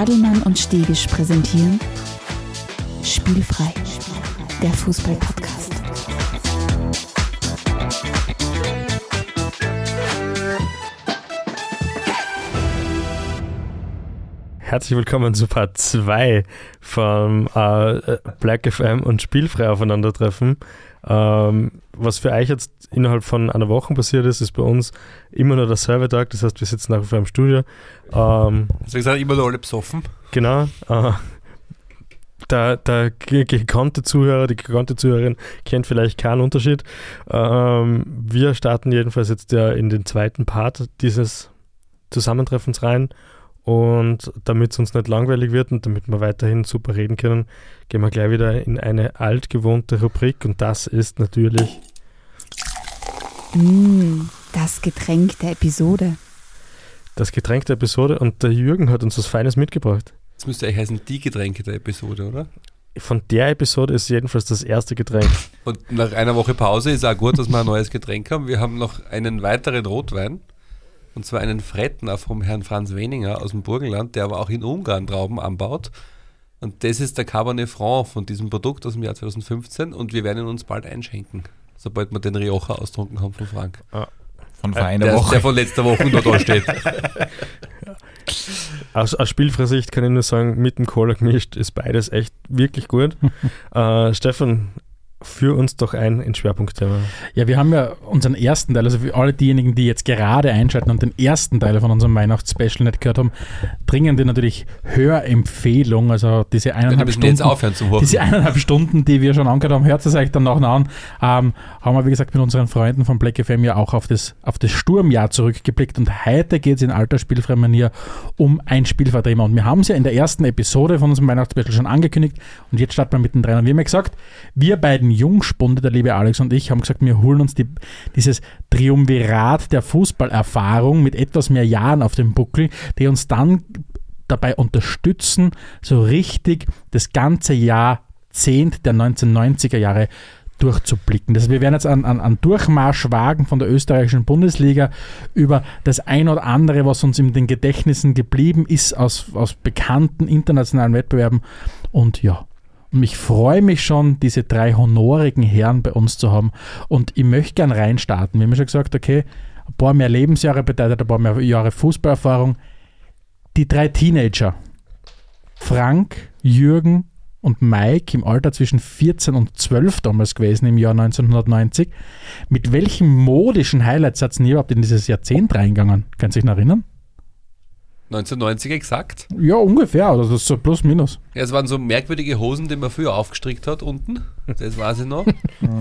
Stadelmann und Stegisch präsentieren Spielfrei, der Fußball-Podcast. Herzlich willkommen zu Part 2 vom äh, Black FM und Spielfrei aufeinandertreffen. Ähm, was für euch jetzt innerhalb von einer Woche passiert ist, ist bei uns immer nur der Servertag. Das heißt, wir sitzen nach wie vor im Studio. Ähm, Hast du gesagt, immer noch alle besoffen? Genau. Äh, der, der gekannte Zuhörer, die gekannte Zuhörerin kennt vielleicht keinen Unterschied. Ähm, wir starten jedenfalls jetzt ja in den zweiten Part dieses Zusammentreffens rein. Und damit es uns nicht langweilig wird und damit wir weiterhin super reden können, gehen wir gleich wieder in eine altgewohnte Rubrik und das ist natürlich Mm, das Getränk der Episode. das Getränk der Episode und der Jürgen hat uns was Feines mitgebracht. Das müsste eigentlich heißen, die Getränke der Episode, oder? Von der Episode ist jedenfalls das erste Getränk. Und nach einer Woche Pause ist auch gut, dass wir ein neues Getränk haben. Wir haben noch einen weiteren Rotwein. Und zwar einen Frettner vom Herrn Franz Weninger aus dem Burgenland, der aber auch in Ungarn Trauben anbaut. Und das ist der Cabernet Franc von diesem Produkt aus dem Jahr 2015 und wir werden ihn uns bald einschenken, sobald wir den Rioja austrunken haben von Frank. Von vor einer der, Woche. der von letzter Woche noch da steht. Aus, aus Spielfreisicht kann ich nur sagen, mit dem Cola gemischt ist beides echt wirklich gut. äh, Stefan, führ uns doch ein ins Schwerpunktthema. Ja, wir haben ja unseren ersten Teil, also für alle diejenigen, die jetzt gerade einschalten und den ersten Teil von unserem Weihnachtsspecial nicht gehört haben, dringende natürlich Hörempfehlung, also diese eineinhalb wir jetzt Stunden, aufhören Horchen. diese eineinhalb Stunden, die wir schon angehört haben, hört es euch dann nachher an, ähm, haben wir, wie gesagt, mit unseren Freunden von Black FM ja auch auf das, auf das Sturmjahr zurückgeblickt und heute geht es in alter spielfreier Manier um ein Spielvertreter und wir haben es ja in der ersten Episode von unserem Weihnachtsspecial schon angekündigt und jetzt starten wir mittendrin und wir haben ja gesagt, wir beiden Jungspunde, der liebe Alex und ich, haben gesagt, wir holen uns die, dieses Triumvirat der Fußballerfahrung mit etwas mehr Jahren auf dem Buckel, die uns dann dabei unterstützen, so richtig das ganze Jahrzehnt der 1990er Jahre durchzublicken. Das wir werden jetzt einen, einen, einen Durchmarsch wagen von der österreichischen Bundesliga über das ein oder andere, was uns in den Gedächtnissen geblieben ist aus, aus bekannten internationalen Wettbewerben. Und ja, und ich freue mich schon, diese drei honorigen Herren bei uns zu haben. Und ich möchte gern reinstarten. Wir haben schon gesagt, okay, ein paar mehr Lebensjahre bedeutet ein paar mehr Jahre Fußballerfahrung. Die drei Teenager, Frank, Jürgen und Mike im Alter zwischen 14 und 12 damals gewesen im Jahr 1990. Mit welchen modischen Highlights seid ihr überhaupt in dieses Jahrzehnt reingegangen? Kannst du dich noch erinnern? 1990 exakt. Ja, ungefähr, also das ist so plus minus. Ja, es waren so merkwürdige Hosen, die man früher aufgestrickt hat unten. Das weiß ich noch.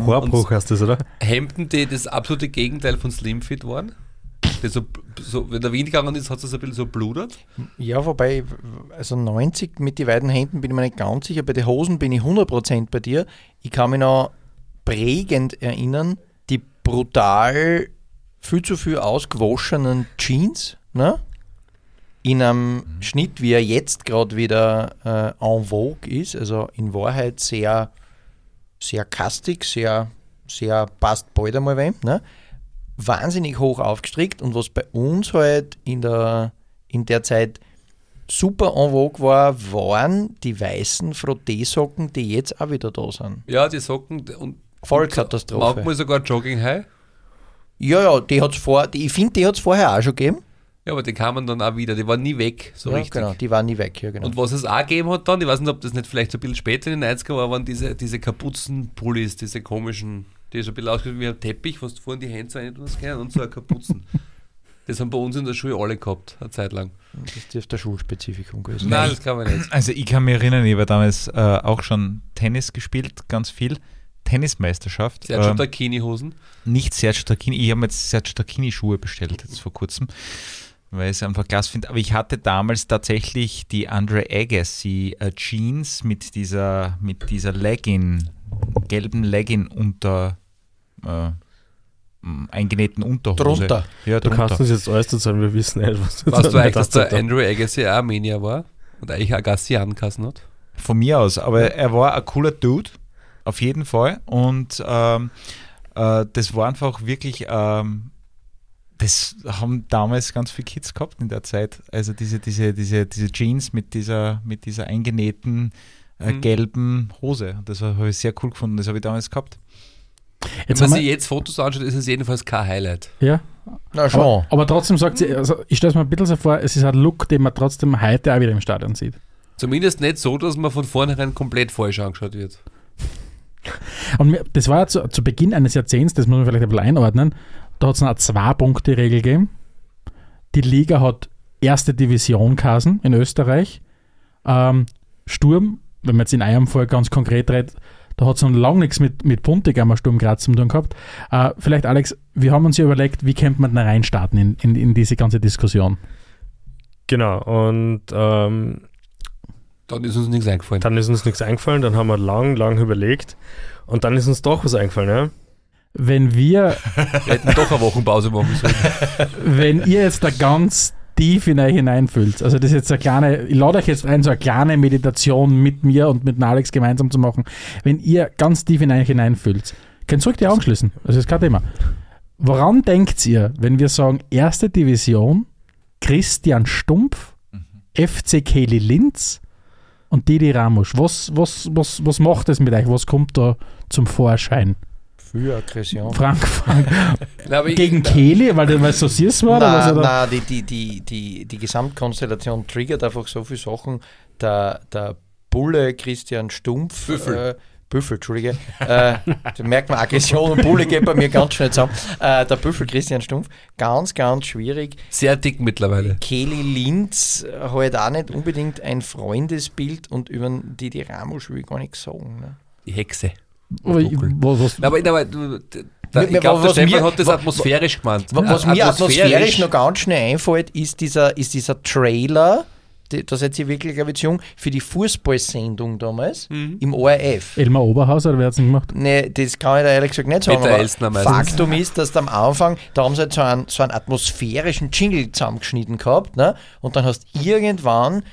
Rohrbruch hast du das, oder? Hemden, die das absolute Gegenteil von Slimfit waren. Die so, so, wenn der Wind gegangen ist, hat es ein bisschen so bludert. Ja, wobei, also 90 mit den beiden Händen bin ich mir nicht ganz sicher. Bei den Hosen bin ich 100% bei dir. Ich kann mich noch prägend erinnern, die brutal viel zu viel ausgewaschenen Jeans, ne? In einem Schnitt, wie er jetzt gerade wieder äh, en vogue ist, also in Wahrheit sehr, sehr kastig, sehr, sehr passt bald einmal wem, ne? wahnsinnig hoch aufgestrickt und was bei uns halt in der, in der Zeit super en vogue war, waren die weißen Frotteesocken, die jetzt auch wieder da sind. Ja, die Socken und Vollkatastrophe. manchmal sogar Jogging High. Ja, ja, die hat's vor, die, ich finde, die hat es vorher auch schon gegeben. Ja, aber die kamen dann auch wieder, die waren nie weg, so ja, richtig. Genau, die waren nie weg, ja, genau. Und was es auch gegeben hat dann, ich weiß nicht, ob das nicht vielleicht ein bisschen später in den 90er war, waren diese, diese Kapuzenpullis, diese komischen, die so ein bisschen ausgesehen wie ein Teppich, was du vorhin die Hände so rein und so ein Kapuzen. das haben bei uns in der Schule alle gehabt, eine Zeit lang. das dürfte der Schulspezifikum gewesen Nein, das kann man nicht. Also ich kann mich erinnern, ich habe damals äh, auch schon Tennis gespielt, ganz viel. Tennismeisterschaft. Sergio Ähm, Tacchini-Hosen. nicht Sergio Tacchini, ich habe mir jetzt Sergio Tacchini Schuhe bestellt, jetzt vor kurzem, weil ich es einfach klasse finde. Aber ich hatte damals tatsächlich die Andre Agassi äh, Jeans mit dieser, mit dieser Legging, gelben Legging unter äh, eingenähten Unterhose. Drunter. Ja, Du drunter. kannst uns jetzt alles erzählen, wir wissen nicht, was du Weißt du eigentlich, dass der hast. Andrew Agassi Armenier war? Und eigentlich Agassi ankassen hat? Von mir aus, aber er war ein cooler Dude, auf jeden Fall. Und ähm, äh, das war einfach wirklich ähm, das haben damals ganz viele Kids gehabt in der Zeit. Also diese, diese, diese, diese Jeans mit dieser, mit dieser eingenähten äh, Mhm. gelben Hose. Das habe ich sehr cool gefunden. Das habe ich damals gehabt. Jetzt Wenn man sich jetzt Fotos anschaut, ist es jedenfalls kein Highlight. ja, Na schon. aber, aber trotzdem sagt sie, also ich stelle es mir ein bisschen so vor, es ist ein Look, den man trotzdem heute auch wieder im Stadion sieht. Zumindest nicht so, dass man von vornherein komplett falsch angeschaut wird. Und das war ja zu, zu Beginn eines Jahrzehnts, das muss man vielleicht ein bisschen einordnen, da hat es eine Zwei-Punkte-Regel gegeben. Die Liga hat erste Division Kasen in Österreich. Ähm, Sturm, wenn man jetzt in einem Fall ganz konkret redet, da hat es noch lange nichts mit, mit Puntigammer Sturm Graz zu tun gehabt. Äh, vielleicht, Alex, wir haben uns ja überlegt, wie könnte man da reinstarten in, in, in diese ganze Diskussion. Genau, und ähm, Dann ist uns nichts eingefallen. dann ist uns nichts eingefallen, dann haben wir lang, lang überlegt und dann ist uns doch was eingefallen, ja? Wenn wir Wir hätten doch eine Wochenpause machen sollen. wenn ihr jetzt da ganz tief in euch hineinfühlt, also das ist jetzt eine kleine, ich lade euch jetzt ein, so eine kleine Meditation mit mir und mit Alex gemeinsam zu machen, wenn ihr ganz tief in euch hineinfühlt, könnt zurück die Augen schließen, das ist kein Thema. Woran denkt ihr, wenn wir sagen, erste Division, Christian Stumpf, FC Kelly Linz und Didi Ramusch? Was, was, was, was macht das mit euch? Was kommt da zum Vorschein? Für Aggression. Frank, Frank Na, gegen Kelly, weil du weil so siehst war? oder was, Nein, oder? nein die, die, die, die, die Gesamtkonstellation triggert einfach so viele Sachen. Der, der Bulle Christian Stumpf. Büffel. Äh, Büffel, Entschuldige. äh, da merkt man, Aggression und Bulle geht bei mir ganz schnell zusammen. Äh, der Büffel Christian Stumpf, ganz, ganz schwierig. Sehr dick mittlerweile. Kelly Linz halt auch nicht unbedingt ein Freundesbild und über die, die Ramos will ich gar nichts sagen. Ne? Die Hexe. Aber ich- was, was, Aber, aber du, da, Mir- ich glaube, der was Stefan mir- hat das wa- atmosphärisch gemeint. Wa- Was mir atmosphärisch noch ganz schnell einfällt, ist dieser, ist dieser Trailer, die, da seid ihr wirklich, glaube ich, zu jung, für die Fußballsendung damals Mhm. im ORF. Elmar Oberhauser, oder wer hat es denn gemacht? Nee, das kann ich da ehrlich gesagt nicht sagen. Peter aber Elstner meistens. Faktum ist, dass du am Anfang, da haben sie halt so einen, so einen atmosphärischen Jingle zusammengeschnitten gehabt, ne? Und dann hast irgendwann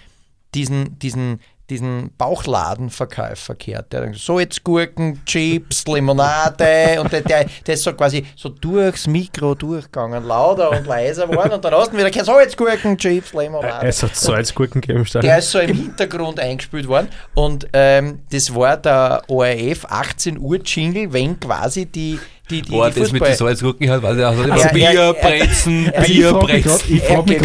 diesen, diesen, diesen Bauchladenverkäufer gehört, der dann so jetzt Gurken, Chips, Limonade und der, der, der ist so quasi so durchs Mikro durchgegangen, lauter und leiser geworden und dann hast du wieder gehört, so jetzt Gurken, Chips, Limonade. Es hat Salzgurken gegeben im Stadion. Der ist so im Hintergrund eingespielt worden und ähm, das war der ORF 18 Uhr Jingle, wenn quasi die, die, die, Boah, die das mit den Salzgurken halt, weil er hat Ja, Bier, ja, Brezen, Bier, Brezen, ich frage mich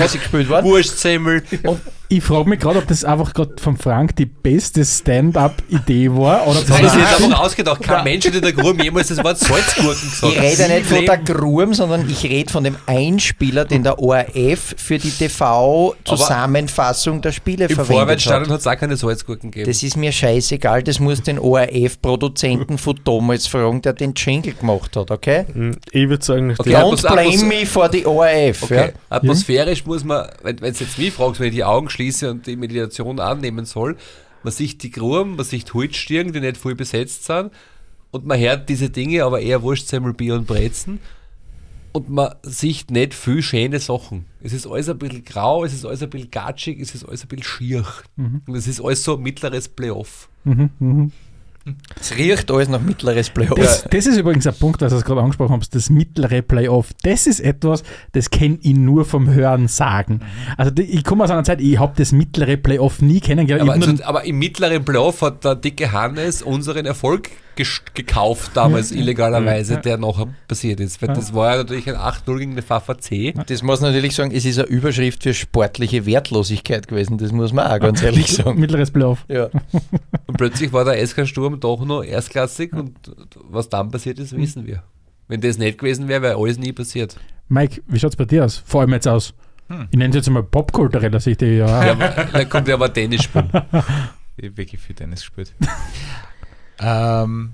Ich frage mich gerade, ob das einfach gerade von Frank die beste Stand-up-Idee war. Oder Das ist jetzt Nein. einfach ausgedacht. Kein Mensch hat in der Gruppe jemals das Wort Salzgurken gesagt. Ich rede Sie nicht von der Grum, sondern ich rede von dem Einspieler, den der ORF für die TV-Zusammenfassung der Spiele Im verwendet Vorwärtsstadion hat. hat es auch keine Salzgurken gegeben. Das ist mir scheißegal, das muss den ORF-Produzenten von damals fragen, der den Jingle gemacht hat, okay? Hm, Ich würde sagen, Okay, die- ja. Don't blame me for the ORF. Okay, Ja? atmosphärisch muss man, wenn du jetzt mich fragst, wenn ich die Augen schließe und die Meditation annehmen soll, man sieht die Gruben, man sieht Holzstirn, die nicht voll besetzt sind und man hört diese Dinge, aber eher Wurstsemmel, Bier und Brezen und man sieht nicht viel schöne Sachen. Es ist alles ein bisschen grau, es ist alles ein bisschen gatschig, es ist alles ein bisschen schier. Und es ist alles so mittleres Playoff. Es riecht alles nach mittleres Playoff. Das, das ist übrigens ein Punkt, was du es gerade angesprochen hast, das mittlere Playoff. Das ist etwas, das kenne ich nur vom Hören sagen. Also ich komme aus einer Zeit, ich habe das mittlere Playoff nie kennengelernt. Aber, also, aber im mittleren Playoff hat der dicke Hannes unseren Erfolg gekauft damals illegalerweise, der nachher passiert ist. Weil das war ja natürlich ein 8-0 gegen den VVC. Das muss man natürlich sagen, es ist eine Überschrift für sportliche Wertlosigkeit gewesen, das muss man auch ganz ehrlich sagen. mittleres Playoff. Ja. Und plötzlich war der SK Sturm doch noch erstklassig und was dann passiert ist, wissen wir. Wenn das nicht gewesen wäre, wäre alles nie passiert. Mike, wie schaut es bei dir aus? Vor allem jetzt aus. Hm. Ich nenne es jetzt mal popkultureller Sicht. Ja. Ja, dann kommt ja aber Tennis spielen. Ich habe wirklich viel Tennis gespielt. Ähm,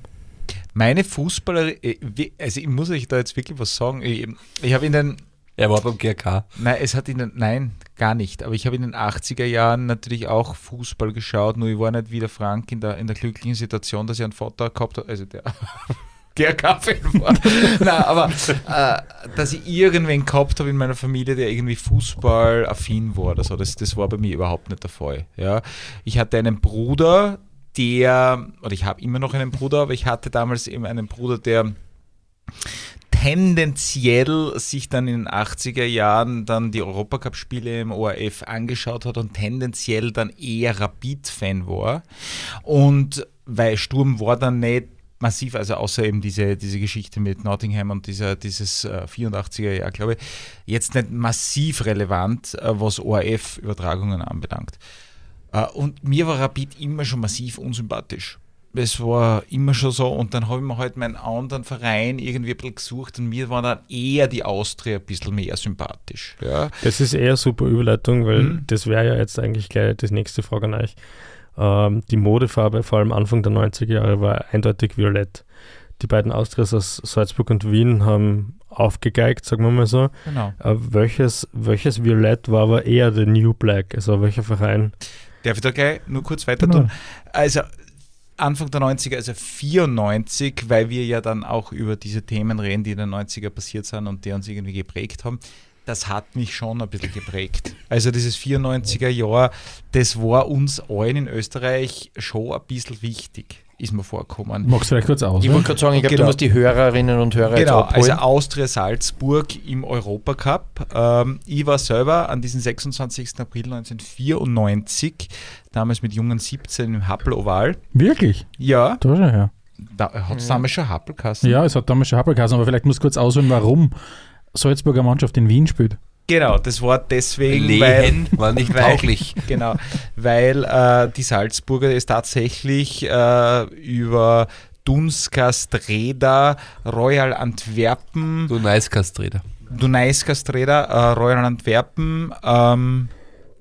meine Fußballer, äh, also ich muss euch da jetzt wirklich was sagen. Ich, ich habe in den, Er war beim GRK. nein, es hat in den, nein, gar nicht, aber ich habe in den 80er Jahren natürlich auch Fußball geschaut, nur ich war nicht wie der Frank in der, in der glücklichen Situation, dass ich einen Vater gehabt habe, also der GRK-Fan war. Nein, aber äh, dass ich irgendwen gehabt habe in meiner Familie, der irgendwie Fußball-affin war oder so, das, das war bei mir überhaupt nicht der Fall. Ja. Ich hatte einen Bruder, der, oder ich habe immer noch einen Bruder, aber ich hatte damals eben einen Bruder, der tendenziell sich dann in den 80er Jahren dann die Europacup-Spiele im ORF angeschaut hat und tendenziell dann eher Rapid-Fan war. Und weil Sturm war dann nicht massiv, also außer eben diese, diese Geschichte mit Nottingham und dieser, dieses äh, 84er Jahr, glaube ich, jetzt nicht massiv relevant, äh, was ORF-Übertragungen anbelangt. Äh, und mir war Rapid immer schon massiv unsympathisch. Es war immer schon so und dann habe ich mir halt meinen anderen Verein irgendwie ein bisschen gesucht und mir war dann eher die Austria ein bisschen mehr sympathisch. Ja. Das ist eher super Überleitung, weil Mhm. das wäre ja jetzt eigentlich gleich die nächste Frage an euch. Ähm, die Modefarbe, vor allem Anfang der 90er Jahre, war eindeutig violett. Die beiden Austrias aus Salzburg und Wien haben aufgegeigt, sagen wir mal so. Genau. Äh, welches, welches Violett war aber eher der New Black? Also welcher Verein? Darf ich da gleich nur kurz weiter Genau. tun? Also Anfang der 90er, also 94, weil wir ja dann auch über diese Themen reden, die in den 90er passiert sind und die uns irgendwie geprägt haben. Das hat mich schon ein bisschen geprägt. Also dieses 94er Jahr, das war uns allen in Österreich schon ein bisschen wichtig, ist mir vorgekommen. Magst du vielleicht kurz aus? Ich wollte gerade sagen, ich glaube, Genau. du musst die Hörerinnen und Hörer Genau, jetzt abholen. also Austria Salzburg im Europacup. Ähm, ich war selber an diesem 26. April 1994, damals mit jungen 17 im Happel Oval. Wirklich? Ja, Da schau her. da hat es damals schon Happelkassen. Ja, es hat damals schon Happelkassen, aber vielleicht musst du kurz ausholen, warum Salzburger Mannschaft in Wien spielt. Genau, das war deswegen, weil, Lehen war nicht weil- tauglich. genau, weil äh, die Salzburger es tatsächlich äh, über Dunskastreda, Royal Antwerpen, Du nice Kastreder. Dunais Castreda, äh, Royal Antwerpen, ähm, äh,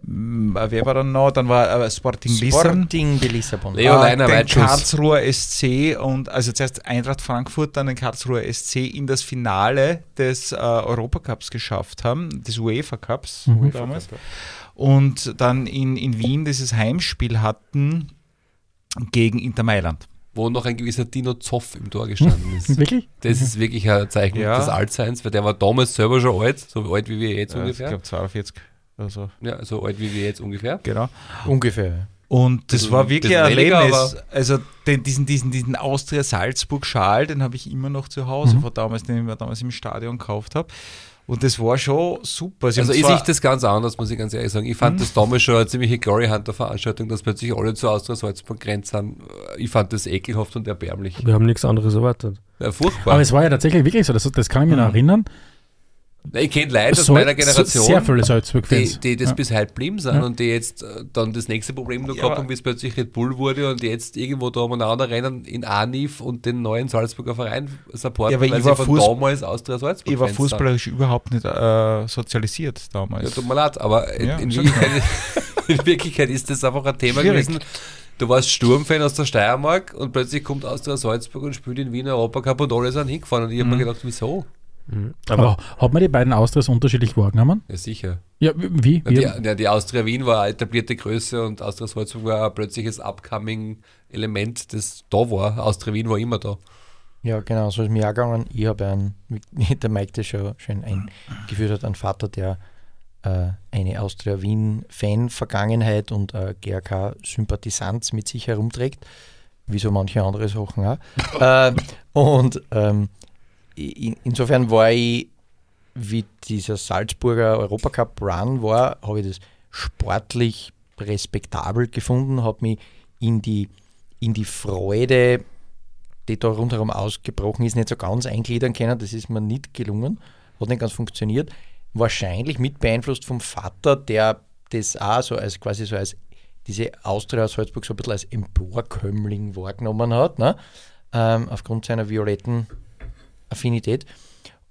wer war dann noch? Dann war äh, Sporting Lissabon. Sporting de Lissabon. Leo äh, Leiner, den Weitschuss. Karlsruher SC und also zuerst Eintracht Frankfurt, dann den Karlsruher SC in das Finale des äh, Europacups geschafft haben, des UEFA Cups Mhm. damals. Und dann in, in Wien dieses Heimspiel hatten gegen Inter Mailand. Wo noch ein gewisser Dino Zoff im Tor gestanden ist. Wirklich? Das ist wirklich ein Zeichen Ja. des Altseins, weil der war damals selber schon alt, so alt wie wir jetzt Äh, ich ungefähr. glaube 42 oder so. Ja, so alt wie wir jetzt ungefähr. Genau. Ungefähr. Und das Also war wirklich bisschen ein weniger, Erlebnis. Also den, diesen, diesen, diesen Austria-Salzburg-Schal, den habe ich immer noch zu Hause, Mhm. von damals, den ich mir damals im Stadion gekauft habe. Und das war schon super. Sie Also ich sehe das ganz anders, muss ich ganz ehrlich sagen. Ich fand das damals schon eine ziemliche Glory Hunter Veranstaltung, dass plötzlich alle zu Austria Salzburg grenzt sind. Ich fand das ekelhaft und erbärmlich. Wir haben nichts anderes erwartet. Ja, furchtbar. Aber es war ja tatsächlich wirklich so, das, das kann ich mir noch erinnern. Ich kenne Leute aus meiner Generation, Sehr viele die, Salzburg-Fans. die das Ja. bis heute blieben sind Ja. und die jetzt äh, dann das nächste Problem noch Ja, gehabt haben, wie es plötzlich Red Bull wurde und jetzt irgendwo da umeinander rennen in Anif und den neuen Salzburger Verein supporten, Ja, aber weil ich sie war von Fuß- damals Austria Salzburg ich war fußballerisch überhaupt nicht äh, sozialisiert Ja, damals. tut mir leid, aber in, Ja, in, Wirklichkeit, in Wirklichkeit ist das einfach ein Thema Schwierig. gewesen. Du warst Sturmfan aus der Steiermark und plötzlich kommt Austria Salzburg und spielt in Wien Europacup und alle sind hingefahren und ich habe Mhm. mir gedacht, wieso? Mhm. Aber Aber hat man die beiden Austrias unterschiedlich wahrgenommen? Ja, sicher. Ja, wie? Ja, wie? die, ja, die Austria Wien war eine etablierte Größe und Austria Salzburg war ein plötzliches Upcoming-Element, das da war. Austria Wien war immer da. Ja, genau, so ist mir auch gegangen. Ich habe einen, wie der Mike das schon schön eingeführt hat, einen Vater, der äh, eine Austria-Wien-Fan-Vergangenheit und äh, GRK-Sympathisanz mit sich herumträgt, wie so manche andere Sachen auch. äh, und ähm, insofern war ich, wie dieser Salzburger Europacup-Run war, habe ich das sportlich respektabel gefunden, habe mich in die, in die Freude die da rundherum ausgebrochen ist, nicht so ganz eingliedern können. Das ist mir nicht gelungen, hat nicht ganz funktioniert. Wahrscheinlich mit beeinflusst vom Vater, der das auch so als quasi so als diese Austria Salzburg so ein bisschen als Emporkömmling wahrgenommen hat, ne? ähm, aufgrund seiner violetten Affinität.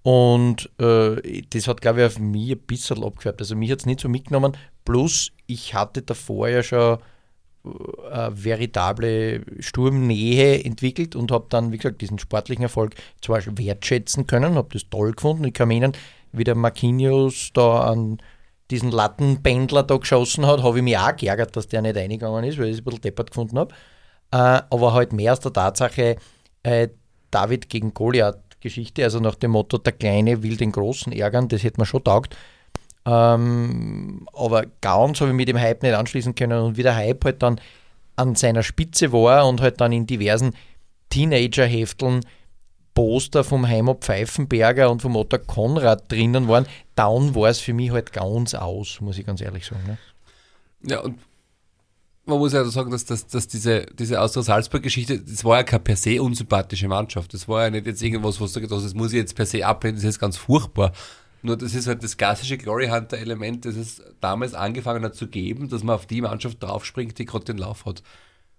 Und äh, das hat, glaube ich, auf mich ein bisschen abgefärbt. Also mich hat es nicht so mitgenommen. Plus, ich hatte davor ja schon äh, veritable Sturmnähe entwickelt und habe dann, wie gesagt, diesen sportlichen Erfolg zwar wertschätzen können, habe das toll gefunden. Ich kann mich erinnern, wie der Marquinhos da an diesen Lattenbändler da geschossen hat, habe ich mich auch geärgert, dass der nicht eingegangen ist, weil ich es ein bisschen deppert gefunden habe. Äh, aber halt mehr aus der Tatsache, äh, David gegen Goliath-Geschichte, also nach dem Motto, der Kleine will den Großen ärgern, das hätte man schon taugt. Ähm, aber ganz habe ich mit dem Hype nicht anschließen können und wie der Hype halt dann an seiner Spitze war und halt dann in diversen Teenager-Hefteln Poster vom Heimat Pfeifenberger und vom Otto Konrad drinnen waren, dann war es für mich halt ganz aus, muss ich ganz ehrlich sagen. Ne? Ja, und man muss ja sagen, dass, dass, dass diese, diese Austria-Salzburg-Geschichte, das war ja keine per se unsympathische Mannschaft. Das war ja nicht jetzt irgendwas, was du gedacht hast, das muss ich jetzt per se ablehnen, das ist jetzt ganz furchtbar. Nur das ist halt das klassische Glory Hunter-Element, das es damals angefangen hat zu geben, dass man auf die Mannschaft draufspringt, die gerade den Lauf hat.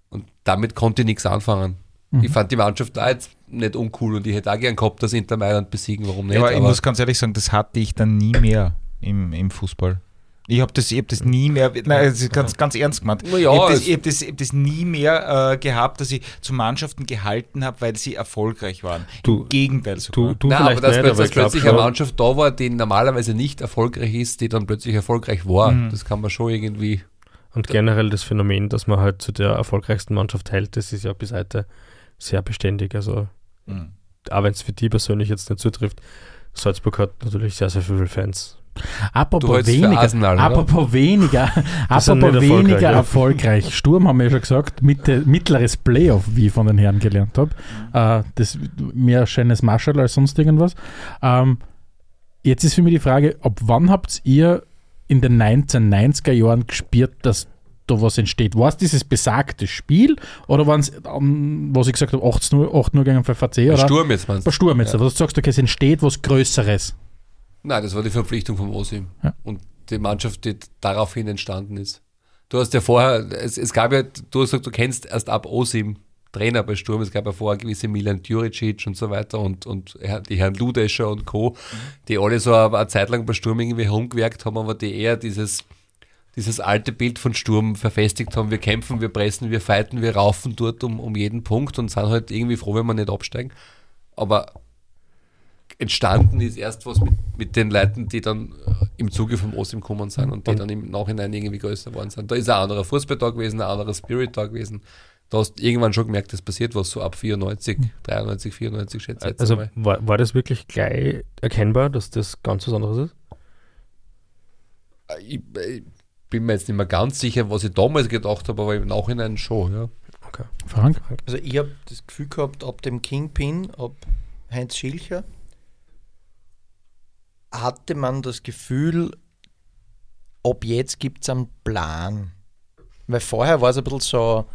Und damit konnte ich nichts anfangen. Mhm. Ich fand die Mannschaft da jetzt nicht uncool und ich hätte auch gern gehabt, dass Inter Mailand besiegen, warum nicht? Ja, aber ich muss ganz ehrlich sagen, das hatte ich dann nie mehr im, im Fußball. Ich habe das, ich hab das nie mehr, nein, das ist ganz, ganz ernst gemeint. Ja, ich habe das, ich hab das, ich hab das nie mehr äh, gehabt, dass ich zu Mannschaften gehalten habe, weil sie erfolgreich waren. Du- Im Gegenteil sogar. Du, du Nein, aber dass, nicht, plötzlich- aber dass plötzlich eine Mannschaft da war, die normalerweise nicht erfolgreich ist, die dann plötzlich erfolgreich war. Mhm. Das kann man schon irgendwie. und generell das Phänomen, dass man halt zu der erfolgreichsten Mannschaft hält, das ist ja bis heute sehr beständig. Also, Mhm. auch wenn es für die persönlich jetzt nicht zutrifft, Salzburg hat natürlich sehr, sehr viele Fans. Apropos weniger, Arsenal, apropos weniger, apropos erfolgreich, weniger ja. erfolgreich. Sturm haben wir ja schon gesagt, Mitte, mittleres Playoff, wie ich von den Herren gelernt habe. Äh, das mehr schönes Marshall als sonst irgendwas. Ähm, jetzt ist für mich die Frage, ab wann habt ihr in den 1990er Jahren gespürt, dass da was entsteht? War es dieses besagte Spiel oder waren es, ähm, was ich gesagt habe, 18 Uhr, 8 Uhr gegen VVC oder? Sturm jetzt meinst Bei du? Sturm jetzt, Ja. was du sagst, okay, es entsteht was Größeres. Nein, das war die Verpflichtung vom Osim. Ja. Und die Mannschaft, die daraufhin entstanden ist. Du hast ja vorher, es, es gab ja, du hast gesagt, du kennst erst ab Osim Trainer bei Sturm. Es gab ja vorher gewisse Milan Djuricic und so weiter und, und die Herren Ludescher und Co., die alle so eine, eine Zeit lang bei Sturm irgendwie herumgewerkt haben, aber die eher dieses, dieses alte Bild von Sturm verfestigt haben. Wir kämpfen, wir pressen, wir fighten, wir raufen dort um, um jeden Punkt und sind halt irgendwie froh, wenn wir nicht absteigen. Aber entstanden ist erst was mit, mit den Leuten, die dann äh, im Zuge vom Osim gekommen sind und die dann im Nachhinein irgendwie größer geworden sind. Da ist ein anderer Fußballtag gewesen, ein anderer Spirit-Tag gewesen. Da hast du irgendwann schon gemerkt, es passiert was, so ab 94, 93, 94 schätze ich jetzt Also einmal. war, war das wirklich gleich erkennbar, dass das ganz was anderes ist? Äh, Ich, ich bin mir jetzt nicht mehr ganz sicher, was ich damals gedacht habe, aber im Nachhinein schon, ja. Frank? Also ich habe das Gefühl gehabt, ab dem Kingpin, ab Heinz Schilcher, hatte man das Gefühl, ab jetzt gibt es einen Plan. Weil vorher war es ein bisschen so,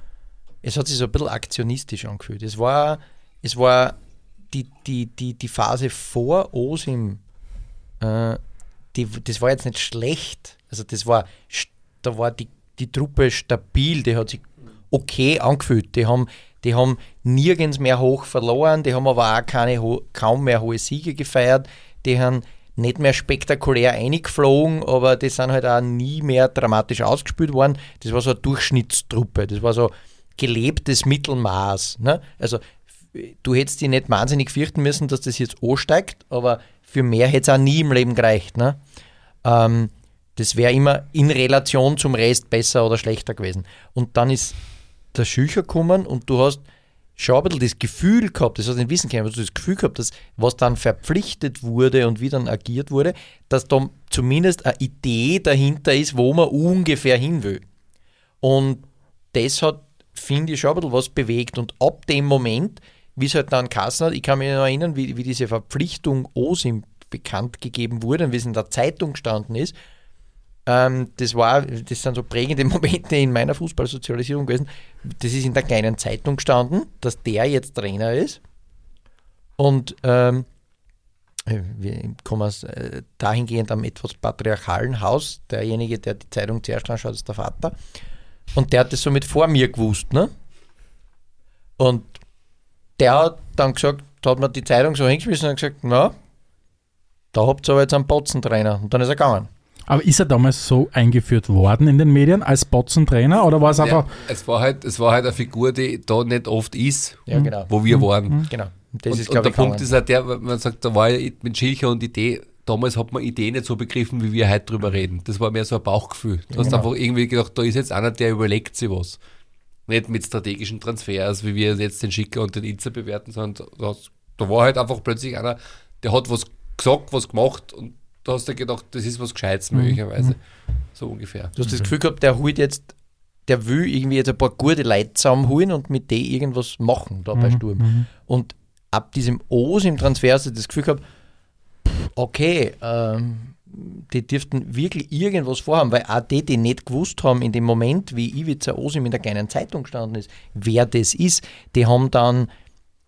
es hat sich so ein bisschen aktionistisch angefühlt. Es war, es war die, die, die, die Phase vor Osim, äh, die, das war jetzt nicht schlecht. Also das war, da war die, die Truppe stabil, die hat sich okay angefühlt. Die haben, die haben nirgends mehr hoch verloren, die haben aber auch keine, kaum mehr hohe Siege gefeiert. Die haben nicht mehr spektakulär eingeflogen, aber die sind halt auch nie mehr dramatisch ausgespielt worden. Das war so eine Durchschnittstruppe, das war so gelebtes Mittelmaß. Ne? Also du hättest dich nicht wahnsinnig fürchten müssen, dass das jetzt ansteigt, aber für mehr hätte es auch nie im Leben gereicht. Ne? Ähm, das wäre immer in Relation zum Rest besser oder schlechter gewesen. Und dann ist der Schücher gekommen und du hast schon ein bisschen das Gefühl gehabt, das hast du nicht wissen können, aber du das Gefühl gehabt, dass was dann verpflichtet wurde und wie dann agiert wurde, dass da zumindest eine Idee dahinter ist, wo man ungefähr hin will. Und das hat, finde ich, schon ein bisschen was bewegt. Und ab dem Moment, wie es halt dann Kassen hat, ich kann mich noch erinnern, wie, wie diese Verpflichtung OSIM bekannt gegeben wurde und wie es in der Zeitung gestanden ist. Ähm, das war, das sind so prägende Momente in meiner Fußballsozialisierung gewesen. Das ist in der kleinen Zeitung gestanden, dass der jetzt Trainer ist. Und ähm, äh, wir kommen aus, äh, dahingehend am etwas patriarchalen Haus. Derjenige, der die Zeitung zuerst anschaut, ist der Vater. Und der hat das so mit vor mir gewusst, ne? Und der hat dann gesagt, da hat man die Zeitung so hingeschmissen und gesagt, na, da habt ihr aber jetzt einen Potzentrainer. Und dann ist er gegangen. Aber ist er damals so eingeführt worden in den Medien als Botzentrainer oder war es einfach. Ja, es, war halt, es war halt eine Figur, die da nicht oft ist, Ja, genau. wo wir waren. Genau. Und das und, ist, und der ich, Punkt gegangen. ist halt der, man sagt, da war ja mit Schilcher und Idee, damals hat man Idee nicht so begriffen, wie wir heute drüber reden. Das war mehr so ein Bauchgefühl. Du hast genau. einfach irgendwie gedacht, da ist jetzt einer, der überlegt sich was. Nicht mit strategischen Transfers, wie wir jetzt den Schicker und den Inzer bewerten, sondern da, da war halt einfach plötzlich einer, der hat was gesagt, was gemacht und da hast du gedacht, das ist was Gescheites möglicherweise. So ungefähr. Du hast das Gefühl gehabt, der holt jetzt, der will irgendwie jetzt ein paar gute Leute zusammenholen und mit denen irgendwas machen da bei Mhm, Sturm. Und ab diesem Os im Transfer also das Gefühl gehabt, okay, ähm, die dürften wirklich irgendwas vorhaben, weil auch die, die nicht gewusst haben, in dem Moment, wie Ivica Osim in der kleinen Zeitung gestanden ist, wer das ist, die haben dann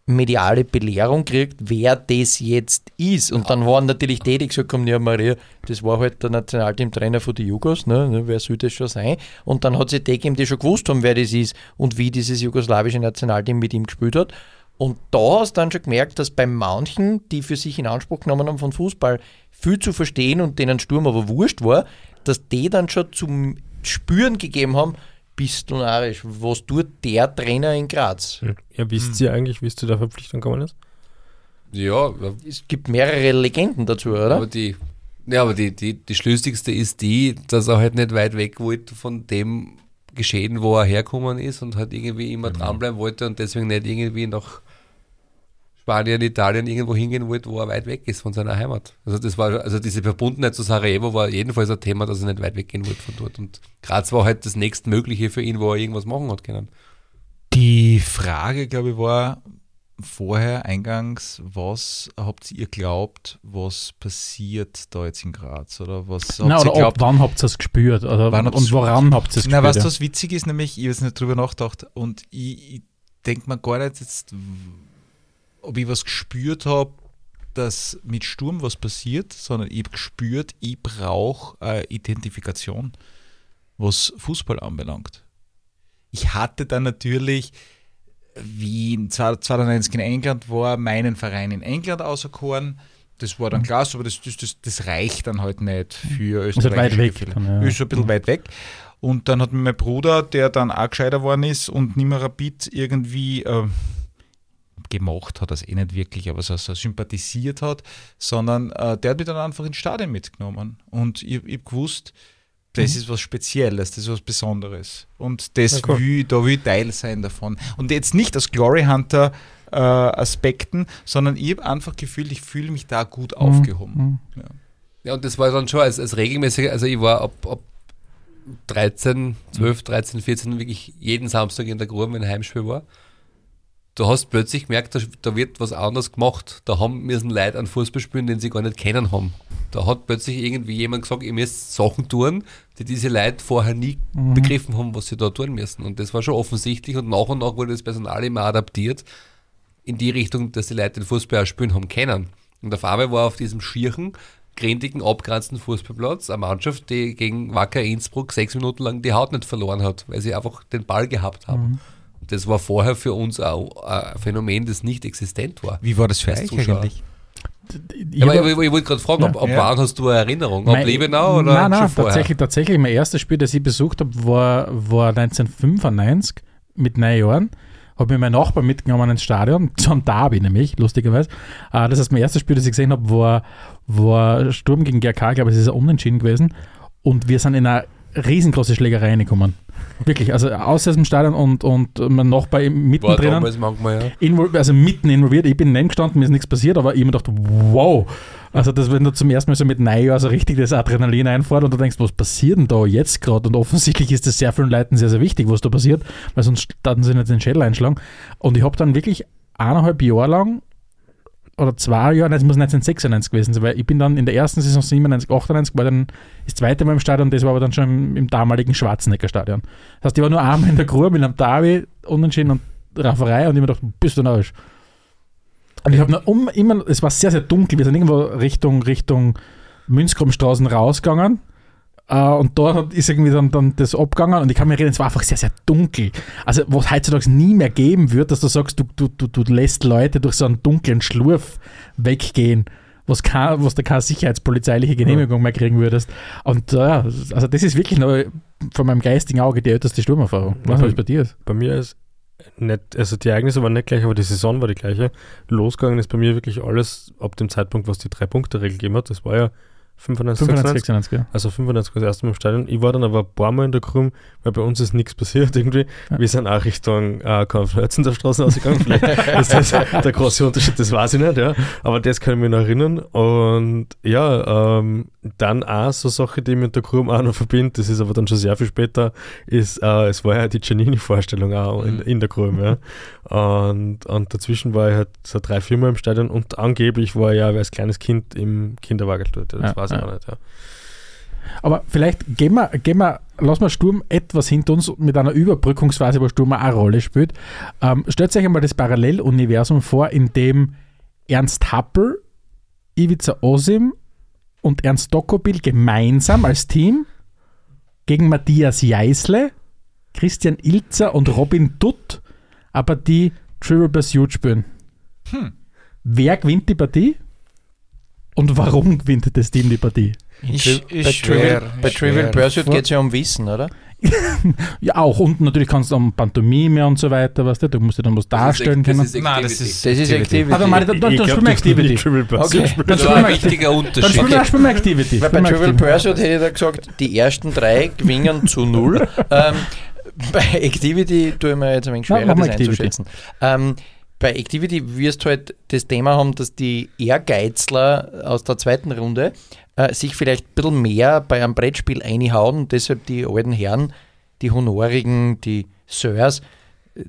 mediale Belehrung gekriegt, wer das jetzt ist. Und dann waren natürlich die, die gesagt haben, ja Maria, das war halt der Nationalteamtrainer von den Jugos, ne, ne, wer soll das schon sein? Und dann hat sie die gegeben, die schon gewusst haben, wer das ist und wie dieses jugoslawische Nationalteam mit ihm gespielt hat. Und da hast du dann schon gemerkt, dass bei manchen, die für sich in Anspruch genommen haben von Fußball, viel zu verstehen und denen Sturm aber wurscht war, dass die dann schon zum Spüren gegeben haben, bist du narrisch, was tut der Trainer in Graz? Ja, wisst ihr eigentlich, wie es zu der Verpflichtung gekommen ist? Ja, Es gibt mehrere Legenden dazu, oder? aber die, ja, aber die, die, die schlüssigste ist die, dass er halt nicht weit weg wollte von dem Geschehen, wo er hergekommen ist und halt irgendwie immer dranbleiben wollte und deswegen nicht irgendwie nach Spanien, Italien irgendwo hingehen wollte, wo er weit weg ist von seiner Heimat. Also das war, also diese Verbundenheit zu Sarajevo war jedenfalls ein Thema, dass er nicht weit weggehen wollte von dort. Und Graz war halt das nächstmögliche für ihn, wo er irgendwas machen hat können. Die Frage, glaube ich, war vorher eingangs, was habt ihr glaubt, was passiert da jetzt in Graz? Oder was habt Na, ihr oder ab glaubt? wann habt ihr es gespürt? Oder, Wann habt und ihr's woran habt ihr es Na, gespürt? weißt du, ja? was witzig ist, nämlich, ich habe nicht drüber nachgedacht und ich, ich denke mir gar nicht jetzt, ob ich was gespürt habe, dass mit Sturm was passiert, sondern ich habe gespürt, ich brauche äh, Identifikation, was Fußball anbelangt. Ich hatte dann natürlich, wie in 92 in England war, meinen Verein in England auserkoren. Das war dann Mhm. klar, aber das, das, das, das reicht dann halt nicht für Ist halt Österreich. weit weg dann, ja. Ist ein bisschen weit weg. Und dann hat mir mein Bruder, der dann auch gescheiter geworden ist und nicht mehr Rapid irgendwie äh, gemacht hat, das eh nicht wirklich, aber so, so sympathisiert hat, sondern äh, der hat mich dann einfach ins Stadion mitgenommen. Und ich, ich habe gewusst, das ist was Spezielles, das ist was Besonderes. Und das Ja, will, da will ich Teil sein davon. Und jetzt nicht aus Glory Hunter äh, Aspekten, sondern ich habe einfach gefühlt, ich fühle mich da gut aufgehoben. Mhm. Ja. Ja, und das war dann schon als, als regelmäßig, also ich war ab, ab 13, 12, 13, 14 wirklich jeden Samstag in der Grube, wenn ein Heimspiel war. Du hast plötzlich gemerkt, da, da wird was anderes gemacht. Da haben müssen Leute an Fußball spielen, den sie gar nicht kennen haben. Da hat plötzlich irgendwie jemand gesagt, ihr müsst Sachen tun, die diese Leute vorher nie begriffen haben, was sie da tun müssen. Und das war schon offensichtlich und nach und nach wurde das Personal immer adaptiert in die Richtung, dass die Leute den Fußball auch spielen haben können. Und auf einmal war auf diesem schierchen, grindigen, abgrenzten Fußballplatz eine Mannschaft, die gegen Wacker Innsbruck sechs Minuten lang die Haut nicht verloren hat, weil sie einfach den Ball gehabt haben. Das war vorher für uns auch ein Phänomen, das nicht existent war. Wie war das für euch Zuschauer. eigentlich? Ich Ja, aber ich, ich wollte gerade fragen, ab, ab Ja. wann hast du eine Erinnerung? Ab Mein- Lebenau oder Nein, nein, schon vorher? tatsächlich, tatsächlich. Mein erstes Spiel, das ich besucht habe, war, war 1995 mit neun Jahren. Habe mir mein Nachbar mitgenommen ins Stadion, zum Derby nämlich, lustigerweise. Äh, Das heißt, mein erstes Spiel, das ich gesehen habe, war, war Sturm gegen GRK, glaube ich, es ist ein Unentschieden gewesen. Und wir sind in eine riesengroße Schlägerei reingekommen. Wirklich, also aus diesem Stadion und, und mein Nachbar im- war mittendrin damals manchmal, ja. also mitten involviert. Ich bin neben gestanden, mir ist nichts passiert, aber ich hab mir gedacht, wow. Also, das, wenn du zum ersten Mal so mit Neujahr so richtig das Adrenalin einfährt und du denkst, was passiert denn da jetzt gerade? Und offensichtlich ist das sehr vielen Leuten sehr, sehr wichtig, was da passiert, weil sonst starten sie nicht den Schädel einschlagen. Und ich habe dann wirklich eineinhalb Jahre lang oder zwei Jahre, nein, es muss 1996 gewesen sein, weil ich bin dann in der ersten Saison 97, 98, war dann das zweite Mal im Stadion, das war aber dann schon im, im damaligen Schwarzenegger Stadion. Das heißt, ich war nur einmal in der Grube mit einem Derby, Unentschieden und Rafferei und ich mir gedacht, bist du narrisch. Und ich habe noch um, immer, es war sehr, sehr dunkel, wir sind irgendwo Richtung, Richtung Münzgrumstraßen rausgegangen. Äh, und hat- ist irgendwie dann, dann das abgegangen und ich kann mir erinnern, es war einfach sehr, sehr dunkel. Also, was heutzutage nie mehr geben wird, dass du sagst, du, du, du, du lässt Leute durch so einen dunklen Schlurf weggehen, was, kein, was du keine sicherheitspolizeiliche Genehmigung mehr kriegen würdest. Und äh, ja, also das ist wirklich noch von meinem geistigen Auge die älteste Sturmerfahrung. Was Mhm. ist bei dir? ist? Bei mir ist nicht, also die Ereignisse waren nicht gleich, aber die Saison war die gleiche. Losgegangen ist bei mir wirklich alles ab dem Zeitpunkt, was die Drei-Punkte-Regel gegeben hat. Das war ja 95, 95, 96? 96, ja. Also 95 das erste Mal im Stadion. Ich war dann aber ein paar Mal in der Krum, weil bei uns ist nichts passiert irgendwie. Ja. Wir sind auch Richtung äh, Konferenzenstraße ausgegangen. Vielleicht ist das der große Unterschied, das weiß ich nicht, ja. Aber das kann ich mich noch erinnern. Und ja, ähm, dann auch so Sache, die ich mit der Krum auch noch verbindet, das ist aber dann schon sehr viel später, ist, äh, es war ja die Giannini-Vorstellung auch in, Mhm. in der Krum, ja. Und, und dazwischen war ich halt so drei, vier Mal im Stadion und angeblich war ich ja als kleines Kind im Kinderwagen dort. Das Ja, weiß ich ja. auch nicht, ja. Aber vielleicht gehen wir, gehen wir, lassen wir Sturm etwas hinter uns mit einer Überbrückungsphase, wo Sturm auch eine Rolle spielt. Ähm, stellt euch einmal das Paralleluniversum vor, in dem Ernst Happel, Ivica Osim und Ernst Dokobil gemeinsam als Team gegen Matthias Jeißle, Christian Ilzer und Robin Dutt aber die Trivial Pursuit spielen. Hm. Wer gewinnt die Partie? Und warum gewinnt das Team die Partie? Ist- bei ist Trivial, bei Trivial. Pursuit geht es ja um Wissen, oder? Ja, auch. Und natürlich kannst du um Pantomime und so weiter, weißt du, du musst dir dann was darstellen können. Das ist Nein, Activity. das ist, Das ist Activity. Aber meine, dann, dann, dann spielen wir das ist nicht Activity. Okay. Dann Das spielen wir ein Activity. wichtiger Dann Unterschied. spielen wir, spielen wir Activity. Weil bei Trivial. Pursuit hätte ich da gesagt, die ersten drei gewinnen zu null. ähm, bei Activity tue ich mir jetzt ein wenig Ja, schwerer, wir das Activity. einzuschätzen. Ähm, bei Activity wirst du halt das Thema haben, dass die Ehrgeizler aus der zweiten Runde äh, sich vielleicht ein bisschen mehr bei einem Brettspiel einhauen und deshalb die alten Herren, die Honorigen, die Sirs,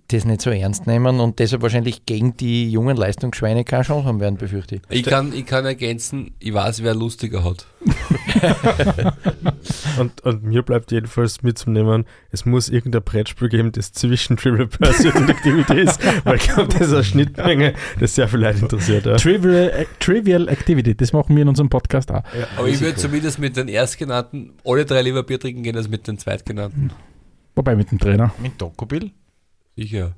das nicht so ernst nehmen und deshalb wahrscheinlich gegen die jungen Leistungsschweine keine Chance haben werden, befürchte ich. Ich kann, ich kann ergänzen, ich weiß, wer lustiger hat. Und, und mir bleibt jedenfalls mitzunehmen, es muss irgendein Brettspiel geben, das zwischen Trivial Pursuit und Activity ist, weil ich glaube, das ist eine Schnittmenge, das sehr viel Leute interessiert. Ja. Trivial, Trivial Activity, das machen wir in unserem Podcast auch. Aber ich würde zumindest mit den Erstgenannten alle drei lieber Bier trinken gehen als mit den Zweitgenannten. Wobei mit dem Trainer. Mit Dokobil? Sicher.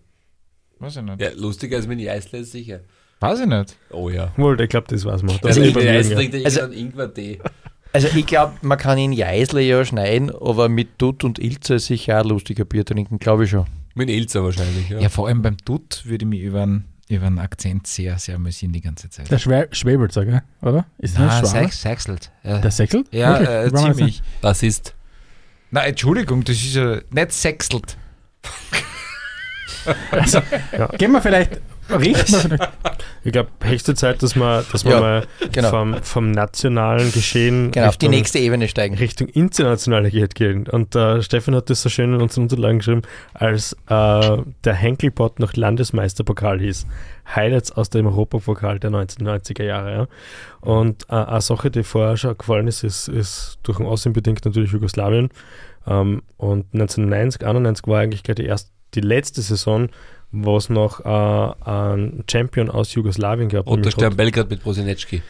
Weiß ich nicht. Ja, lustiger als mit Eisler ist sicher. Weiß ich nicht. Oh ja. Wohl, ich glaube, das weiß man. Das Also ist ich den ja. Also- also, Ingwer-Tee. Also ich glaube, man kann in Jeisle ja schneiden, aber mit Dutt und Ilze sicher auch lustiger Bier trinken, glaube ich schon. Mit Ilzer wahrscheinlich, ja. Ja, vor allem beim Dutt würde ich mich über einen, über einen Akzent sehr, sehr amüsieren die ganze Zeit. Der Schwe Schwebelzer, gell? oder? Ist das nicht Schwaber? Sex, Sexelt. Ja, Der Säckelt? ja äh, Ich ziemlich. Rassist. Na, Entschuldigung, das ist ja nicht Sexelt. Also, Gehen wir vielleicht, wir vielleicht. Ich glaube, höchste Zeit, dass wir, dass wir Ja, mal genau. vom, vom nationalen Geschehen Genau, auf die Richtung- nächste Ebene steigen. Richtung internationale geht gehen. Und äh, Stefan hat das so schön in unseren Unterlagen geschrieben, als äh, der Henkelpot noch Landesmeisterpokal hieß. Highlights aus dem Europapokal der 1990er Jahre. Ja. Und äh, eine Sache, die vorher schon gefallen ist, ist, ist durch den Aussehen bedingt natürlich Jugoslawien. Ähm, und 1990, 91 war eigentlich gleich die, erste, die letzte Saison, wo es noch äh, einen Champion aus Jugoslawien gab. Roter nämlich Stern Belgrad mit Prosinecki.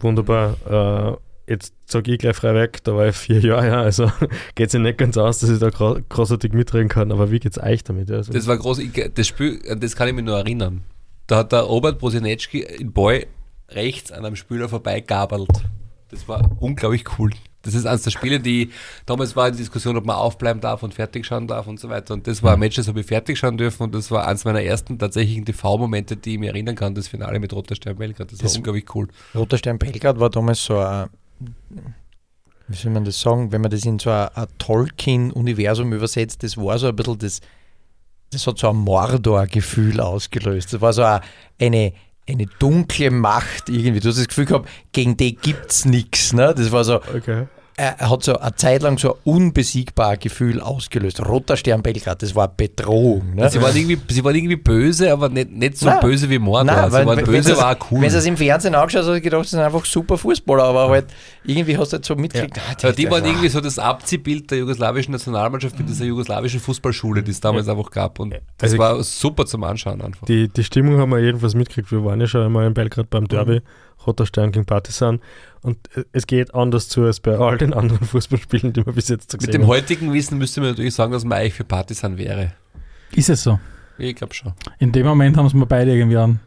Wunderbar. Äh, jetzt sage ich gleich frei weg, da war ich vier Jahre, ja, also geht es ja nicht ganz aus, dass ich da gro großartig mitreden kann, aber wie geht's euch damit? Also, Das war groß. Ich, das Spiel, an das kann ich mich nur erinnern. Da hat der Robert Prosinecki in Boy rechts an einem Spieler vorbeigabelt. Das war unglaublich cool. Das ist eines der Spiele, die damals war die Diskussion, ob man aufbleiben darf und fertig schauen darf und so weiter. Und das war ein Match, das habe ich fertig schauen dürfen und das war eines meiner ersten tatsächlichen TV-Momente, die ich mich erinnern kann, das Finale mit Roter Stern Belgrad. Das, Das- war unglaublich cool. Roter Stern Belgrad war damals so ein, wie soll man das sagen, wenn man das in so ein, ein Tolkien-Universum übersetzt, das war so ein bisschen das, das hat so ein Mordor-Gefühl ausgelöst. Das war so ein, eine, eine dunkle Macht irgendwie. Du hast das Gefühl gehabt, gegen die gibt es nichts. Ne? Das war so, okay. Er hat so eine Zeit lang so ein unbesiegbares Gefühl ausgelöst. Roter Stern Belgrad, das war eine Bedrohung. Ne? Sie waren irgendwie, sie waren irgendwie böse, aber nicht, nicht so Nein. böse wie Mordor. Nein, sie weil, waren wenn böse, das- war auch cool. Wenn du es im Fernsehen angeschaut hast, hast du gedacht, das sind einfach super Fußballer, aber halt irgendwie hast du halt so mitgekriegt, ah, Ja, die das waren war- irgendwie so das Abziehbild der jugoslawischen Nationalmannschaft mit dieser jugoslawischen Fußballschule, die es damals einfach gab. Und das Also- war super zum Anschauen einfach. Die, die Stimmung haben wir jedenfalls mitgekriegt. Wir waren ja schon einmal in Belgrad beim Derby, Roter Stern gegen Partisan. Und äh, es geht anders zu als bei all den anderen Fußballspielen, die wir bis jetzt so Mit gesehen dem haben. heutigen Wissen müsste man natürlich sagen, dass man eigentlich für Partisan wäre. Ist es so? Ich glaube schon. In dem Moment haben es mir beide irgendwie einen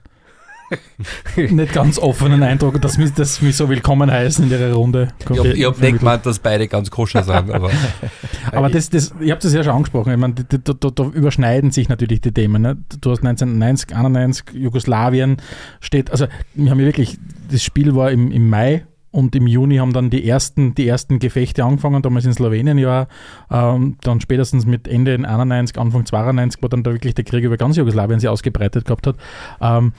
nicht ganz offenen Eindruck, dass mich, dass mich so willkommen heißen in ihrer Runde. Ich habe hab nicht gemeint, dass beide ganz koscher sind, aber Aber das, das, ich habe das ja schon angesprochen. Ich meine, da, da, da, da überschneiden sich natürlich die Themen. Ne? Du hast 1990, 91, Jugoslawien steht, also wir haben ja wirklich, das Spiel war im, im Mai und im Juni haben dann die ersten, die ersten Gefechte angefangen, damals in Slowenien ja, ähm, dann spätestens mit Ende 91, Anfang 92, wo dann da wirklich der Krieg über ganz Jugoslawien sich ausgebreitet gehabt hat. Ähm,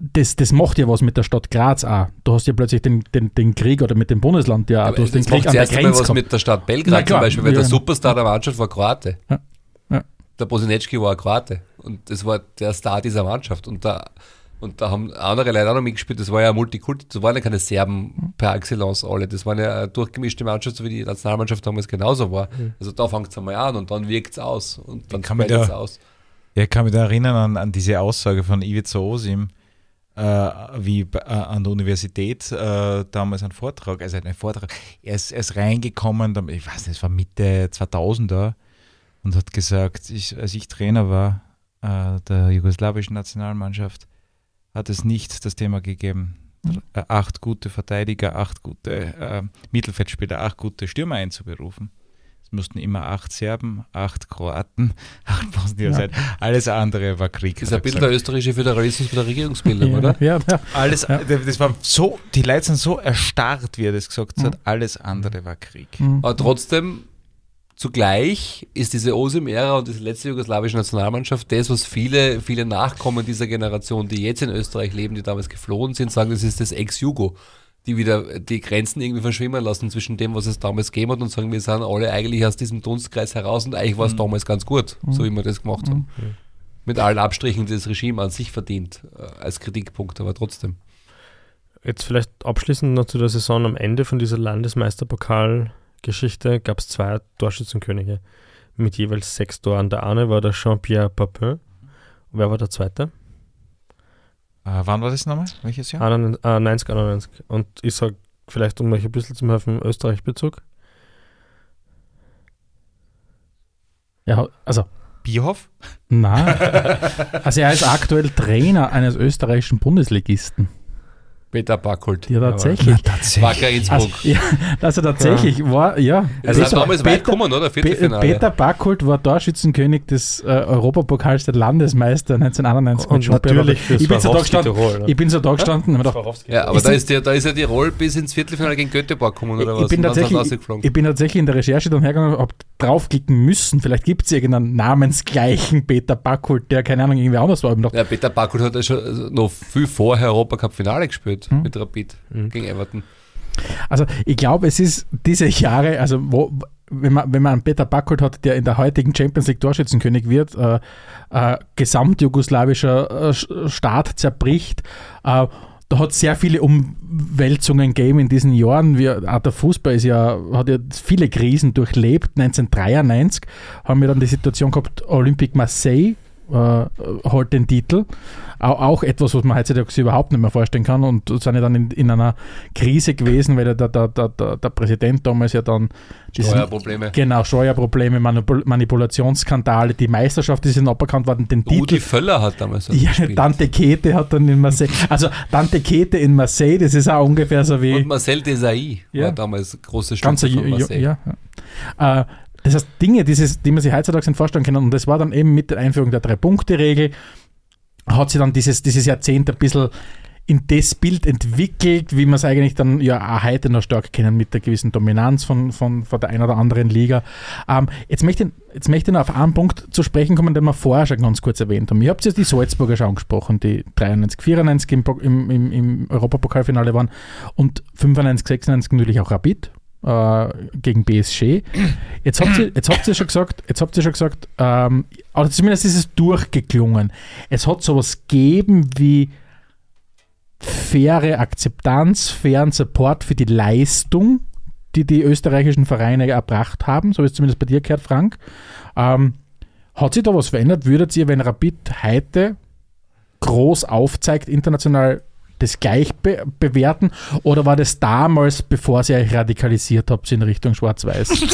das, das macht ja was mit der Stadt Graz auch. Du hast ja plötzlich den, den, den Krieg oder mit dem Bundesland ja auch. Du hast den das Krieg macht an der Grenze was gehabt. mit der Stadt Belgrad klar, zum Beispiel, weil ja, der genau. Superstar der Mannschaft war Kroate. Ja. Ja. Der Bosinecki war Kroate und das war der Star dieser Mannschaft und da, und da haben andere Leute auch noch mitgespielt, das war ja Multikulti, das waren ja keine Serben per Excellence alle, das war ja eine durchgemischte Mannschaft, so wie die Nationalmannschaft damals genauso war. Also da fängt es einmal an und dann wirkt es aus und dann kann es da- aus. Ja, ich kann mich da erinnern an, an diese Aussage von Ivica Osim, äh, wie bei- äh, an der Universität äh, damals ein Vortrag, also ein Vortrag, er ist, er ist reingekommen, ich weiß nicht, es war Mitte 2000er und hat gesagt, ich, als ich Trainer war äh, der jugoslawischen Nationalmannschaft, hat es nicht das Thema gegeben, äh, acht gute Verteidiger, acht gute äh, Mittelfeldspieler, acht gute Stürmer einzuberufen. Es mussten immer acht Serben, acht Kroaten, acht Bosnier Ja. sein. Alles andere war Krieg. Das ist hat ein bisschen der österreichische Föderalismus mit der Regierungsbildung, ja, oder? Ja, ja. alles, Ja. das war so, die Leute sind so erstarrt, wie er das gesagt hat, Mhm. alles andere war Krieg. Mhm. Aber trotzdem, zugleich ist diese Osim-Ära und diese letzte jugoslawische Nationalmannschaft das, was viele, viele Nachkommen dieser Generation, die jetzt in Österreich leben, die damals geflohen sind, sagen, das ist das Ex-Jugo. Die wieder die Grenzen irgendwie verschwimmen lassen zwischen dem, was es damals gegeben hat und sagen, wir sind alle eigentlich aus diesem Dunstkreis heraus und eigentlich war es damals ganz gut, so wie wir das gemacht haben. Mit allen Abstrichen, die das Regime an sich verdient, äh, als Kritikpunkt, aber trotzdem. Jetzt vielleicht abschließend noch zu der Saison am Ende von dieser Landesmeisterpokal-Geschichte gab es zwei Torschützenkönige mit jeweils sechs Toren. Der eine war der Jean-Pierre Papin. Wer war der zweite? Äh, wann war das nochmal? Welches Jahr? 91, äh, 90, 91. Und ich sage vielleicht, um euch ein bisschen zu helfen, Österreich-Bezug. ja, also Bierhoff? Nein. also er ist aktuell Trainer eines österreichischen Bundesligisten. Peter Backholt. Ja, tatsächlich. Wacker Innsbruck. Also, ja, also tatsächlich war, ja. Also das Peter- damals weit Peter- gekommen, oder? Viertelfinale. Peter Backholt war Torschützenkönig des äh, Europapokals der Landesmeister 1991 Und natürlich für ich bin so da gestanden, Tirol. ne? ich bin so da gestanden und hab mir gedacht, Ja, aber Ist da ist, der, da ist ja Tirol bis ins Viertelfinale gegen Göteborg gekommen, oder ich, was? ich, bin tatsächlich, ich bin tatsächlich in der Recherche dann hergegangen und habe draufklicken müssen. Vielleicht gibt es irgendeinen namensgleichen Peter Backholt, der keine Ahnung, irgendwie anders war. Ja, Peter Backholt hat ja schon also noch viel vorher Europacup-Finale gespielt Hm. mit Rapid Mhm. gegen Everton. Also ich glaube, es ist diese Jahre, also wo, wenn man, wenn man einen Peter Backholt hat, der in der heutigen Champions League Torschützenkönig wird, äh, äh, gesamtjugoslawischer äh, Staat zerbricht, äh, da hat es sehr viele Umwälzungen gegeben in diesen Jahren. Wir, auch der Fußball ist ja, hat ja viele Krisen durchlebt. 1993 haben wir dann die Situation gehabt, Olympique Marseille äh, holt den Titel. Auch, etwas, was man heutzutage überhaupt nicht mehr vorstellen kann und sind ja dann in, in einer Krise gewesen, weil der, der, der, der, Präsident damals ja dann Steuerprobleme. Genau, Steuerprobleme, Manipul Manipulationsskandale, die Meisterschaft ist ihnen aberkannt worden, den Rudi Titel. Völler hat damals Ja, gespielt. Tante Kete hat dann in Marseille, also Tante Kete in Marseille, das ist auch ungefähr so wie Und Marcel Desailly Ja. war damals große ganz Stütze von Marseille. ja, ja. Äh, das heißt, Dinge, dieses, die man sich heutzutage nicht vorstellen kann, und das war dann eben mit der Einführung der Drei-Punkte-Regel, hat sich dann dieses, dieses Jahrzehnt ein bisschen in das Bild entwickelt, wie wir es eigentlich dann ja auch heute noch stark kennen, mit der gewissen Dominanz von, von, von der einen oder anderen Liga. Ähm, jetzt, möchte ich, jetzt möchte ich noch auf einen Punkt zu sprechen kommen, den wir vorher schon ganz kurz erwähnt haben. Ihr habt jetzt die Salzburger schon angesprochen, die 93, 94 im, Po- im, im, im Europapokalfinale waren und 95, 96 natürlich auch Rapid äh, gegen BSG. Jetzt habt ihr, jetzt habt ihr schon gesagt, jetzt habt ihr schon gesagt, ähm, oder zumindest ist es durchgeklungen. Es hat sowas gegeben wie faire Akzeptanz, fairen Support für die Leistung, die die österreichischen Vereine erbracht haben, so wie es zumindest bei dir gehört, Frank. Ähm, hat sich da was verändert? Würdet ihr, wenn Rapid heute groß aufzeigt, international das gleich be bewerten? Oder war das damals, bevor ihr euch radikalisiert habt, in Richtung Schwarz-Weiß?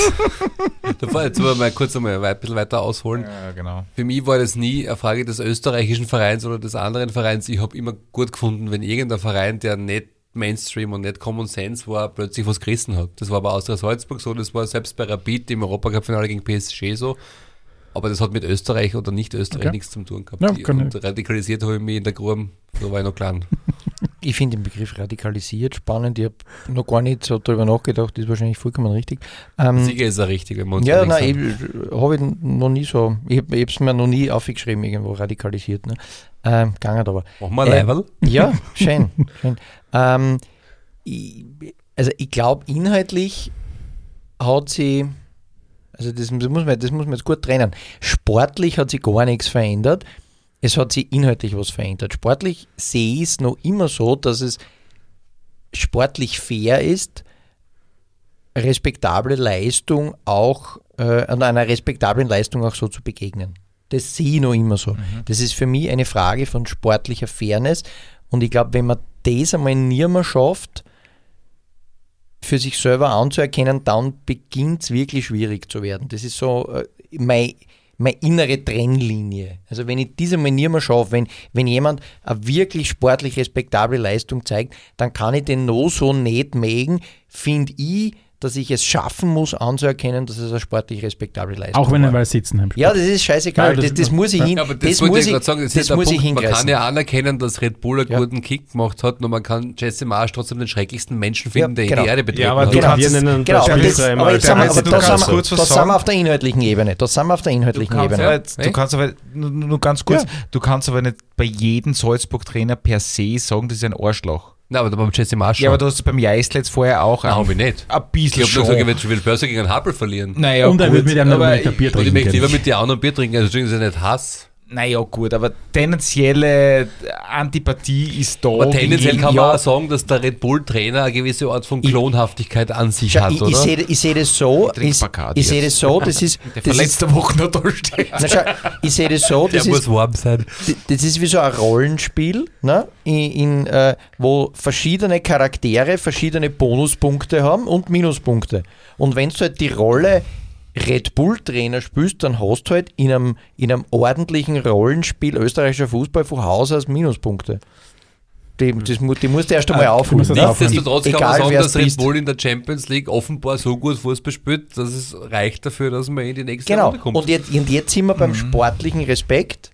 Da war jetzt mal kurz einmal ein bisschen weiter ausholen. Ja, genau. Für mich war das nie eine Frage des österreichischen Vereins oder des anderen Vereins. Ich habe immer gut gefunden, wenn irgendein Verein, der nicht Mainstream und nicht Common Sense war, plötzlich was gerissen hat. Das war bei Austria Salzburg so, das war selbst bei Rapid im Europacup-Finale gegen PSG so. Aber das hat mit Österreich oder nicht Österreich Okay. nichts zu tun gehabt. Ja, und radikalisiert habe ich mich in der Grube, da war ich noch klein. Ich finde den Begriff radikalisiert spannend. Ich habe noch gar nicht so darüber nachgedacht, das ist wahrscheinlich vollkommen richtig. Ähm, Sicher ist er richtig, wenn uns ja, nein, sind. habe ich noch nie so, ich habe es mir noch nie aufgeschrieben, irgendwo radikalisiert. Ne? Ähm, gegangen aber. Machen wir Äh, Leiberl? Ja, schön. schön. Ähm, ich, also ich glaube, inhaltlich hat sie, also das, das, muss man, das muss man jetzt gut trennen. Sportlich hat sich gar nichts verändert. Es hat sich inhaltlich was verändert. Sportlich sehe ich es noch immer so, dass es sportlich fair ist, respektable Leistung auch, äh, an einer respektablen Leistung auch so zu begegnen. Das sehe ich noch immer so. Das ist für mich eine Frage von sportlicher Fairness. Und ich glaube, wenn man das einmal nie mehr schafft, für sich selber anzuerkennen, dann beginnt es wirklich schwierig zu werden. Das ist so äh, mein, meine innere Trennlinie. Also wenn ich diese mal nie mehr schaffe, wenn, wenn jemand eine wirklich sportlich respektable Leistung zeigt, dann kann ich den noch so nicht mögen, finde ich, dass ich es schaffen muss, anzuerkennen, dass es eine sportlich respektable Leistung Auch wenn war. er mal sitzen Spiel. Ja, das ist scheißegal. Ja, das- das, das muss ich hin. Ja, aber das, das muss ich gerade sagen, das, das ist der muss ich. Man kann ja anerkennen, dass Red Bull einen Ja. guten Kick gemacht hat, nur man kann Jesse Marsch trotzdem den schrecklichsten Menschen finden, Ja, der genau. die Erde betreten Ja, aber hat. du Genau. kannst wir nennen Genau, das aber, das, jetzt sind wir, Da aber da, sind wir, was da sind wir auf der inhaltlichen Ebene. Da sind wir auf der Du inhaltlichen kannst, Ebene. aber, du kannst aber nur, ganz kurz, du kannst aber nicht bei jedem Salzburg-Trainer per se sagen, das ist ein Arschloch. Na, aber beim Jesse Marsch Ja, aber du hast beim Jeißl jetzt vorher auch Nein, hab ich nicht. ein bisschen Ich habe nur schon. gesagt, wird schon wieder Börse gegen einen Happel verlieren. naja, Und er wird mit einem aber, Bier Und ich trinken möchte lieber mit dir auch noch ein Bier trinken, also deswegen ist es nicht Hass. Naja, gut, aber tendenzielle Antipathie ist da. Aber tendenziell kann man ja, auch sagen, dass der Red Bull-Trainer eine gewisse Art von Ich- Klonhaftigkeit an sich hat, ich, oder? ich sehe ich seh das so, ich, ich sehe das so, das ist, der das ist verletzte Woche noch da steht. na, schau, ich sehe das so, Der das muss ist, warm sein. das ist wie so ein Rollenspiel, ne? in, in, äh, wo verschiedene Charaktere verschiedene Bonuspunkte haben und Minuspunkte. Und wenn du halt die Rolle Red Bull-Trainer spielst, dann hast du halt in einem, in einem ordentlichen Rollenspiel österreichischer Fußball von Haus aus Minuspunkte. Die, das, mu- die musst du erst einmal Ah, aufholen. das. Nichtsdestotrotz kann man Egal, sagen, dass Red. Bull in der Champions League offenbar so gut Fußball spielt, dass es reicht dafür, dass man in die nächste Genau. Runde kommt. Und jetzt, und jetzt sind wir beim sportlichen Respekt.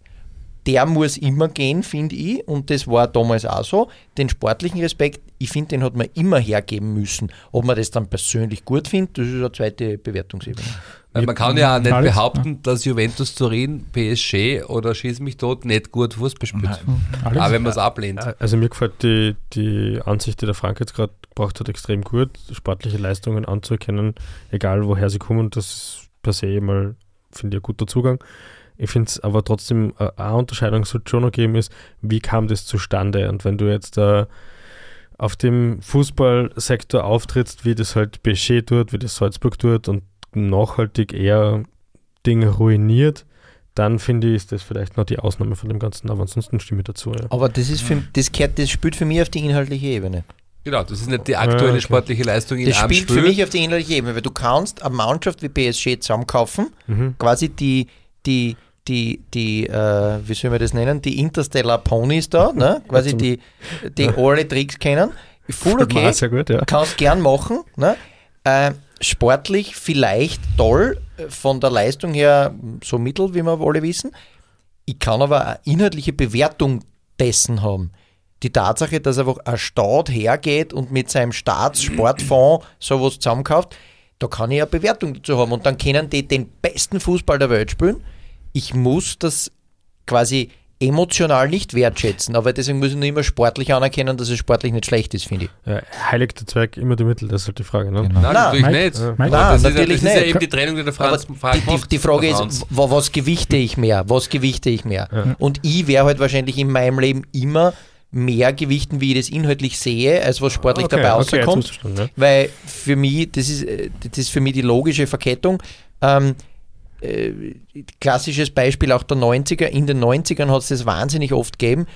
Der muss immer gehen, finde ich. Und das war damals auch so. Den sportlichen Respekt, ich finde, den hat man immer hergeben müssen. Ob man das dann persönlich gut findet, das ist eine zweite Bewertungsebene. Weil man kann ja auch nicht behaupten, dass Juventus Turin, PSG oder Schieß mich tot nicht gut Fußball spielt. Alex? Auch wenn man es ablehnt. Also mir gefällt die, die Ansicht, die der Frank jetzt gerade gebracht hat, extrem gut, sportliche Leistungen anzuerkennen, egal woher sie kommen, das ist per se mal, finde ich, ein guter Zugang. Ich finde es aber trotzdem, äh, eine Unterscheidung sollte schon noch geben, ist, wie kam das zustande? Und wenn du jetzt äh, auf dem Fußballsektor auftrittst, wie das halt PSG tut, wie das Salzburg tut und nachhaltig eher Dinge ruiniert, dann finde ich, ist das vielleicht noch die Ausnahme von dem Ganzen, aber ansonsten stimme ich dazu. Ja. Aber das ist für, das, gehört, das spielt für mich auf die inhaltliche Ebene. Genau, das ist nicht die aktuelle okay. sportliche Leistung in Das spielt Spiel. für mich auf die inhaltliche Ebene, weil du kannst eine Mannschaft wie PSG zusammenkaufen, Mhm. quasi die, die, die, die, äh, wie soll man das nennen, die Interstellar Ponys da, ne? quasi die, die alle Tricks kennen. Voll okay. Sehr gut, ja. kannst gern machen. Ne? Äh, sportlich vielleicht toll, äh, von der Leistung her so mittel, wie wir alle wissen. Ich kann aber eine inhaltliche Bewertung dessen haben. Die Tatsache, dass einfach ein Staat hergeht und mit seinem Staatssportfonds sowas zusammenkauft, da kann ich eine Bewertung dazu haben. Und dann können die den besten Fußball der Welt spielen. Ich muss das quasi emotional nicht wertschätzen, aber deswegen muss ich nur immer sportlich anerkennen, dass es sportlich nicht schlecht ist, finde ich. Ja, heiligt der Zweig immer die Mittel? Das ist halt die Frage. Ne? Genau. Nein, natürlich Mike, nicht. Mike? das Nein, ist, ja, natürlich das ist ja nicht. eben die Trennung, die der Franz Frank die, die, Frage ist, was gewichte ich mehr? Was gewichte ich mehr? Ja. Und ich werde halt wahrscheinlich in meinem Leben immer mehr gewichten, wie ich das inhaltlich sehe, als was sportlich Okay, dabei okay, rauskommt. ja. Weil für mich, das ist, äh, das ist für mich die logische Verkettung. Ähm, äh, klassisches Beispiel auch der 90er. In den 90ern hat es das wahnsinnig oft gegeben,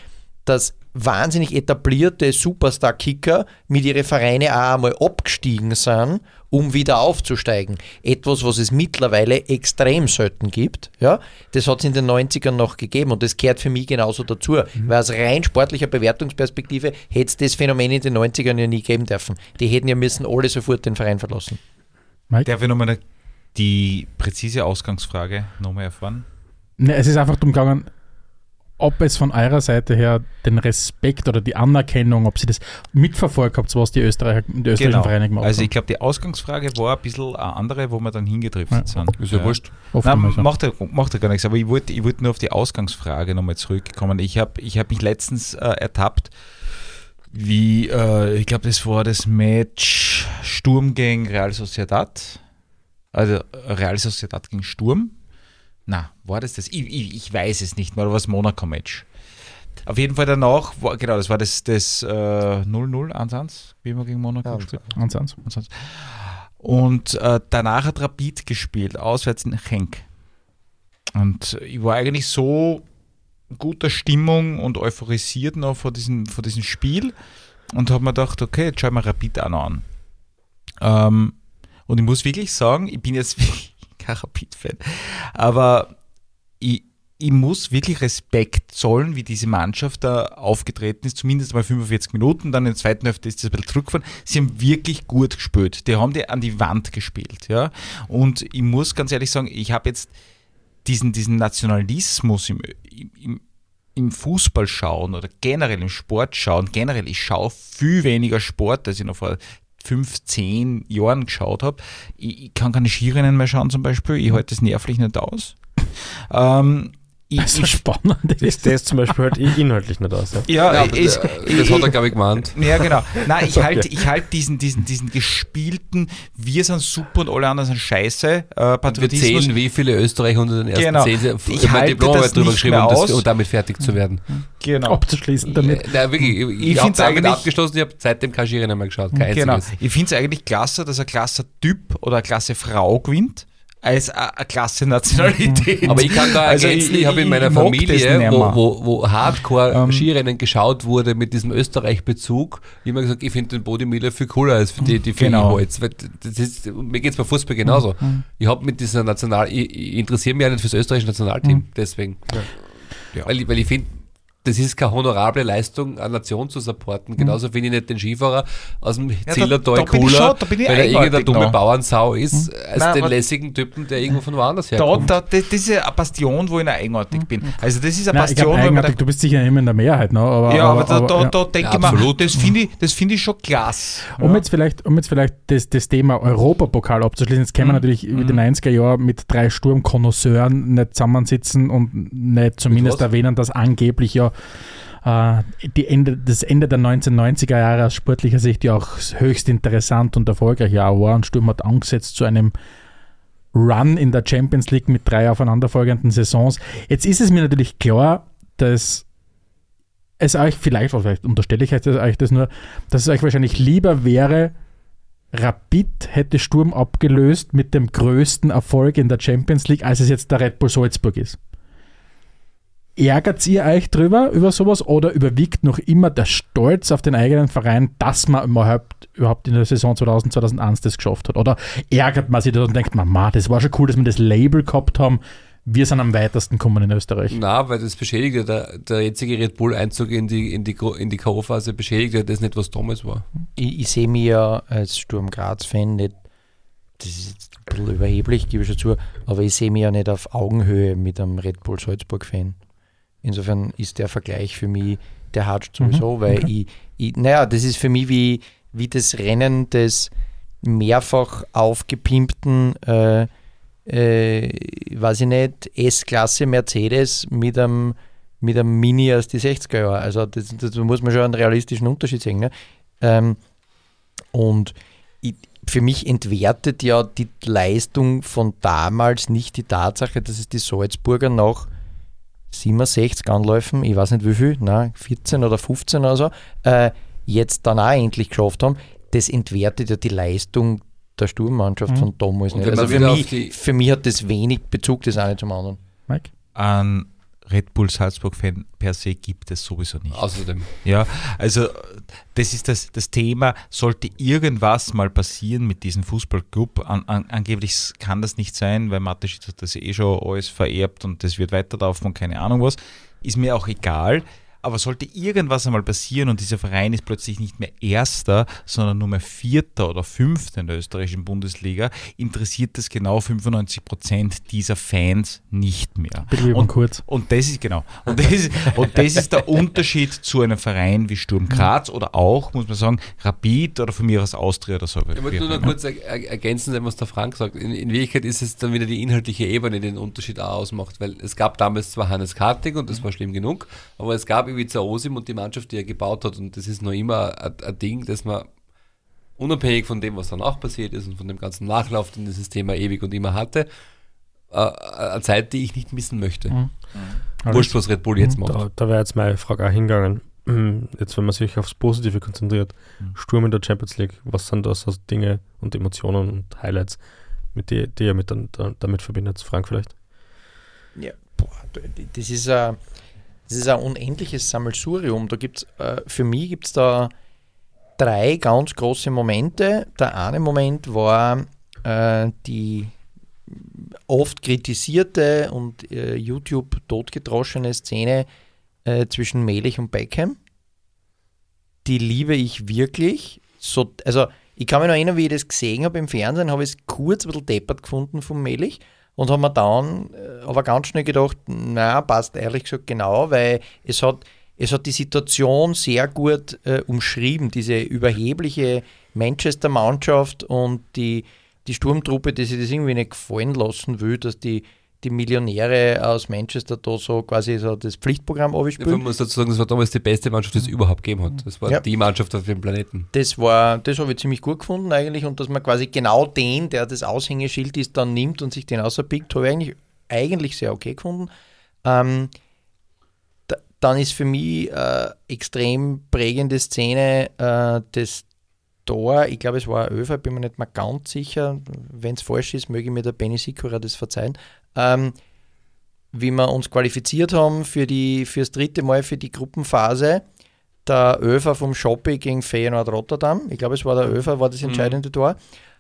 dass wahnsinnig etablierte Superstar-Kicker mit ihren Vereine auch einmal abgestiegen sind, um wieder aufzusteigen. Etwas, was es mittlerweile extrem selten gibt. Ja? Das hat es in den 90ern noch gegeben und das gehört für mich genauso dazu. Weil aus rein sportlicher Bewertungsperspektive hätte es das Phänomen in den 90ern ja nie geben dürfen. Die hätten ja müssen alle sofort den Verein verlassen. Mike? Darf ich nochmal die präzise Ausgangsfrage nochmal erfahren? Ne, es ist einfach darum gegangen, ob es von eurer Seite her den Respekt oder die Anerkennung, ob sie das mitverfolgt habt, was die Österreicher, die österreichischen Genau. Vereine gemacht Also ich haben. glaube, die Ausgangsfrage war ein bisschen eine andere, wo wir dann hingedriftet Ja. sind. Ist ja, wurscht. Oft Nein, macht, ja, macht ja gar nichts, aber ich wollte ich wollte nur auf die Ausgangsfrage nochmal zurückkommen. Ich habe ich hab mich letztens äh, ertappt, wie, äh, ich glaube, das war das Match Sturm gegen Real Sociedad. Also Real Sociedad gegen Sturm. Na, war das das? Ich, ich, ich weiß es nicht mehr, oder war das Monaco-Match? Auf jeden Fall danach, war, genau, das war das, das äh, 0-0, 1-1, wie wir gegen Monaco Ja, gespielt Eins, eins. und sonst. Und äh, danach hat Rapid gespielt, auswärts in Genk. Und ich war eigentlich so guter Stimmung und euphorisiert noch vor diesem, vor diesem Spiel und habe mir gedacht, okay, jetzt schau ich mir Rapid auch noch an. Ähm, und ich muss wirklich sagen, ich bin jetzt kein Rapid-Fan, aber ich, ich muss wirklich Respekt zollen, wie diese Mannschaft da aufgetreten ist, zumindest mal 45 Minuten, dann in der zweiten Hälfte ist das ein bisschen zurückgefahren. Sie haben wirklich gut gespielt. Die haben die an die Wand gespielt, ja. Und ich muss ganz ehrlich sagen, ich habe jetzt diesen, diesen Nationalismus im, im, im Fußball schauen oder generell im Sport schauen, generell, ich schaue viel weniger Sport, als ich noch vor fünf, zehn Jahren geschaut habe. Ich, ich kann keine Skirennen mehr schauen zum Beispiel, ich halte das nervlich nicht aus. Ähm, ich, Also ich, spannend. Ist zum Beispiel halt inhaltlich nicht aus. Ja. ja, Ja, es- äh, das hat er, glaube ich, gemeint. ja, genau. Nein, ich halte ich halt diesen, diesen, diesen gespielten, wir sind super und alle anderen sind scheiße, äh, Wir Patriotismus. zählen, wie viele Österreicher unter den ersten Genau. zehn sind. Ich Ich habe Diplomarbeit das drüber geschrieben, um, das, aus. um damit fertig zu werden. Genau. Abzuschließen damit. Äh, Nein, wirklich. Ich, Ich ich habe damit eigentlich- abgeschlossen, ich habe seitdem kein Skirennen mehr geschaut. Kein Genau. einziges. Ich finde es eigentlich klasse, dass ein klasse Typ oder eine klasse Frau gewinnt, als eine eine klasse Nationalität. Aber ich kann da Also ergänzen, ich- ich, habe in meiner das Familie, wo, wo, wo Hardcore Ähm. Skirennen geschaut wurde mit diesem Österreich-Bezug, immer gesagt, ich finde den Body Miller viel cooler als die, die für Genau. Holz. Das mir geht es bei Fußball genauso. Ich habe mit dieser National, ich, ich interessiere mich ja nicht fürs österreichische Nationalteam, deswegen. Ja. Weil, weil ich finde, das ist keine honorable Leistung, eine Nation zu supporten. Genauso finde ich nicht den Skifahrer aus dem da- Zillertal da bin ich cooler, schon- da bin ich weil er irgendeine dumme noch. Bauernsau ist, als Nein, den aber- lässigen Typen, der irgendwo von woanders da, herkommt. da, das, das ist ja eine Bastion, wo ich noch eigenartig bin. Also das ist eine Nein, Bastion, ich eigenartig, du bist sicher immer in der Mehrheit, ne? aber, ja, aber, da, da, ja. da denke Ja, ich absolut. das finde ich, das finde ich schon klasse. Um jetzt vielleicht, um jetzt vielleicht das, das Thema Europapokal abzuschließen, jetzt können wir Mhm. natürlich über die 90er Jahre mit drei Sturmkonnoisseuren nicht zusammensitzen und nicht zumindest erwähnen, dass angeblich ja äh, die Ende, das Ende der 1990er Jahre aus sportlicher Sicht ja auch höchst interessant und erfolgreich ja war und Sturm hat angesetzt zu einem Run in der Champions League mit drei aufeinanderfolgenden Saisons. Jetzt ist es mir natürlich klar, dass es euch vielleicht, vielleicht unterstelle ich euch das nur, dass es euch wahrscheinlich lieber wäre, Rapid hätte Sturm abgelöst mit dem größten Erfolg in der Champions League, als es jetzt der Red Bull Salzburg ist. Ärgert ihr euch drüber, über sowas, oder überwiegt noch immer der Stolz auf den eigenen Verein, dass man überhaupt, überhaupt in der Saison 2000, 2001 das geschafft hat? Oder ärgert man sich das und denkt man, ma, das war schon cool, dass wir das Label gehabt haben, wir sind am weitesten gekommen in Österreich. Na, weil das beschädigt ja der, der jetzige Red Bull-Einzug in die, in die, in die K.O.-Phase beschädigt ja das nicht, was damals war. ich, ich sehe mich ja als Sturm Graz-Fan nicht, das ist jetzt ein bisschen überheblich, gebe ich schon zu, aber ich sehe mich ja nicht auf Augenhöhe mit einem Red Bull Salzburg-Fan. Insofern ist der Vergleich für mich, der hatscht sowieso, weil ich, ich, naja, das ist für mich wie, wie das Rennen des mehrfach aufgepimpten, äh, äh, weiß ich nicht, S-Klasse Mercedes mit einem, mit einem Mini aus die 60er Jahre. Also das, das muss man schon einen realistischen Unterschied sehen. Ne? Ähm, und ich, für mich entwertet ja die Leistung von damals nicht die Tatsache, dass es die Salzburger nach 67 Anläufen, ich weiß nicht wie viel, nein, 14 oder 15 oder so, äh, jetzt dann auch endlich geschafft haben. Das entwertet ja die Leistung der Sturmmannschaft Mhm. von damals nicht. Also für mich, für mich hat das wenig Bezug, das eine zum anderen. Mike? Ein Red Bull Salzburg-Fan per se gibt es sowieso nicht. Außerdem. Ja, also das ist das, das Thema, sollte irgendwas mal passieren mit diesem Fußballclub, an, an, angeblich kann das nicht sein, weil Mateschitz hat das eh schon alles vererbt und das wird weiterlaufen und keine Ahnung was, ist mir auch egal, Aber sollte irgendwas einmal passieren und dieser Verein ist plötzlich nicht mehr Erster, sondern nur mehr Vierter oder Fünfter in der österreichischen Bundesliga, interessiert das genau 95 Prozent dieser Fans nicht mehr. Bitte Und, kurz. und das ist genau. Und das ist, und das ist der Unterschied zu einem Verein wie Sturm Graz oder auch, muss man sagen, Rapid oder von mir aus Austria oder so. Ich wollte nur noch kurz er er ergänzen, was der Frank sagt. In, in Wirklichkeit ist es dann wieder die inhaltliche Ebene, die den Unterschied auch ausmacht, weil es gab damals zwar Hannes Kartig und das war schlimm genug, aber es gab Ivica Osim und die Mannschaft, die er gebaut hat und das ist noch immer ein, ein Ding, das man unabhängig von dem, was danach passiert ist und von dem ganzen Nachlauf, den dieses Thema ewig und immer hatte, äh, eine Zeit, die ich nicht missen möchte. Mhm. Wurscht, was Red Bull jetzt macht. Da, da wäre jetzt meine Frage auch hingegangen. Hm, Jetzt, wenn man sich aufs Positive konzentriert, Sturm in der Champions League, was sind das also Dinge und Emotionen und Highlights, mit die, die ihr mit dann, damit verbindet? Frank vielleicht? Ja, boah, das ist ein, das ist ein unendliches Sammelsurium. Da gibt's, äh, für mich gibt es da drei ganz große Momente. Der eine Moment war äh, die oft kritisierte und äh, YouTube totgedroschene Szene äh, zwischen Melich und Beckham. Die liebe ich wirklich. So, also ich kann mich noch erinnern, wie ich das gesehen habe im Fernsehen, habe ich es kurz ein bisschen deppert gefunden von Melich und habe mir dann äh, aber ganz schnell gedacht, na, passt ehrlich gesagt genau, weil es hat, es hat die Situation sehr gut äh, umschrieben, diese überhebliche Manchester-Mannschaft und die, die Sturmtruppe, die sich das irgendwie nicht gefallen lassen will, dass die, die Millionäre aus Manchester da so quasi so das Pflichtprogramm Ja, man abspielen. muss dazu sagen, das war damals die beste Mannschaft, die es überhaupt gegeben hat. Das war Ja. die Mannschaft auf dem Planeten. Das war, das habe ich ziemlich gut gefunden eigentlich und dass man quasi genau den, der das Aushängeschild ist, dann nimmt und sich den außerpickt, habe ich eigentlich, eigentlich sehr okay gefunden. Ähm, da, dann ist für mich äh, extrem prägende Szene äh, das Tor, ich glaube es war ein Öfer, bin mir nicht mal ganz sicher, wenn es falsch ist, möge mir der Benny Sikora das verzeihen, ähm, wie wir uns qualifiziert haben für, die, für das dritte Mal für die Gruppenphase der Öfer vom Shopping gegen Feyenoord Rotterdam. Ich glaube, es war der Öfer, war das entscheidende Tor.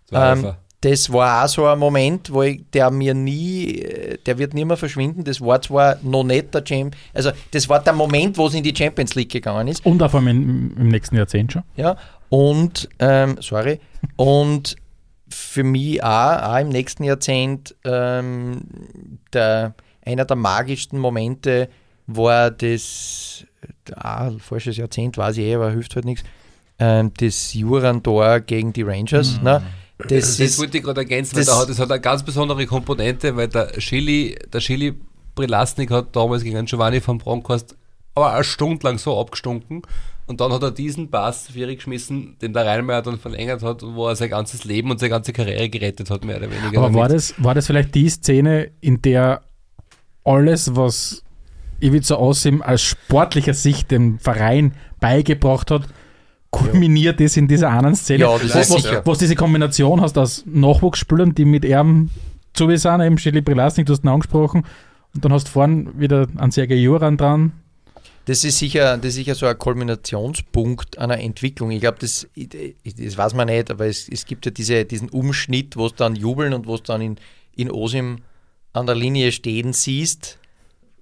Das war Ähm. Das war auch so ein Moment, wo ich, der mir nie, der wird nie mehr verschwinden. Das war zwar noch nicht der Champ, also das war der Moment, wo es in die Champions League gegangen ist. Und auch vor allem im, im nächsten Jahrzehnt schon. Ja, und, ähm, sorry, und für mich auch, auch im nächsten Jahrzehnt ähm, der, einer der magischsten Momente war das, ah, falsches Jahrzehnt weiß ich eh, aber hilft halt nichts, ähm, das Juran-Tor gegen die Rangers. Ne? Das, Das, ist, wollte ich gerade ergänzen, weil das- da hat, das hat eine ganz besondere Komponente, weil der Chili, der Chili Prilasnik hat damals gegen einen Giovanni von Bronckhorst aber eine Stunde lang so abgestunken und dann hat er diesen Pass für geschmissen, den der Reinmeier dann verlängert hat und wo er sein ganzes Leben und seine ganze Karriere gerettet hat, mehr oder weniger. Aber war das, war das vielleicht die Szene, in der alles, was Ivica Osim aus sportlicher Sicht dem Verein beigebracht hat, kulminiert ist in dieser einen Szene? Ja, das wo, sicher. wo du diese Kombination hast aus Nachwuchsspielern, die mit ihm zu wie sind, eben Chili Prilasnik, du hast ihn angesprochen, und dann hast du vorne wieder einen Sergei Juran dran. Das ist sicher, das ist sicher so ein Kulminationspunkt einer Entwicklung. Ich glaube, das, das weiß man nicht, aber es, es gibt ja diese, diesen Umschnitt, wo es dann jubeln und wo es dann in, in Osim an der Linie stehen siehst,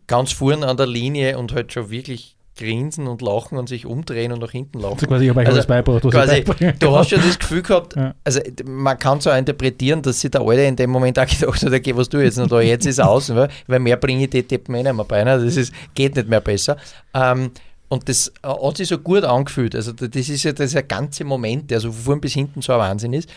ganz vorn an der Linie und halt schon wirklich grinsen und lachen und sich umdrehen und nach hinten laufen. Also quasi, ich habe euch Also, was Quasi, du hast schon das Gefühl gehabt, Ja. also man kann so auch interpretieren, dass sich der Alte in dem Moment auch gedacht hat, okay, was ich jetzt noch da, jetzt ist es aus, weil mehr bringe ich die Deppen eh nicht mehr bei, ne? das ist, geht nicht mehr besser. Ähm, und das äh, hat sich so gut angefühlt, also das ist ja dieser ganze Moment, der so von vorn bis hinten so ein Wahnsinn ist.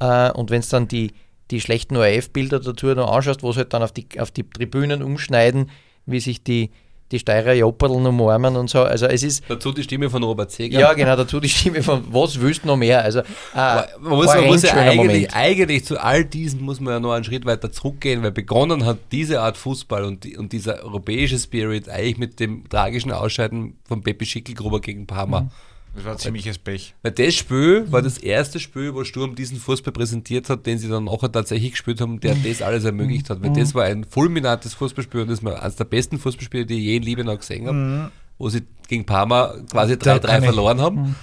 Äh, und wenn es dann die, die schlechten ORF-Bilder dazu noch anschaust, wo es halt dann auf die, auf die Tribünen umschneiden, wie sich die, die Steirer Jopperln umarmen und so, also es ist Dazu die Stimme von Robert Seger. ja, genau, dazu die Stimme von Was willst du noch mehr? Also, äh, man muss, man muss ja eigentlich, eigentlich zu all diesen muss man ja noch einen Schritt weiter zurückgehen, weil begonnen hat diese Art Fußball und, die, und dieser europäische Spirit eigentlich mit dem tragischen Ausscheiden von Pepe Schickelgruber gegen Parma. Das war ziemliches Pech. Weil das Spiel war das erste Spiel, wo Sturm diesen Fußball präsentiert hat, den sie dann nachher tatsächlich gespielt haben, der das alles ermöglicht hat. Weil das war ein fulminantes Fußballspiel und das war eines der besten Fußballspiele, die ich je in Liebenau gesehen habe, wo sie gegen Parma quasi 3-3 kann ich- verloren haben.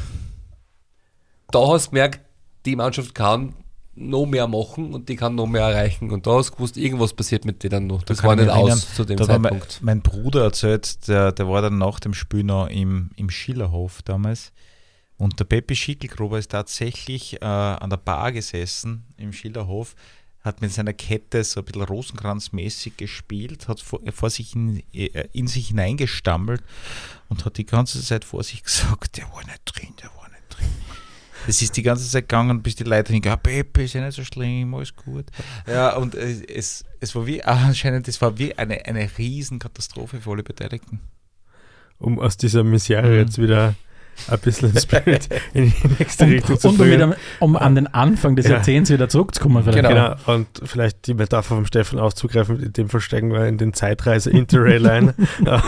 Da hast du gemerkt, die Mannschaft kann noch mehr machen und die kann noch mehr erreichen. Und da hast du gewusst, irgendwas passiert mit denen noch. Das kann war nicht erinnern, aus zu dem Da Zeitpunkt. mein Bruder erzählt, der, der war dann nach dem Spiel noch im, im Schillerhof damals. Und der Peppi Schickelgruber ist tatsächlich äh, an der Bar gesessen im Schillerhof, hat mit seiner Kette so ein bisschen Rosenkranzmäßig gespielt, hat vor, vor sich in, äh, in sich hineingestammelt und hat die ganze Zeit vor sich gesagt, der war nicht drin, der war nicht drin. Das ist die ganze Zeit gegangen, bis die Leute hingegangen, ah, Pepe, ist ja nicht so schlimm, alles gut. Ja, und es, es war wie, anscheinend, es war wie eine, eine Riesenkatastrophe für alle Beteiligten. Um aus dieser Misere Mhm. jetzt wieder ein bisschen Spirit in die nächste Richtung Und, zu und um, wieder, um an den Anfang des Ja. Jahrzehnts wieder zurückzukommen. vielleicht. Genau. Genau, und vielleicht die Metapher vom Stefan aufzugreifen, in dem Fall steigen wir in den Zeitreise Interrail ein.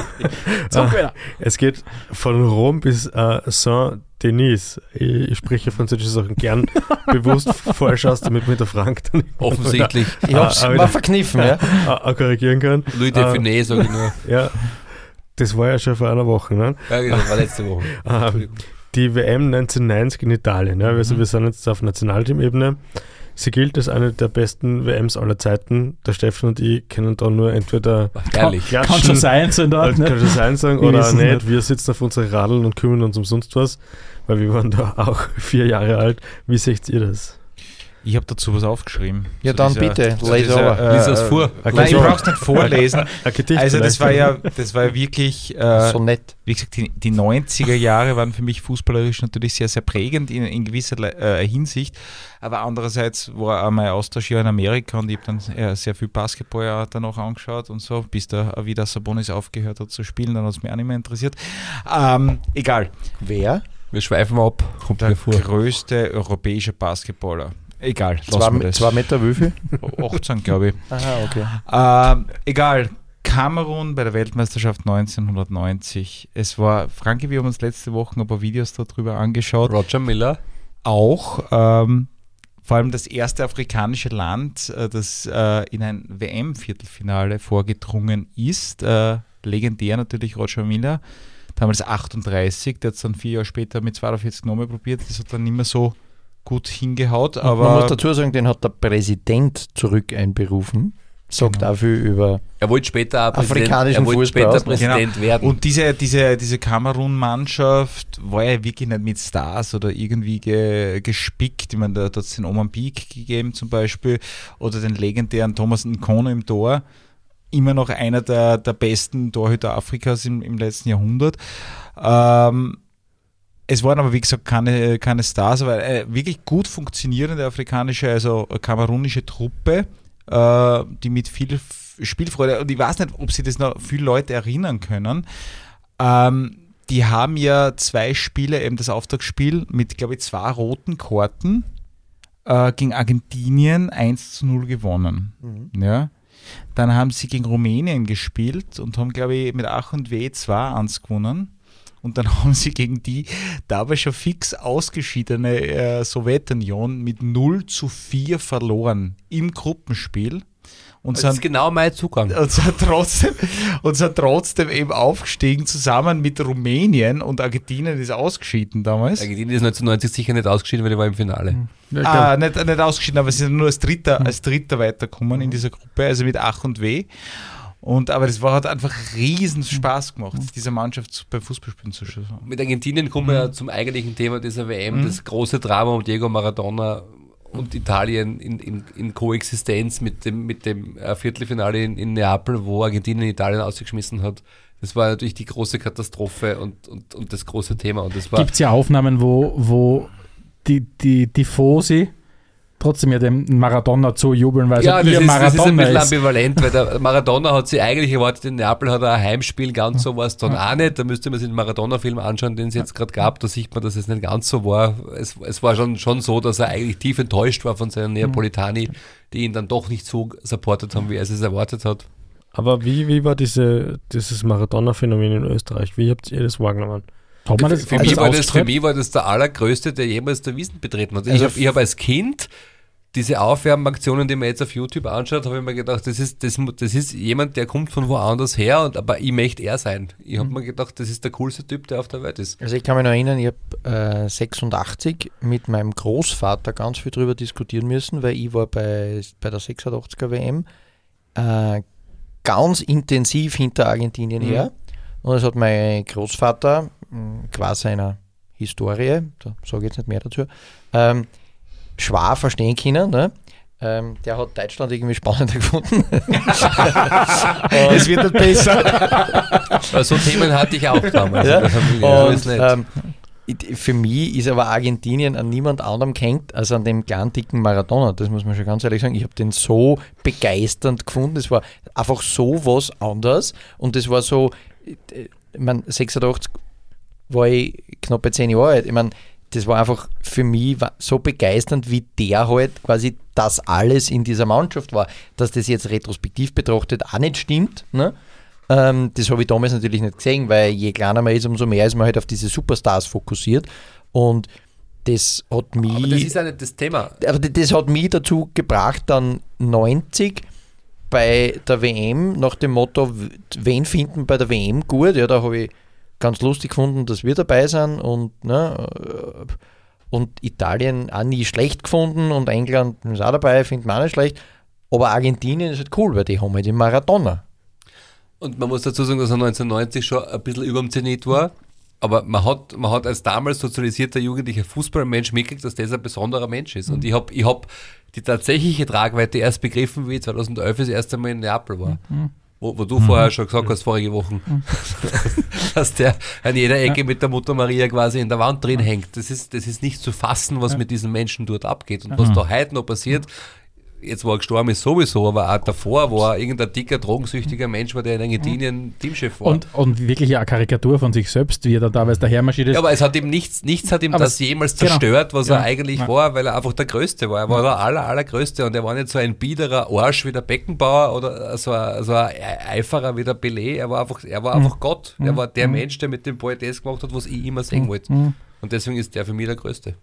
Es geht von Rom bis äh, Saint-Denis. Ich, ich spreche französische Sachen gern bewusst falsch aus, damit mir der Frank dann Offensichtlich. Ich hab's Ah, aber mal wieder- verkniffen, ja. auch, auch korrigieren kann. Louis Ah. Define, sage ich nur. Ja, das war ja schon vor einer Woche. Ne? Ja, genau, war letzte Woche. Ähm, die WM 1990 in Italien. Ja, also wir sind jetzt auf Nationalteam-Ebene. Sie gilt als eine der besten WMs aller Zeiten. Der Stefan und ich kennen da nur entweder Ehrlich. klatschen, Kann schon sein, so in der Art, äh, kann ne? schon sein sagen, oder nicht. nicht. Wir sitzen auf unsere Radeln und kümmern uns um sonst was, weil wir waren da auch vier Jahre alt. Wie seht ihr das? Ich habe dazu was aufgeschrieben. Ja, dann bitte, zu lay dieser, over. Lies das vor. Nein, ich brauch's nicht vorlesen. Also das war ja, das war ja wirklich, äh, So nett. wie gesagt, die, die 90er Jahre waren für mich fußballerisch natürlich sehr, sehr prägend in, in gewisser äh, Hinsicht. Aber andererseits war auch mein Austausch ja in Amerika und ich habe dann äh, sehr viel Basketball ja dann auch angeschaut und so, bis da wieder Sabonis aufgehört hat zu spielen, dann hat es mich auch nicht mehr interessiert. Ähm, egal, Wer? Wir schweifen ab. Kommt der größte europäische Basketballer. Egal, Zwei, wir das. zwei Meter wie viel? 18, glaube ich. Aha, okay. Ähm, egal. Kamerun bei der Weltmeisterschaft 1990. Es war, Frankie, wir haben uns letzte Woche ein paar Videos darüber angeschaut. Roger Miller. Auch ähm, vor allem das erste afrikanische Land, äh, das äh, in ein WM-Viertelfinale vorgedrungen ist. Äh, legendär natürlich Roger Miller. Damals 38, der hat es dann vier Jahre später mit 42 nochmal probiert. Das hat dann nicht mehr so gut hingehaut. Aber Man muss dazu sagen, den hat der Präsident zurück einberufen. Sagt Genau. dafür über. Er wollte später Afrikanischen er wollte Fußball später Präsident werden. Und diese, diese, diese Kamerun-Mannschaft war ja wirklich nicht mit Stars oder irgendwie ge, gespickt. Ich meine, da hat es den Oman Peak gegeben zum Beispiel oder den legendären Thomas Nkono im Tor. Immer noch einer der, der besten Torhüter Afrikas im, im letzten Jahrhundert. Ähm, es waren aber, wie gesagt, keine, keine Stars, aber eine wirklich gut funktionierende afrikanische, also kamerunische Truppe, äh, die mit viel Spielfreude, und ich weiß nicht, ob sich das noch viele Leute erinnern können, ähm, die haben ja zwei Spiele, eben das Auftaktspiel mit, glaube ich, zwei roten Karten äh, gegen Argentinien 1 zu 0 gewonnen. Ja. Dann haben sie gegen Rumänien gespielt und haben, glaube ich, mit Ach und Weh 2-1 gewonnen. Und dann haben sie gegen die dabei schon fix ausgeschiedene äh, Sowjetunion mit 0 zu 4 verloren im Gruppenspiel. Und das ist sind, genau mein Zugang. und sind, trotzdem, und sind trotzdem eben aufgestiegen zusammen mit Rumänien und Argentinien ist ausgeschieden damals. Argentinien ist 1990 sicher nicht ausgeschieden, weil er war im Finale. Ja, ich Ah, nicht, nicht ausgeschieden, aber sie sind nur als Dritter, als Dritter weitergekommen in dieser Gruppe, also mit Ach und Weh. Und, aber das war, hat einfach riesen Spaß gemacht, dieser Mannschaft beim Fußballspielen zu schauen. Mit Argentinien kommen wir ja zum eigentlichen Thema dieser WM, Mhm. das große Drama um Diego Maradona und Italien in, in, in Koexistenz mit dem, mit dem äh, Viertelfinale in, in Neapel, wo Argentinien Italien ausgeschmissen hat. Das war natürlich die große Katastrophe und, und, und das große Thema. Gibt es ja Aufnahmen, wo, wo die, die Tifosi trotzdem ja dem Maradona zujubeln, weil ja, es ihr ist, das ist ein Maradona bisschen ist. ambivalent, weil der Maradona hat sich eigentlich erwartet, in Neapel hat er ein Heimspiel, ganz so war es dann auch nicht. Da müsste man sich den Maradona-Film anschauen, den es jetzt gerade gab. Da sieht man, dass es nicht ganz so war. Es, es war schon, schon so, dass er eigentlich tief enttäuscht war von seinen Neapolitani, die ihn dann doch nicht so supportet haben, wie er es erwartet hat. Aber wie, wie war diese, dieses Maradona-Phänomen in Österreich? Wie habt ihr das wahrgenommen? Hat man das, für, mich das war das, für mich war das der allergrößte, der jemals der Wiesen betreten hat. ich Also habe hab als Kind diese Aufwärmaktionen, die man jetzt auf YouTube anschaut, habe ich mir gedacht, das ist, das, das ist jemand, der kommt von woanders her, und, aber ich möchte er sein. Ich habe mir gedacht, das ist der coolste Typ, der auf der Welt ist. Also ich kann mich noch erinnern, ich habe äh, 86 mit meinem Großvater ganz viel drüber diskutieren müssen, weil ich war bei, bei der 86er WM äh, ganz intensiv hinter Argentinien Mhm. her. Und das hat mein Großvater, mh, qua seiner Historie, da sage ich jetzt nicht mehr dazu, ähm, schwer verstehen können. Ne? Ähm, der hat Deutschland irgendwie spannender gefunden. Es wird nicht besser. So Themen hatte ich auch damals Ja. Und ähm, für mich ist aber Argentinien an niemand anderem gehängt als an dem kleinen dicken Maradona. Das muss man schon ganz ehrlich sagen. Ich habe den so begeisternd gefunden. Es war einfach so was anderes. Und es war so, äh, ich meine, 86 war ich knapp bei 10 Jahre alt. Ich meine, das war einfach für mich so begeisternd, wie der halt quasi das alles in dieser Mannschaft war. Dass das jetzt retrospektiv betrachtet auch nicht stimmt. Ne? Ähm, das habe ich damals natürlich nicht gesehen, weil je kleiner man ist, umso mehr ist man halt auf diese Superstars fokussiert. Und das hat mich. aber das ist ja nicht das Thema. aber das hat mich dazu gebracht, dann 90 bei der WM nach dem Motto, wen finden bei der WM gut? Ja, da habe ich ganz lustig gefunden, dass wir dabei sind und, ne, äh, und Italien auch nie schlecht gefunden und England ist auch dabei, finden wir auch nicht schlecht. Aber Argentinien ist halt cool, weil die haben halt den Maradona. Und man muss dazu sagen, dass er 1990 schon ein bisschen über dem Zenit war. Aber man hat, man hat als damals sozialisierter jugendlicher Fußballmensch mitgekriegt, dass das ein besonderer Mensch ist. Und ich habe ich hab die tatsächliche Tragweite erst begriffen, wie ich 2011 das erste Mal in Neapel war. Wo, wo du vorher schon gesagt hast, vorige Woche, dass der an jeder Ecke mit der Mutter Maria quasi in der Wand drin hängt. Das ist, das ist nicht zu fassen, was mit diesen Menschen dort abgeht. Und was da heute noch passiert, jetzt wo er gestorben ist sowieso, aber auch davor, wo er irgendein dicker, drogensüchtiger Mensch war, der in Argentinien Teamchef war. Und, und wirklich eine Karikatur von sich selbst, wie er da teilweise dahermarschiert ist. ja, aber es hat ihm nichts, nichts hat ihm Aber das jemals genau. zerstört, was Ja. er eigentlich Ja. war, weil er einfach der Größte war. Er war der aller, allergrößte und er war nicht so ein biederer Arsch wie der Beckenbauer oder so ein, so ein Eiferer wie der Pelé. Er war einfach, er war Mhm. einfach Gott. Er war der Mensch, der mit dem Ball das gemacht hat, was ich immer sehen wollte. Mhm. Und deswegen ist der für mich der Größte.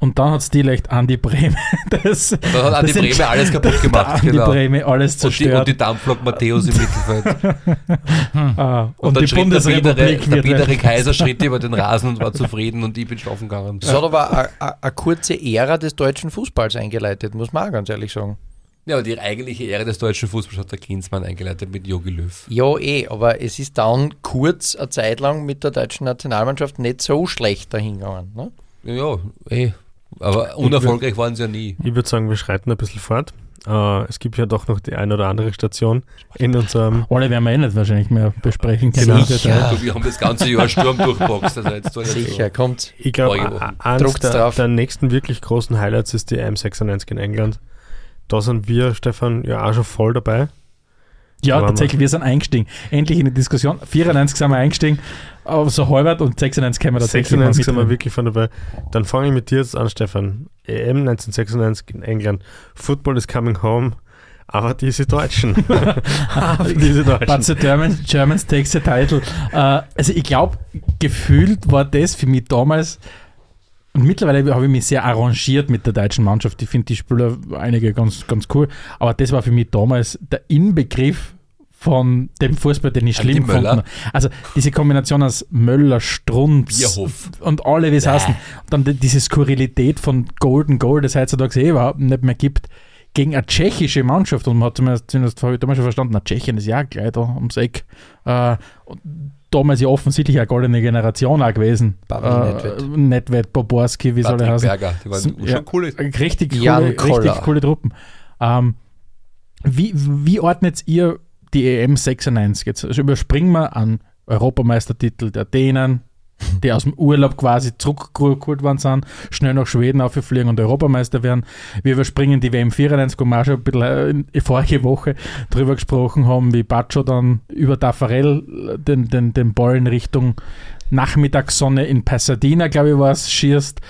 Und dann hat Stilecht Andi Breme. Das, Und dann hat Andi Breme alles kaputt gemacht. Andi genau. Breme alles Und die, und zerstört. die Dampflok Matthäus im Mittelfeld. Ah, und, Und, dann die schritt der biedere, Bundesrepublik der biedere Kaiser schritt über den Rasen und war zufrieden und ich bin schlafen gegangen. Das hat aber eine kurze Ära des deutschen Fußballs eingeleitet, muss man auch ganz ehrlich sagen. Ja, aber die eigentliche Ehre des deutschen Fußballs hat der Klinsmann eingeleitet mit Jogi Löw. Ja, eh, aber es ist dann kurz eine Zeit lang mit der deutschen Nationalmannschaft nicht so schlecht dahingegangen. Ne? Ja, eh. Aber unerfolgreich waren sie ja nie. Ich würde sagen, wir schreiten ein bisschen fort. Äh, es gibt ja doch noch die ein oder andere Station in unserem. Alle werden wir eh nicht wahrscheinlich mehr besprechen können. Genau. Sicher. Du, wir haben das ganze Jahr Sturm durchboxt. Also Sicher, kommt. Ich glaube, eines der, drauf. der nächsten wirklich großen Highlights ist die M96 in England. Da sind wir, Stefan, ja auch schon voll dabei. Ja, tatsächlich, wir sind eingestiegen. Endlich in die Diskussion. 94 sind wir eingestiegen, aber so halbert und 96 können wir tatsächlich 96 sind wir wirklich von dabei. Dann fange ich mit dir jetzt an, Stefan. EM 1996 in England. Football is coming home. Aber diese Deutschen. diese But Deutschen. the German, Germans takes the title. Äh, also ich glaube, gefühlt war das für mich damals, und mittlerweile habe ich mich sehr arrangiert mit der deutschen Mannschaft. Ich finde die Spieler einige ganz, ganz cool. Aber das war für mich damals der Inbegriff von dem Fußball, den ich schlimm fand. Also diese Kombination aus Möller, Strunz Bierhof. und alle, wie es heißen. Und dann die- diese Skurrilität von Golden Goal, das heutzutage eh überhaupt nicht mehr gibt, gegen eine tschechische Mannschaft. Und man hat zumindest, zumindest habe ich damals schon verstanden, na, Tschechien ist ja gleich da ums Eck. Äh, damals ja offensichtlich eine goldene Generation auch gewesen. Pavel äh. Nedved, Boborski, wie soll er Patrick heißen? Berger. Die waren Ja. schon coole. Richtig coole, richtig coole Truppen. Ähm, wie, wie ordnet ihr die EM 96 jetzt? Also überspringen wir an Europameistertitel der Dänen, die aus dem Urlaub quasi zurückgeholt worden sind, schnell nach Schweden auffliegen und Europameister werden. Wir überspringen die WM 94, wo wir schon ein bisschen äh, in- vorige Woche drüber gesprochen haben, wie Baccio dann über Taffarel äh, den, den, den Ball in Richtung Nachmittagssonne in Pasadena, glaube ich, war es, schießt.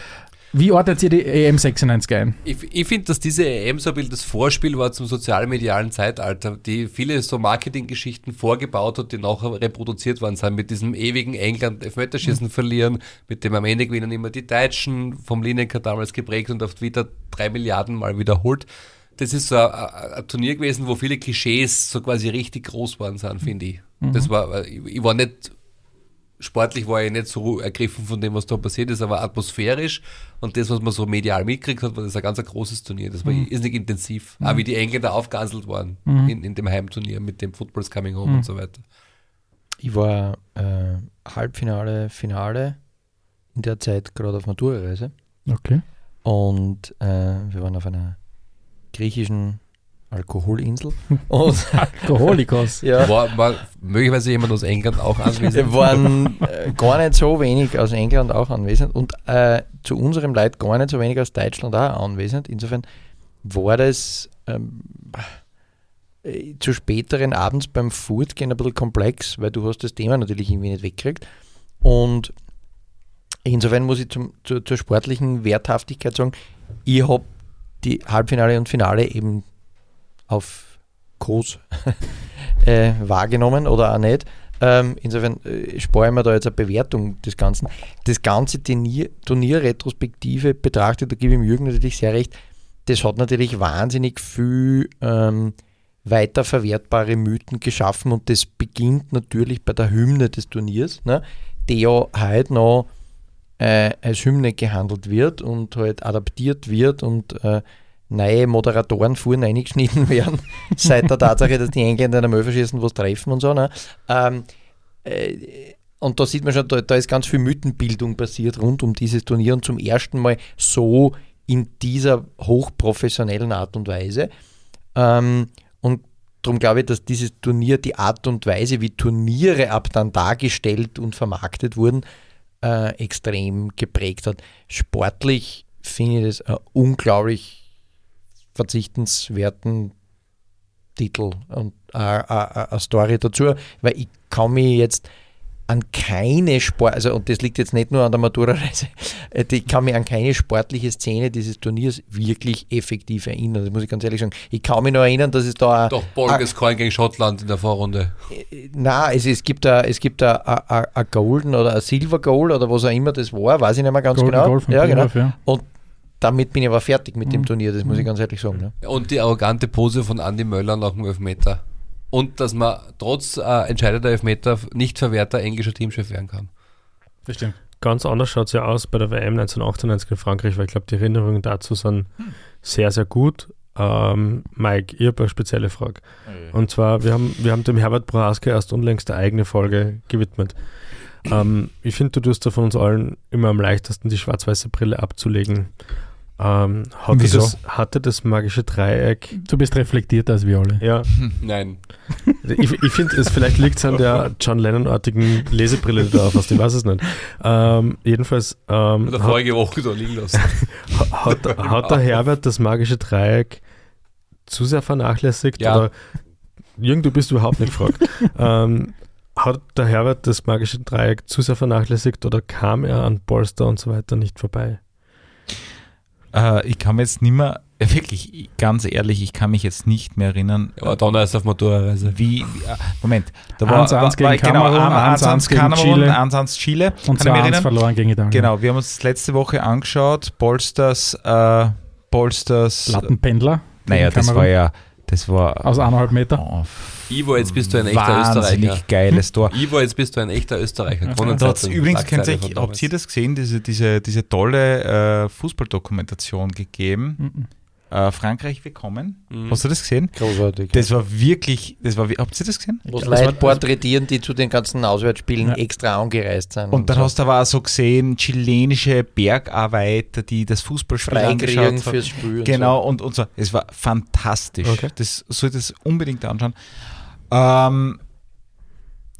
Wie ordnet ihr die EM 96 ein? Ich, ich finde, dass diese EM so ein bisschen das Vorspiel war zum sozialmedialen Zeitalter, die viele so Marketinggeschichten vorgebaut hat, die nachher reproduziert worden sind, mit diesem ewigen England Elfmeterschießen Mhm. verlieren, mit dem am Ende gewinnen immer die Deutschen, vom Lineker damals geprägt und oft wieder drei Milliarden Mal wiederholt. Das ist so ein, ein, Turnier gewesen, wo viele Klischees so quasi richtig groß worden sind, finde ich. Mhm. Das war, ich, ich war nicht sportlich war ich nicht so ergriffen von dem, was da passiert ist, aber atmosphärisch und das, was man so medial mitgekriegt hat, war das ein ganz ein großes Turnier. Das war irrsinnig intensiv. Auch wie die Engländer aufgeganselt waren in, in dem Heimturnier mit dem Football's Coming Home und so weiter. Ich war äh, Halbfinale, Finale in der Zeit gerade auf Matura-Reise Okay. und äh, wir waren auf einer griechischen Alkoholinsel und Alkoholikos. ja, War, war möglicherweise jemand aus England auch anwesend? wir waren äh, gar nicht so wenig aus England auch anwesend und äh, zu unserem Leid gar nicht so wenig aus Deutschland auch anwesend. Insofern war das ähm, äh, zu späteren Abends beim Fortgehen ein bisschen komplex, weil du hast das Thema natürlich irgendwie nicht wegkriegt. Und insofern muss ich zum, zur, zur sportlichen Werthaftigkeit sagen, ich habe die Halbfinale und Finale eben auf Kurs äh, wahrgenommen oder auch nicht. Ähm, insofern äh, spare ich mir da jetzt eine Bewertung des Ganzen. Das ganze Turnier, Turnier retrospektive betrachtet, da gebe ich Jürgen natürlich sehr recht, das hat natürlich wahnsinnig viel ähm, weiterverwertbare Mythen geschaffen und das beginnt natürlich bei der Hymne des Turniers, ne, die ja heute noch äh, als Hymne gehandelt wird und halt adaptiert wird und äh, neue Moderatoren fuhren eingeschnitten werden, seit der Tatsache, dass die Engländer in der Möferschießen was treffen und so. Ne? Ähm, äh, und da sieht man schon, da, da ist ganz viel Mythenbildung passiert rund um dieses Turnier und zum ersten Mal so in dieser hochprofessionellen Art und Weise. Ähm, und darum glaube ich, dass dieses Turnier die Art und Weise, wie Turniere ab dann dargestellt und vermarktet wurden, äh, extrem geprägt hat. Sportlich finde ich das ein unglaublich verzichtenswerten Titel und äh, eine Story dazu, weil ich kann mich jetzt an keine Sport, also und das liegt jetzt nicht nur an der Matura-Reise, äh, ich kann mich an keine sportliche Szene dieses Turniers wirklich effektiv erinnern. Das muss ich ganz ehrlich sagen. Ich kann mich noch erinnern, dass es da Doch, Bolgescoin gegen Schottland in der Vorrunde. na, es, es gibt ein, es gibt ein, Golden oder ein Silver Goal oder was auch immer das war, weiß ich nicht mehr ganz Golden genau. Goal von ja, genau. Ja. Und damit bin ich aber fertig mit dem Turnier, das muss ich ganz ehrlich sagen. Ne? Und die arrogante Pose von Andy Möller nach dem Elfmeter. Und dass man trotz äh, entscheideter Elfmeter nicht verwehrter englischer Teamchef werden kann. Das stimmt. Ganz anders schaut es ja aus bei der WM 1998 in Frankreich, weil ich glaube, die Erinnerungen dazu sind sehr, sehr gut. Ähm, Mike, ich habe eine spezielle Frage. Und zwar, wir haben, wir haben dem Herbert Prohaska erst unlängst eine eigene Folge gewidmet. Ähm, ich finde, du tust da von uns allen immer am leichtesten, die schwarz-weiße Brille abzulegen. Ähm, hatte, Wieso? das, hatte das magische Dreieck, Du bist reflektierter als wir alle. ja, Nein. ich, ich finde, es vielleicht liegt es an der John Lennon-artigen Lesebrille, die du aufhast, ich weiß es nicht. Ähm, jedenfalls ähm, Hat er hat, vorige Woche da liegen lassen. hat, hat der Herbert das magische Dreieck zu sehr vernachlässigt? Ja. Oder Jürgen, du bist überhaupt nicht gefragt. ähm, hat der Herbert das magische Dreieck zu sehr vernachlässigt oder kam er an Polster und so weiter nicht vorbei? Äh, ich kann mir jetzt nicht mehr, äh, wirklich, ganz ehrlich, ich kann mich jetzt nicht mehr erinnern, Aber dann erst auf Matura-Reise. wie, wie äh, Moment, da war, 1-1 war, gegen war genau, Kamerun, 1-1 1-1 gegen Chile. 1-1 Chile, Und kann ich mich 2-1 erinnern. verloren gegen Italien. Genau, wir haben uns letzte Woche angeschaut, Polsters, äh, Polsters, Lattenpendler. naja, das Kamerun. war ja, das war Aus eineinhalb Meter. oh, Ivo, jetzt bist du ein echter wahnsinnig Österreicher. geiles Tor. Ivo, jetzt bist du ein echter Österreicher. Da hat's Kronenzeitung, übrigens, Schlagzeile kennt ihr, von habt damals. ihr das gesehen, diese, diese, diese tolle äh, Fußballdokumentation gegeben? Mhm. Äh, Frankreich willkommen. Mhm. Hast du das gesehen? Großartig. Das war wirklich, das war, wie- habt ihr das gesehen? Wo Das war- Leute porträtieren, die zu den ganzen Auswärtsspielen Ja. extra angereist sind. Und dann so. hast du aber auch so gesehen, chilenische Bergarbeiter, die das Fußballspiel Freikriegen angeschaut haben. fürs Spiel. und Genau, und, und so. Es war fantastisch. Okay. Das solltest du unbedingt anschauen. Ähm,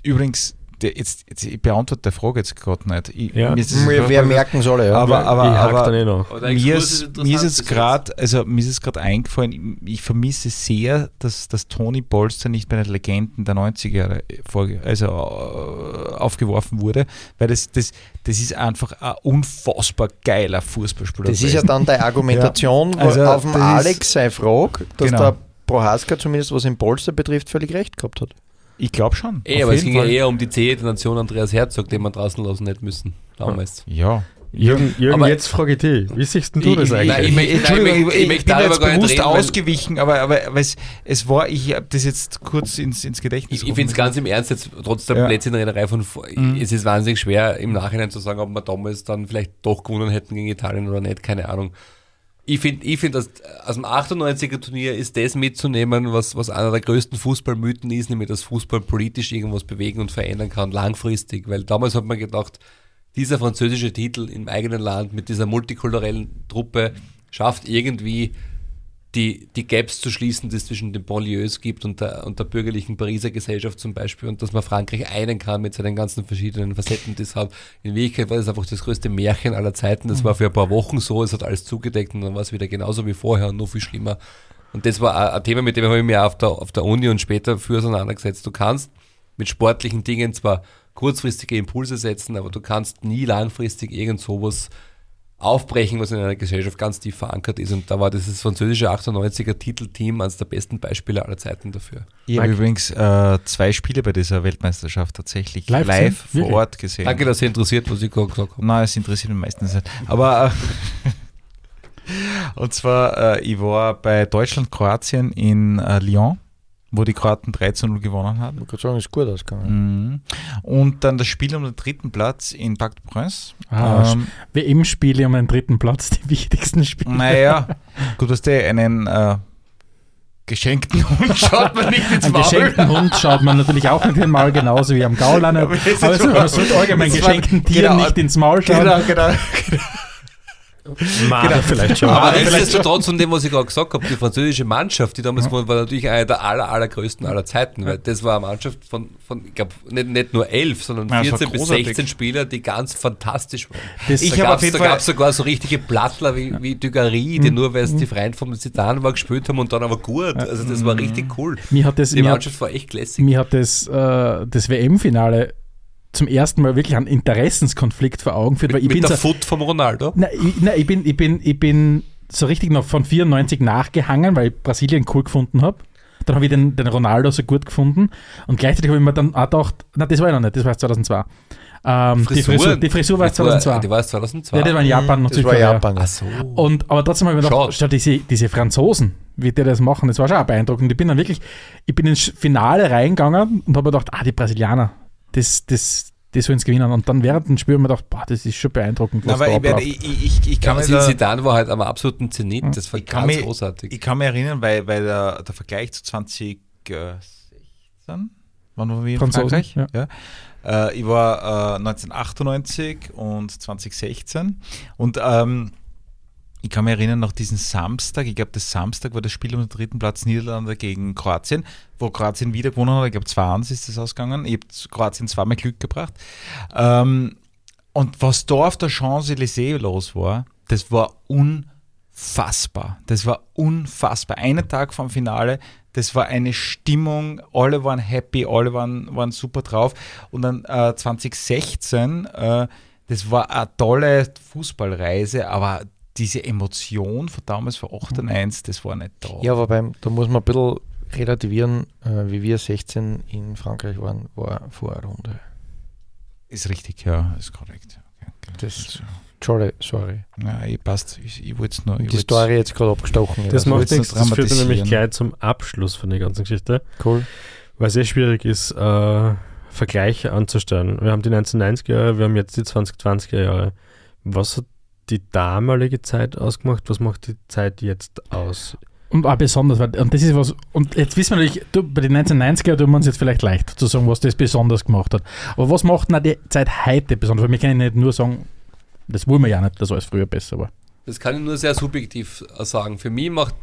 übrigens, der- jetzt, jetzt, ich beantworte die Frage jetzt gerade nicht. Ich, Ja. mir Wer, wer merken soll, ja. aber, aber, aber dann eh noch. Aber der mir ist, mir ist jetzt gerade, also mir ist es gerade eingefallen, ich, ich vermisse sehr, dass, dass Tony Bolster nicht bei den Legenden der 90er Jahre vorge- also, äh, aufgeworfen wurde, weil das, das, das ist einfach ein unfassbar geiler Fußballspieler. Das ist ja dann die Argumentation Ja. Also, auf dem Alex sei Frage, dass Genau. der Prohaska zumindest was im Polster betrifft völlig recht gehabt hat. Ich glaube schon. Eh, auf aber es ging ja Fall. eher um die Zehe der Nation Andreas Herzog, den man draußen lassen hätte müssen. Damals. Ja. Jürgen, Jürgen Aber- jetzt frage ich dich, wie siehst denn du das ich, eigentlich? Nein, ich möchte- Entschuldigung, ich möchte- ich, ich möchte bin jetzt bewusst reden, ausgewichen, aber, aber, aber es, es war, ich habe das jetzt kurz ins, ins Gedächtnis Ich, ich finde es ganz im Ernst, jetzt trotz der Ja. Plätzchenrennerei von vor- Mhm. es ist wahnsinnig schwer im Nachhinein zu sagen, ob wir damals dann vielleicht doch gewonnen hätten gegen Italien oder nicht, keine Ahnung. Ich finde, ich find, dass aus dem 98er Turnier ist das mitzunehmen, was, was einer der größten Fußballmythen ist, nämlich dass Fußball politisch irgendwas bewegen und verändern kann, langfristig. Weil damals hat man gedacht, dieser französische Titel im eigenen Land mit dieser multikulturellen Truppe schafft irgendwie die, die Gaps zu schließen, die es zwischen den Banlieues gibt und der, und der bürgerlichen Pariser Gesellschaft zum Beispiel und dass man Frankreich einen kann mit seinen ganzen verschiedenen Facetten, die es hat. In Wirklichkeit war das einfach das größte Märchen aller Zeiten. Das war für ein paar Wochen so, es hat alles zugedeckt und dann war es wieder genauso wie vorher und noch viel schlimmer. Und das war ein- Thema, mit dem habe ich mich auf der, auf der Uni und später für auseinandergesetzt. Du kannst mit sportlichen Dingen zwar kurzfristige Impulse setzen, aber du kannst nie langfristig irgend sowas aufbrechen, was in einer Gesellschaft ganz tief verankert ist. Und da war dieses französische 98er Titelteam eines der besten Beispiele aller Zeiten dafür. Ich habe übrigens äh, zwei Spiele bei dieser Weltmeisterschaft tatsächlich Live live, vor Wirklich? Ort gesehen. Danke, dass ihr interessiert, was ich gerade gesagt habe. Nein, es interessiert mich meistens nicht. Aber äh, und zwar, äh, ich war bei Deutschland-Kroatien in äh, Lyon, wo die Kroaten 3 zu 0 gewonnen haben. Ich würde sagen, ist gut ausgegangen. Mhm. Und dann das Spiel um den dritten Platz in Parc de Prince. Ah, ähm, WM-Spiele um den dritten Platz, die wichtigsten Spiele. naja, gut, was der einen äh, geschenkten Hund schaut man nicht ins Einen Maul. geschenkten Hund schaut man natürlich auch nicht in den Maul, genauso wie am nicht. Aber Aber man sollte allgemein geschenkten Tieren genau, nicht ins Maul schauen. Genau, genau. Marder vielleicht schon. Aber nichtsdestotrotz von dem, was ich gerade gesagt habe, die französische Mannschaft, die damals gewonnen war, natürlich eine der aller, allergrößten aller Zeiten, weil das war eine Mannschaft von, von ich glaube, nicht, nicht nur elf, sondern Ja, das war 14 bis großartig. 16 Spieler, die ganz fantastisch waren. Das- Ich da habe gab gab's sogar so richtige Plattler wie, wie Dugarry, die nur, weil es die Freien vom Zidane war, gespielt haben und dann aber gut. Also das war richtig cool. Mir hat das, Die mir hat, Mannschaft war echt classic. mir hat das, äh, das WM-Finale zum ersten Mal wirklich einen Interessenskonflikt vor Augen geführt, weil ich Mit bin der so, Foot vom Ronaldo. Nein, ich, ich, bin, ich, bin, ich bin so richtig noch von 94 nachgehangen, weil ich Brasilien cool gefunden habe. Dann habe ich den, den Ronaldo so gut gefunden. Und gleichzeitig habe ich mir dann auch gedacht, nein, das war ja noch nicht, das war erst 2002. Ähm, die, Frisur, die Frisur war erst Die war- 2002. Die war erst 2002. ja, das war in Japan und Das war Südkorea. Japan. Ach so. Und, aber trotzdem habe ich mir gedacht, schau, diese, diese Franzosen, wie die das machen, das war schon auch beeindruckend. Ich bin dann wirklich, ich bin ins Finale reingegangen und habe mir gedacht, ah, die Brasilianer, das, das, die sollen es gewinnen. Und dann während dem Spiel habe ich mir gedacht, boah, das ist schon beeindruckend, was Aber da ich, werde, ich, ich, ich, kann Ja, mich da, Zidane war halt am absoluten Zenit. Das war Ich kann ganz mich- großartig. ich kann mich erinnern, weil, weil der, der Vergleich zu 2016, wann waren wir in Franzosen, Frankreich? ja. Ja. Äh, ich war äh, 1998 und 2016 und ähm, ich kann mich erinnern, noch diesen Samstag, ich glaube, das Samstag war das Spiel um den dritten Platz Niederlande gegen Kroatien, wo Kroatien wieder gewonnen hat. Ich glaube, 2-1 ist das ausgegangen. Ich habe Kroatien zweimal Glück gebracht. Ähm, und was da auf der Champs-Élysées los war, das war unfassbar. Das war unfassbar. Einen Tag vom Finale, das war eine Stimmung, alle waren happy, alle waren, waren super drauf. Und dann äh, 2016, äh, das war eine tolle Fußballreise, aber diese Emotion von damals, von 8 und 1, das war nicht da. Ja, aber beim, da muss man ein bisschen relativieren, äh, wie wir 16 in Frankreich waren, war Vorrunde. Ist richtig, ja, ist korrekt. Okay, okay. Das, sorry, sorry. Ja, ich passt. Ich, ich wollte es nur. Ich Die Story jetzt gerade abgestochen. Das ja. macht nichts, das führt nämlich gleich zum Abschluss von der ganzen Geschichte, cool. weil es sehr schwierig ist, äh, Vergleiche anzustellen. Wir haben die 1990er Jahre, wir haben jetzt die 2020er Jahre. Was hat die damalige Zeit ausgemacht? Was macht die Zeit jetzt aus? Und auch besonders, weil, und das ist was, und jetzt wissen wir natürlich, du, bei den 1990er tun wir uns jetzt vielleicht leicht zu sagen, was das besonders gemacht hat. Aber was macht denn die Zeit heute besonders? Weil wir können nicht nur sagen, das wollen wir ja nicht, dass alles früher besser war. Das kann ich nur sehr subjektiv äh, sagen. Für mich macht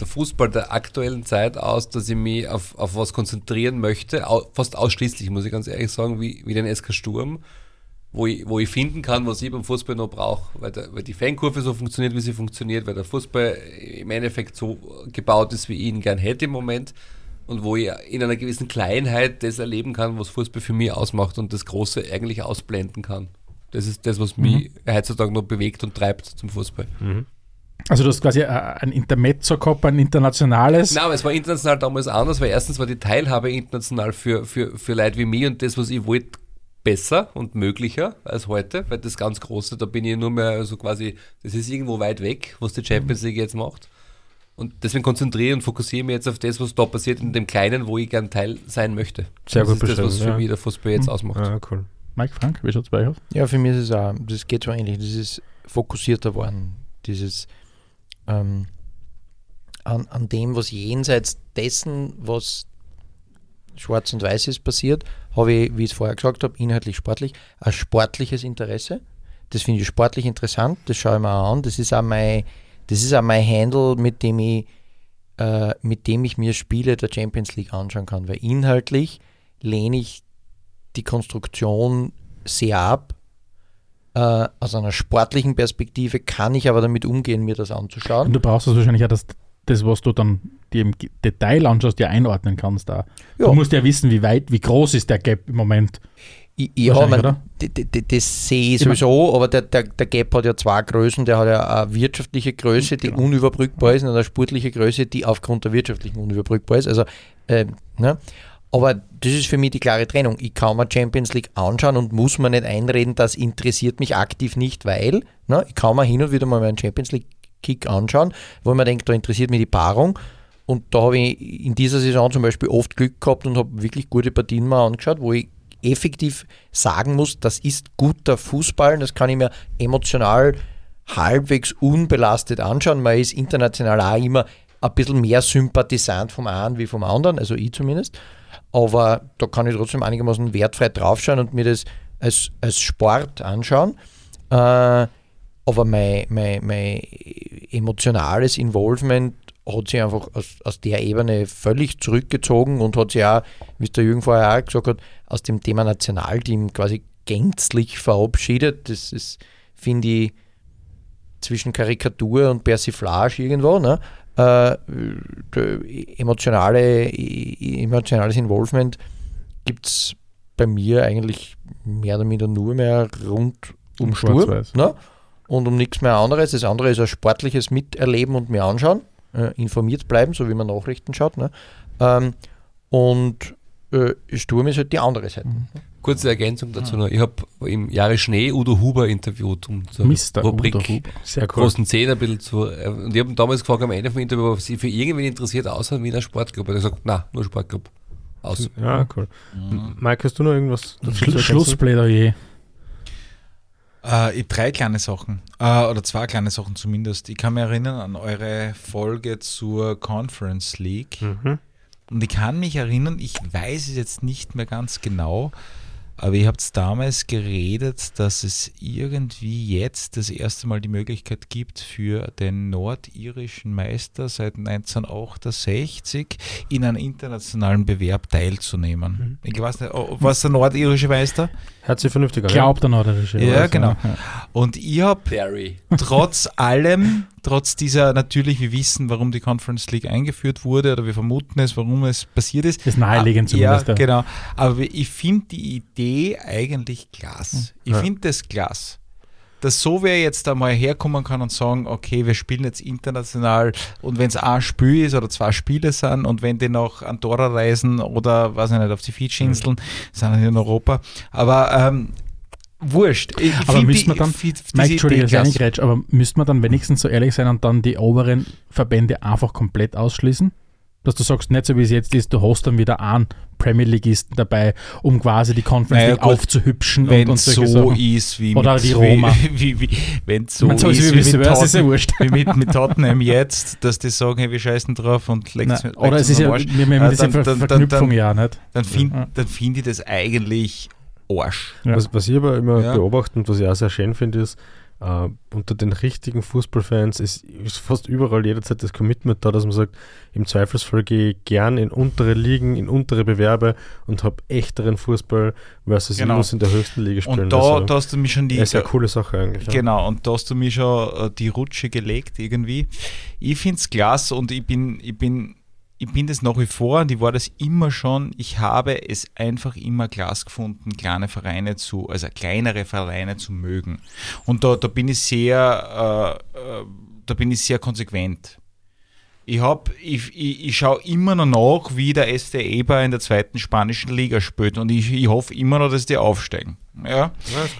der Fußball der aktuellen Zeit aus, dass ich mich auf, auf was konzentrieren möchte, fast ausschließlich, muss ich ganz ehrlich sagen, wie, wie den SK Sturm, wo ich, wo ich finden kann, was ich beim Fußball noch brauche, weil, der, weil die Fankurve so funktioniert, wie sie funktioniert, weil der Fußball im Endeffekt so gebaut ist, wie ich ihn gern hätte im Moment und wo ich in einer gewissen Kleinheit das erleben kann, was Fußball für mich ausmacht und das Große eigentlich ausblenden kann. Das ist das, was mich heutzutage noch bewegt und treibt zum Fußball. Also du hast quasi äh, ein Intermezzo gehabt, ein internationales. Nein, aber es war international damals anders, weil erstens war die Teilhabe international für, für, für Leute wie mich und das, was ich wollte, besser und möglicher als heute, weil das ganz Große, da bin ich nur mehr so quasi, das ist irgendwo weit weg, was die Champions League jetzt macht. Und deswegen konzentriere und fokussiere mich jetzt auf das, was da passiert in dem Kleinen, wo ich gern Teil sein möchte. Sehr das gut ist das, was für ja. mich der Fußball jetzt ausmacht. Ja, cool. Mike Frank, wie schaut es bei euch aus? Ja, für mich ist es auch, das geht so ähnlich, das ist fokussierter worden. Dieses ähm, an, an dem, was jenseits dessen, was schwarz und weiß ist, passiert, habe ich, wie ich es vorher gesagt habe, inhaltlich sportlich, ein sportliches Interesse. Das finde ich sportlich interessant, das schaue ich mir auch an. Das ist auch mein, das ist auch mein Handle, mit dem ich, äh, mit dem ich mir Spiele der Champions League anschauen kann. Weil inhaltlich lehne ich die Konstruktion sehr ab. Äh, aus einer sportlichen Perspektive kann ich aber damit umgehen, mir das Und anzuschauen. du brauchst das wahrscheinlich auch, das, das was du dann dir im Detail anschaust, dir einordnen kannst da. Ja. Du musst ja wissen, wie weit, wie groß ist der Gap im Moment. Ja, man, das sehe ich sowieso, aber der, der, der Gap hat ja zwei Größen. Der hat ja eine wirtschaftliche Größe, die Genau. unüberbrückbar ist, und eine sportliche Größe, die aufgrund der wirtschaftlichen unüberbrückbar ist. Also, ähm, ne? Aber das ist für mich die klare Trennung. Ich kann mir Champions League anschauen und muss mir nicht einreden, das interessiert mich aktiv nicht, weil ne? ich kann mir hin und wieder mal meinen Champions League Kick anschauen, wo mir denke, da interessiert mich die Paarung. Und da habe ich in dieser Saison zum Beispiel oft Glück gehabt und habe wirklich gute Partien mal angeschaut, wo ich effektiv sagen muss, das ist guter Fußball, das kann ich mir emotional halbwegs unbelastet anschauen. Man ist international auch immer ein bisschen mehr Sympathisant vom einen wie vom anderen, also ich zumindest. Aber da kann ich trotzdem einigermaßen wertfrei draufschauen und mir das als, als Sport anschauen. Äh, aber mein, mein, mein emotionales Involvement hat sich einfach aus, aus der Ebene völlig zurückgezogen und hat sich auch, wie es der Jürgen vorher auch gesagt hat, aus dem Thema Nationalteam quasi gänzlich verabschiedet. Das ist, finde ich, zwischen Karikatur und Persiflage irgendwo. Ne? Äh, emotionale, emotionales Involvement gibt es bei mir eigentlich mehr oder minder nur mehr rund um Sturm ne? Und um nichts mehr anderes. Das andere ist ein sportliches Miterleben und mir anschauen, äh, informiert bleiben, so wie man Nachrichten schaut. Ne? Ähm, und äh, Sturm ist halt die andere Seite. Kurze Ergänzung dazu noch. Ich habe im Jahre Schnee Udo Huber interviewt, um zur Mr. Rubrik Udo Huber. Sehr cool. großen Zehn ein bisschen zu. äh, Und ich habe ihn damals gefragt am Ende vom Interview, ob sie für irgendwen interessiert, außer Wiener Sportclub. Er hat gesagt, na, nur Sportclub. Aus. Ja, cool. Mike, hast du noch irgendwas? Schlussplädoyer. Äh, ich drei kleine Sachen. Äh, oder zwei kleine Sachen zumindest. Ich kann mich erinnern an eure Folge zur Conference League. Mhm. Und ich kann mich erinnern, ich weiß es jetzt nicht mehr ganz genau, aber ihr habt damals geredet, dass es irgendwie jetzt das erste Mal die Möglichkeit gibt, für den nordirischen Meister seit 1968 in einem internationalen Bewerb teilzunehmen. Ich weiß nicht, oh, was der nordirische Meister? Hört sich vernünftig an. ja? Glaubt der Nordische. Ja, also, genau. Und ich habe trotz allem, trotz dieser, natürlich, wir wissen, warum die Conference League eingeführt wurde oder wir vermuten es, warum es passiert ist. Ist naheliegend Ah, zumindest. ja. genau. Aber ich finde die Idee eigentlich klasse. Ich Ja. finde das klasse. Dass so wer jetzt einmal herkommen kann und sagen, okay, wir spielen jetzt international und wenn es ein Spiel ist oder zwei Spiele sind und wenn die nach Andorra reisen oder, weiß ich nicht, auf die Fidschi-Inseln, sind die in Europa. Aber ähm, wurscht. Ich Aber find müsste man dann, Mike, Idee Entschuldige, dass ich reingrätsch, aber müsste man dann wenigstens so ehrlich sein und dann die oberen Verbände einfach komplett ausschließen? Dass du sagst, nicht so wie es jetzt ist, du hast dann wieder einen Premier Leagueisten dabei, um quasi die Conference Naja, League gut, aufzuhübschen Wenn und, und so Sachen. ist wie Oder mit, die Roma. Wie, wie, wie, wenn es so soll ist wie, wie mit es ist ja Totten- wurscht. wie mit, mit Tottenham jetzt, dass die sagen, hey, wir scheißen drauf und legen Nein, oder es ist ja, wir haben Äh, diese dann- Ver dann- Verknüpfung dann- ja nicht. Dann finde Ja. find ich das eigentlich Arsch. Ja. Was, was ich aber immer Ja. beobachte und was ich auch sehr schön finde, ist, äh, unter den richtigen Fußballfans ist, ist fast überall jederzeit das Commitment da, dass man sagt, im Zweifelsfall gehe ich gern in untere Ligen, in untere Bewerbe und habe echteren Fußball versus Genau. ich muss in der höchsten Liga spielen. Und da, also, da hast du mich schon die. das ist ja eine coole Sache eigentlich. ja. Genau, und da hast du mir schon äh, die Rutsche gelegt irgendwie. Ich finde es klasse und ich bin, ich bin, ich bin das nach wie vor und ich war das immer schon. Ich habe es einfach immer klasse gefunden, kleine Vereine zu, also kleinere Vereine zu mögen. Und da, da bin ich sehr, äh, äh, da bin ich sehr konsequent. Ich, hab, ich, ich, ich schaue immer noch nach, wie der SC Eber in der zweiten spanischen Liga spielt und ich, ich hoffe immer noch, dass die aufsteigen. Ja?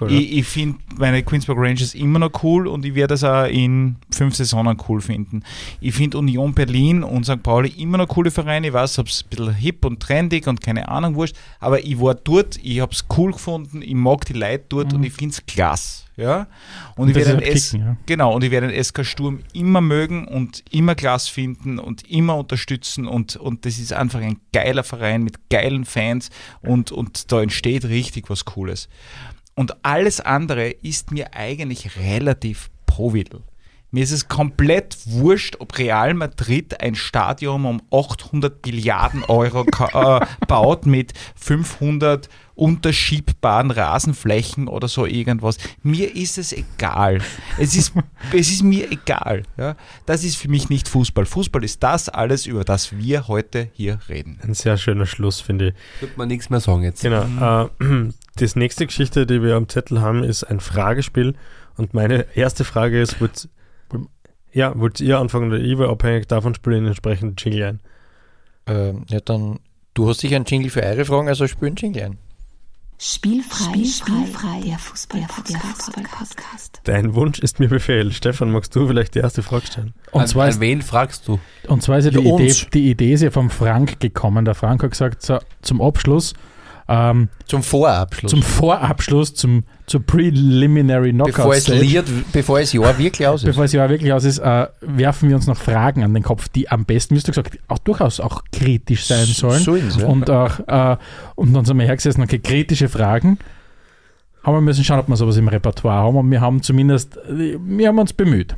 Cool, ja. Ich, ich finde meine Queensburg Rangers immer noch cool und ich werde das auch in fünf Saisonen cool finden. Ich finde Union Berlin und St. Pauli immer noch coole Vereine. Ich weiß, ob es ein bisschen hip und trendig und keine Ahnung wurscht, aber ich war dort, ich habe es cool gefunden, ich mag die Leute dort und ich finde es klasse. Ja? Und, ich das werde den halt S ja. Genau, und ich werde den SK Sturm immer mögen und immer klasse finden und immer unterstützen und, und das ist einfach ein geiler Verein mit geilen Fans und, und da entsteht richtig was Cooles. Und alles andere ist mir eigentlich relativ Providel. Mir ist es komplett wurscht, ob Real Madrid ein Stadion um 800 Milliarden Euro äh, baut mit 500 unterschiebbaren Rasenflächen oder so irgendwas. Mir ist es egal. Es ist, es ist mir egal. Ja? Das ist für mich nicht Fußball. Fußball ist das alles, über das wir heute hier reden. Ein sehr schöner Schluss, finde ich. Wird man nichts mehr sagen jetzt. Genau. Äh, das nächste Geschichte, die wir am Zettel haben, ist ein Fragespiel. Und meine erste Frage ist, wollt, ja, wollt ihr anfangen oder ich, weil abhängig davon spiele ich einen entsprechenden Jingle ein. Ähm, ja, dann, du hast sicher einen Jingle für eure Fragen, also spiel einen Jingle ein. Spielfrei, Spielfrei, der Fußball-Podcast. Dein Wunsch ist mir Befehl. Stefan, magst du vielleicht die erste Frage stellen? Und an, zwar an wen fragst du? Und zwar ist ja die, Ja, Idee, die Idee ist ja vom Frank gekommen. Der Frank hat gesagt, so, zum Abschluss, ähm, Zum Vorabschluss. zum Vorabschluss, zum, zur Preliminary Knockout bevor es Lied, bevor es Jahr wirklich aus ist. bevor es ja wirklich aus ist, äh, werfen wir uns noch Fragen an den Kopf, die am besten, wie hast du gesagt, auch durchaus auch kritisch sein sollen. So ist ja. Und auch, äh, und dann sind wir hergesessen, okay, kritische Fragen. Haben wir müssen schauen, ob wir sowas im Repertoire haben und wir haben zumindest, wir haben uns bemüht.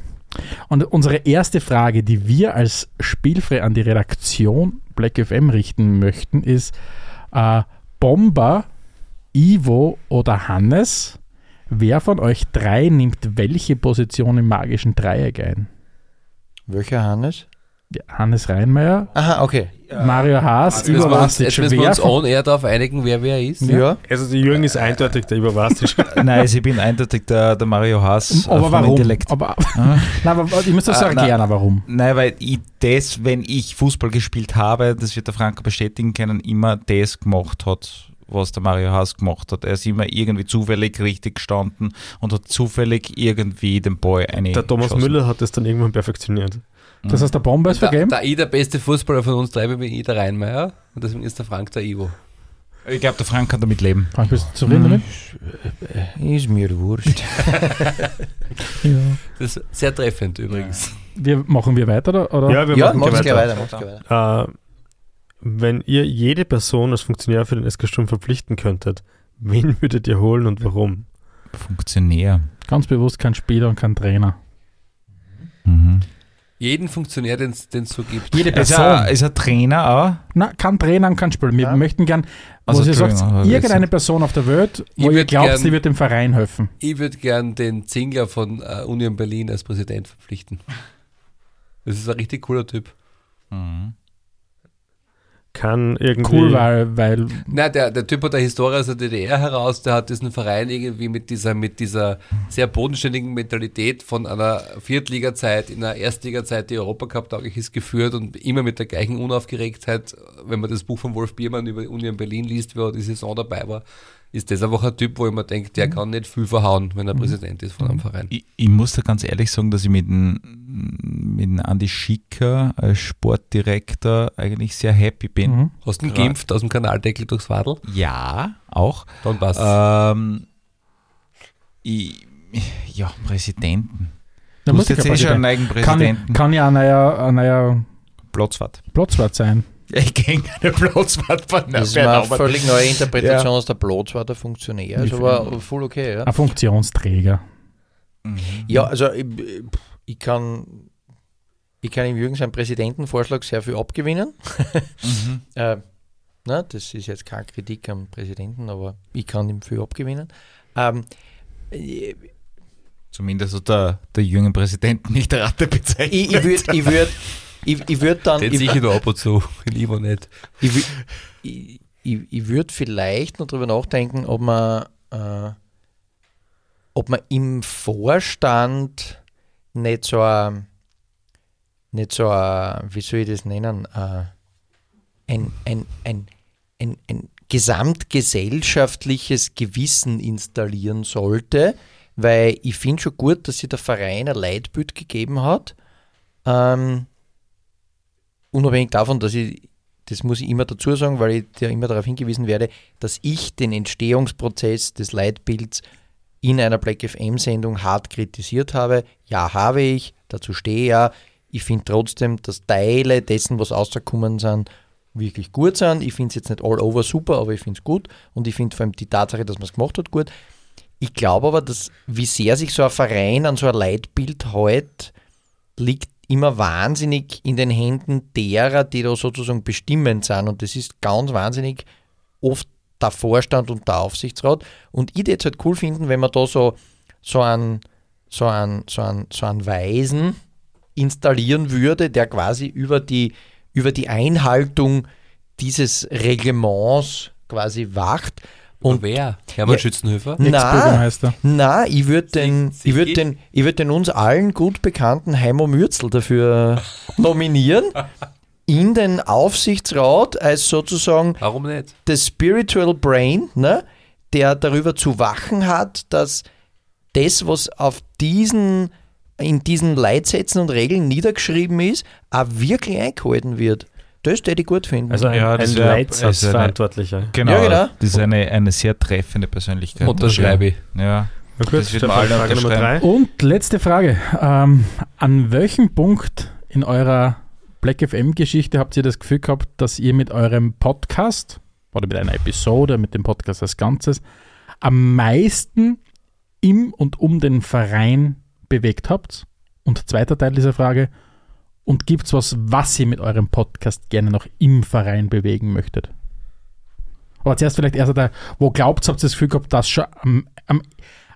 Und unsere erste Frage, die wir als Spielfrei an die Redaktion Black FM richten möchten, ist äh, Bomber, Ivo oder Hannes, wer von euch drei nimmt welche Position im magischen Dreieck ein? Welcher Hannes? Hannes Reinmeier, Aha, okay. Mario Haas, wir uns, Vastic. jetzt müssen wir uns von- on air darauf einigen, wer wer ist. Ja. Also, der Jürgen ist eindeutig der Überwastisch. Nein, also ich bin eindeutig der, der Mario Haas äh, Aber vom warum? Intellekt. Aber, Ah. nein, aber ich muss das Ah, erklären, na. warum. Nein, weil ich das, wenn ich Fußball gespielt habe, das wird der Franco bestätigen können, immer das gemacht hat, was der Mario Haas gemacht hat. Er ist immer irgendwie zufällig richtig gestanden und hat zufällig irgendwie den Ball eine. Der Thomas Müller hat das dann irgendwann perfektioniert. Das heißt, der Bomber ist Da, vergeben? da ich der beste Fußballer von uns drei bin, bin ich der Rheinmeier und deswegen ist der Frank der Ivo. Ich glaube, der Frank kann damit leben. Frank, bist du zufrieden damit? Ist mir wurscht. Ja. Das ist sehr treffend übrigens. Wir, machen wir weiter? Oder? Ja, wir Ja, machen gleich weiter. weiter. Weiter. Äh, wenn ihr jede Person als Funktionär für den SK Sturm verpflichten könntet, wen würdet ihr holen und warum? Funktionär. Ganz bewusst kein Spieler und kein Trainer. Mhm. Jeden Funktionär, den es so gibt. Jede Ist Person. er, ist er Trainer auch? Na, kann Trainer und kann Spieler. Wir Ja. möchten gern, Also was ihr sagt, irgendeine Person auf der Welt, Ich wo ihr würd glaubt, gern- sie wird dem Verein helfen. Ich würde gern den Zingler von äh, Union Berlin als Präsident verpflichten. Das ist ein richtig cooler Typ. Mhm. Kann irgendwie. Cool, weil, weil Na, der, der Typ hat eine Historie aus der DDR heraus, der hat diesen Verein irgendwie mit dieser, mit dieser sehr bodenständigen Mentalität von einer Viertliga-Zeit in einer Erstliga-Zeit, die Europacup-tauglich ist, geführt und immer mit der gleichen Unaufgeregtheit, wenn man das Buch von Wolf Biermann über Union Berlin liest, wo er die Saison dabei war, ist das einfach ein Typ, wo ich mir denke, der kann nicht viel verhauen, wenn er Präsident ist von einem Verein. Ich, ich muss da ganz ehrlich sagen, dass ich mit dem, mit dem Andi Schicker als Sportdirektor eigentlich sehr happy bin. mhm. Hast du ihn geimpft aus dem Kanaldeckel durchs Wadel? Ja, auch. Dann passt Ähm, ich, ja, Präsidenten. Da Du muss jetzt eh schon einen eigenen kann, Präsidenten. kann ja ein neuer, ein neuer Platzwart. Platzwart sein. Ja, ich kenne keine Platzwart von Das ist eine völlig neue Interpretation aus der Blotz war der Funktionär. Ist aber voll okay, ja. Ein Funktionsträger. Ja, also ich, ich kann ich kann ihm Jürgen seinen Präsidentenvorschlag sehr viel abgewinnen. Mhm. Äh, na, das ist jetzt keine Kritik am Präsidenten, aber ich kann ihm viel abgewinnen. Ähm, äh, Zumindest hat der, der junge Präsident nicht Ratte bezeichnet. ich ich würde ich würd, ich, ich würd dann. Den ich, sicher nur ab und zu, lieber nicht. ich, ich, ich, ich würde vielleicht noch darüber nachdenken, ob man, äh, ob man im Vorstand nicht so ein, nicht so ein, wie soll ich das nennen, äh, ein, ein, ein, ein, ein gesamtgesellschaftliches Gewissen installieren sollte, weil ich finde schon gut, dass sich der Verein ein Leitbild gegeben hat. Ähm, unabhängig davon, dass ich, das muss ich immer dazu sagen, weil ich ja immer darauf hingewiesen werde, dass ich den Entstehungsprozess des Leitbilds in einer Black FM-Sendung hart kritisiert habe. Ja, habe ich, dazu stehe ja. Ich finde trotzdem, dass Teile dessen, was rausgekommen sind, wirklich gut sind. Ich finde es jetzt nicht all over super, aber ich finde es gut. Und ich finde vor allem die Tatsache, dass man es gemacht hat, gut. Ich glaube aber, dass wie sehr sich so ein Verein an so ein Leitbild hält, liegt immer wahnsinnig in den Händen derer, die da sozusagen bestimmend sind. Und das ist ganz wahnsinnig oft der Vorstand und der Aufsichtsrat. Und ich würde jetzt halt cool finden, wenn man da so, so einen, so einen, so einen, so einen Weisen installieren würde, der quasi über die, über die Einhaltung dieses Reglements quasi wacht. Und wer? Hermann Ja. Schützenhöfer? Na, na, ich würde den, ich würd den, ich würd den uns allen gut bekannten Heimo Mürzel dafür nominieren. In den Aufsichtsrat als sozusagen Warum nicht? das Spiritual Brain, ne, der darüber zu wachen hat, dass das, was auf diesen, in diesen Leitsätzen und Regeln niedergeschrieben ist, auch wirklich eingehalten wird. Das würde ich gut finden. Also ein, Ja, das ein Leitsatzverantwortlicher. also. Genau, Ja, genau. das ist eine, eine sehr treffende Persönlichkeit. Unterschreibe ich. Ja. Na gut, Das wird alle Frage Nummer drei. Und letzte Frage. Ähm, an welchem Punkt in eurer Black FM-Geschichte habt ihr das Gefühl gehabt, dass ihr mit eurem Podcast oder mit einer Episode, mit dem Podcast als Ganzes, am meisten im und um den Verein bewegt habt? Und zweiter Teil dieser Frage, und gibt es was, was ihr mit eurem Podcast gerne noch im Verein bewegen möchtet? Aber zuerst vielleicht erst der, wo glaubt habt ihr das Gefühl gehabt, dass schon am, am,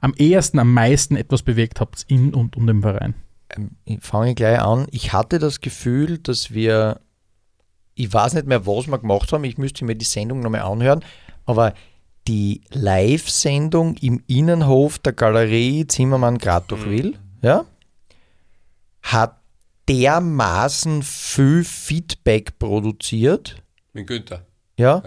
am ehesten, am meisten etwas bewegt habt in und um den Verein? Ähm, ich fange gleich an. Ich hatte das Gefühl, dass wir, ich weiß nicht mehr, was wir gemacht haben, ich müsste mir die Sendung nochmal anhören, aber die Live-Sendung im Innenhof der Galerie Zimmermann Gratuchwil, ja, hat dermaßen viel Feedback produziert, Mit Günther. ja,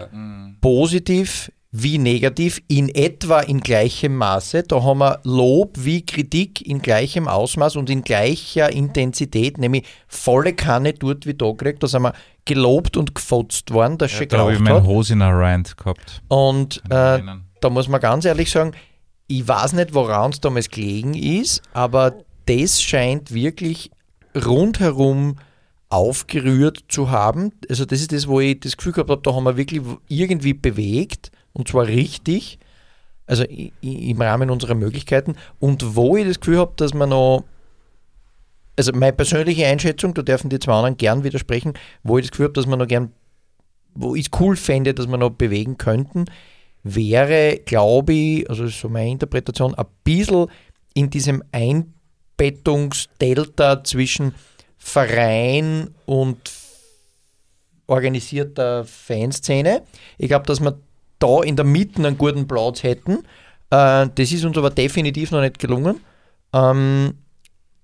positiv wie negativ, in etwa in gleichem Maße. Da haben wir Lob wie Kritik in gleichem Ausmaß und in gleicher Intensität, nämlich volle Kanne dort wie da gekriegt. Da sind wir gelobt und gefotzt worden, dass schon Da habe ich meinen hat. Hosiner Rant gehabt. Und äh, da muss man ganz ehrlich sagen, ich weiß nicht, woran es damals gelegen ist, aber das scheint wirklich rundherum aufgerührt zu haben. Also das ist das, wo ich das Gefühl gehabt habe, da haben wir wirklich irgendwie bewegt und zwar richtig, also im Rahmen unserer Möglichkeiten und wo ich das Gefühl habe, dass man noch also meine persönliche Einschätzung, da dürfen die zwei anderen gern widersprechen, wo ich das Gefühl habe, dass man noch gern, wo ich es cool fände, dass wir noch bewegen könnten, wäre, glaube ich, also ist so meine Interpretation, ein bisschen in diesem Einbettungsdelta zwischen Verein und organisierter Fanszene. Ich glaube, dass wir da in der Mitte einen guten Platz hätten. Äh, das ist uns aber definitiv noch nicht gelungen. Ähm,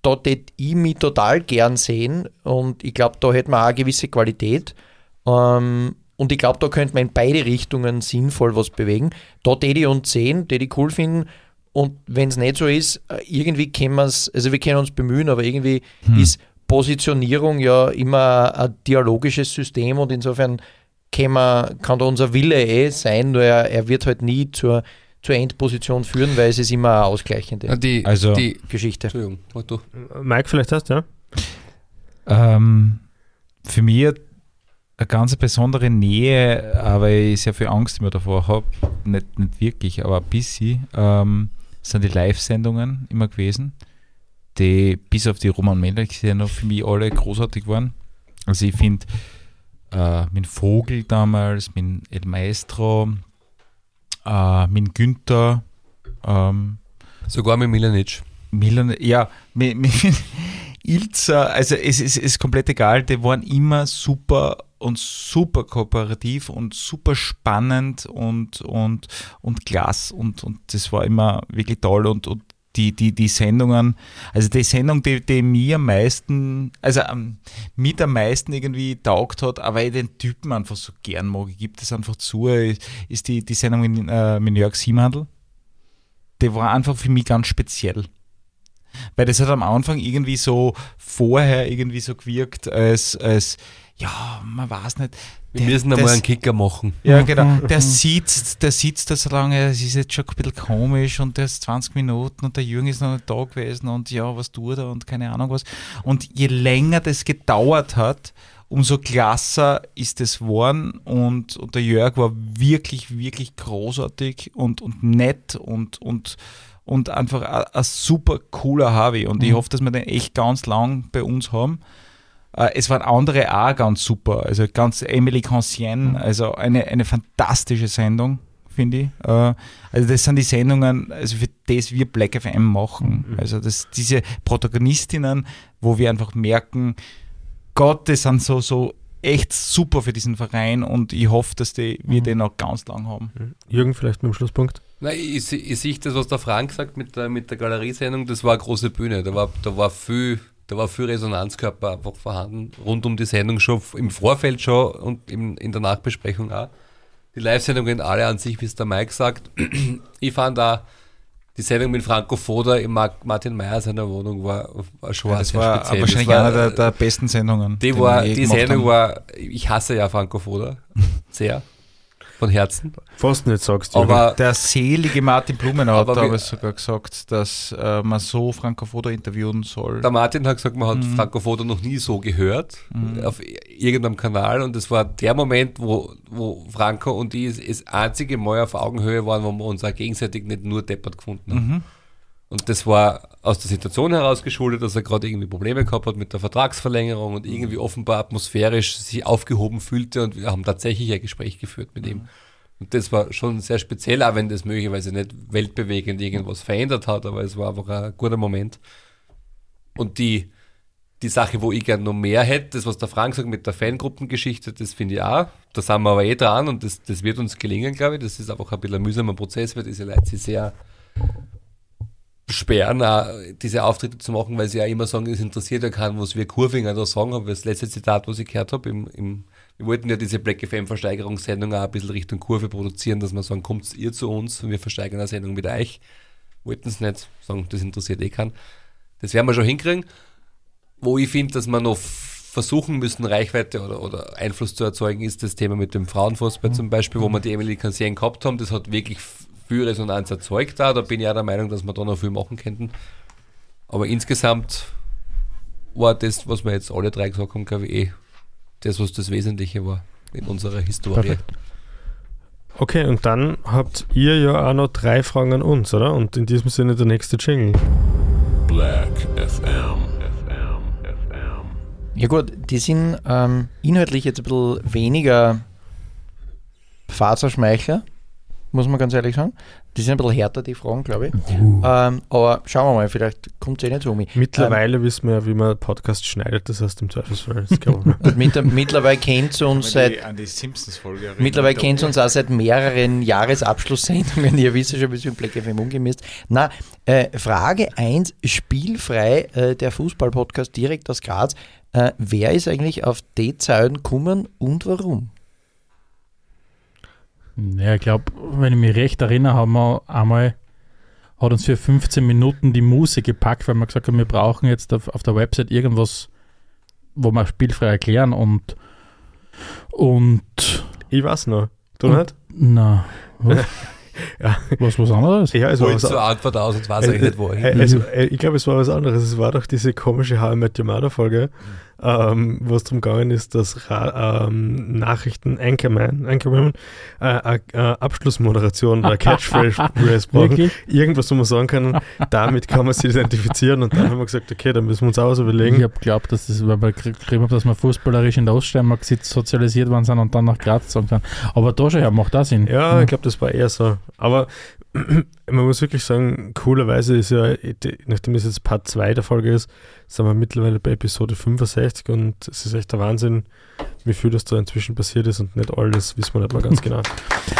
da tät ich mich total gern sehen und ich glaube, da hätten wir auch eine gewisse Qualität. Ähm, und ich glaube, da könnte man in beide Richtungen sinnvoll was bewegen. Da tät ich uns sehen, tät ich cool finden. Und wenn es nicht so ist, äh, irgendwie können wir es, also wir können uns bemühen, aber irgendwie ist Positionierung ja immer ein dialogisches System und insofern kann, man, kann da unser Wille eh sein, nur er, er wird halt nie zur, zur Endposition führen, weil es ist immer eine ausgleichende die, Also- die, Geschichte. Entschuldigung, du. Mike, vielleicht hast du, ja? Ähm, für mich eine ganz besondere Nähe, aber ich sehr viel Angst immer davor habe, nicht, nicht wirklich, aber ein bisschen, ähm, sind die Live-Sendungen immer gewesen. die bis auf die Roman noch für mich alle großartig waren. Also ich finde, äh, mit Vogel damals, mit El Maestro, äh, mit Günther, ähm, Sogar mit Milanic. Milan, ja, mit, mit Ilza, also es ist, ist komplett egal, die waren immer super und super kooperativ und super spannend und, und, und klasse und, und das war immer wirklich toll und, und die, die, die Sendungen, also die Sendung, die, die mir am meisten, also ähm, mit am meisten irgendwie taugt hat, aber ich den Typen einfach so gern mag, ich gebe das einfach zu, ist die, die Sendung mit, äh, mit Jörg Siemhandel. Die war einfach für mich ganz speziell. Weil das hat am Anfang irgendwie so vorher irgendwie so gewirkt, als, als ja, man weiß nicht. Wir der- müssen einmal einen Kicker machen. ja, genau. Der sitzt, der sitzt da so lange, es ist jetzt schon ein bisschen komisch und der ist 20 Minuten und der Jürgen ist noch nicht da gewesen und ja, was tut er und keine Ahnung was. Und je länger das gedauert hat, umso klasser ist es geworden und, und der Jörg war wirklich, wirklich großartig und, und nett und, und, und einfach ein, ein super cooler Harvey und ich hoffe, dass wir den echt ganz lang bei uns haben. Äh, Es waren andere auch ganz super. Also ganz Emily Conscien, also eine, eine fantastische Sendung, finde ich. Äh, Also das sind die Sendungen, also für das wir Black FM machen. Also das, diese Protagonistinnen, wo wir einfach merken, Gott, die sind so, so echt super für diesen Verein und ich hoffe, dass die, wir den noch ganz lang haben. Jürgen, vielleicht mit dem Schlusspunkt. Nein, ich, seh- ich sehe das, was der Frank sagt mit der, mit der Galeriesendung, das war eine große Bühne. Da war, da war viel, da war viel Resonanzkörper einfach vorhanden, rund um die Sendung schon, im Vorfeld schon und im, in der Nachbesprechung auch. Die Live-Sendungen alle an sich, wie es der Mike sagt. ich fand da die Sendung mit Franco Foda im Martin Meyer seiner Wohnung war, war schon das sehr war speziell. wahrscheinlich war, einer der, der besten Sendungen. die, war, die Sendung haben. war, ich hasse ja Franco Foda, sehr, von Herzen. Fast nicht sagst, Jürgen. Aber Der selige Martin Blumenau hat damals sogar gesagt, dass äh, man so Franco Foda interviewen soll. Der Martin hat gesagt, man hat Mhm. Franco Foda noch nie so gehört auf irgendeinem Kanal und das war der Moment, wo, wo Franco und ich das einzige Mal auf Augenhöhe waren, wo wir uns auch gegenseitig nicht nur deppert gefunden haben. Mhm. Und das war aus der Situation heraus geschuldet, dass er gerade irgendwie Probleme gehabt hat mit der Vertragsverlängerung und irgendwie offenbar atmosphärisch sich aufgehoben fühlte und wir haben tatsächlich ein Gespräch geführt mit ihm. Und das war schon sehr speziell, auch wenn das möglicherweise nicht weltbewegend irgendwas verändert hat, aber es war einfach ein guter Moment. Und die, die Sache, wo ich gerne noch mehr hätte, das, was der Frank sagt mit der Fangruppengeschichte, das finde ich auch. Da sind wir aber eh dran und das, das wird uns gelingen, glaube ich. Das ist einfach ein bisschen ein mühsamer Prozess, weil diese Leute sich sehr sperren, auch diese Auftritte zu machen, weil sie ja immer sagen, es interessiert ja keinen, was wir Kurvinger da sagen, aber das letzte Zitat, was ich gehört habe, im, im, wir wollten ja diese Black FM Versteigerungssendung auch ein bisschen Richtung Kurve produzieren, dass wir sagen, kommt ihr zu uns und wir versteigern eine Sendung mit euch. Wollten es nicht, sagen, das interessiert eh keinen. Das werden wir schon hinkriegen. Wo ich finde, dass wir noch versuchen müssen, Reichweite oder, oder Einfluss zu erzeugen, ist das Thema mit dem Frauenfußball zum Beispiel, wo wir die Emily Cansien gehabt haben. Das hat wirklich viel Resonanz erzeugt da. Da bin ich auch der Meinung, dass wir da noch viel machen könnten. Aber insgesamt war das, was wir jetzt alle drei gesagt haben, glaube ich, eh das, was das Wesentliche war in unserer Historie. Perfekt. Okay, und dann habt ihr ja auch noch drei Fragen an uns, oder? Und in diesem Sinne der nächste Jingle. Black FM. FM. FM. Ja gut, die sind ähm, inhaltlich jetzt ein bisschen weniger Faserschmeichler, muss man ganz ehrlich sagen. Die sind ein bisschen härter, die Fragen, glaube ich. Ähm, aber schauen wir mal, vielleicht kommt es eh nicht so um mich. Mittlerweile wissen wir ja, wie man Podcast schneidet, das heißt im Zweifelsfall. Das mit, mittlerweile kennt ihr uns seit an die Simpsons-Folge Mittlerweile kennt ihr uns auch seit mehreren Jahresabschlusssendungen. Ihr wisst ja schon, wie es mit Black FM umgehen ist. Na, äh, Frage 1, spielfrei, äh, der Fußball-Podcast direkt aus Graz. Äh, wer ist eigentlich auf die Zahlen gekommen und warum? Ja, ich glaube, wenn ich mich recht erinnere, haben wir einmal, hat uns für 15 Minuten die Muse gepackt, weil wir gesagt haben, wir brauchen jetzt auf, auf der Website irgendwas, wo wir spielfrei erklären und und ich weiß noch. Du Und- nicht? na, was? Ja. was was anderes? Ja, es war Holt was zur Antwort aus und weiß eigentlich nicht, wohin. Äh, also, äh, ich glaube, es war was anderes. Es war doch diese komische How I Met Your Mother Folge, ähm, wo es darum gegangen ist, dass Ra ähm, Nachrichten Anchorman, Anchorman äh, äh, äh, Abschlussmoderation oder Catchphrase brauchen. Irgendwas, wo man sagen kann, damit kann man sich identifizieren und dann haben wir gesagt, okay, dann müssen wir uns auch was Ich überlegen. habe geglaubt, dass das, weil wir haben, dass wir fußballerisch in der Oststeiermark sozialisiert worden sind und dann nach Graz gezogen sind. Aber da schon her macht das Sinn. Ja, ich glaube, das war eher so. Aber man muss wirklich sagen, coolerweise ist ja, nachdem es jetzt Part 2 der Folge ist, sind wir mittlerweile bei Episode 65 und es ist echt der Wahnsinn, wie viel das da inzwischen passiert ist und nicht alles wissen wir nicht mal ganz genau.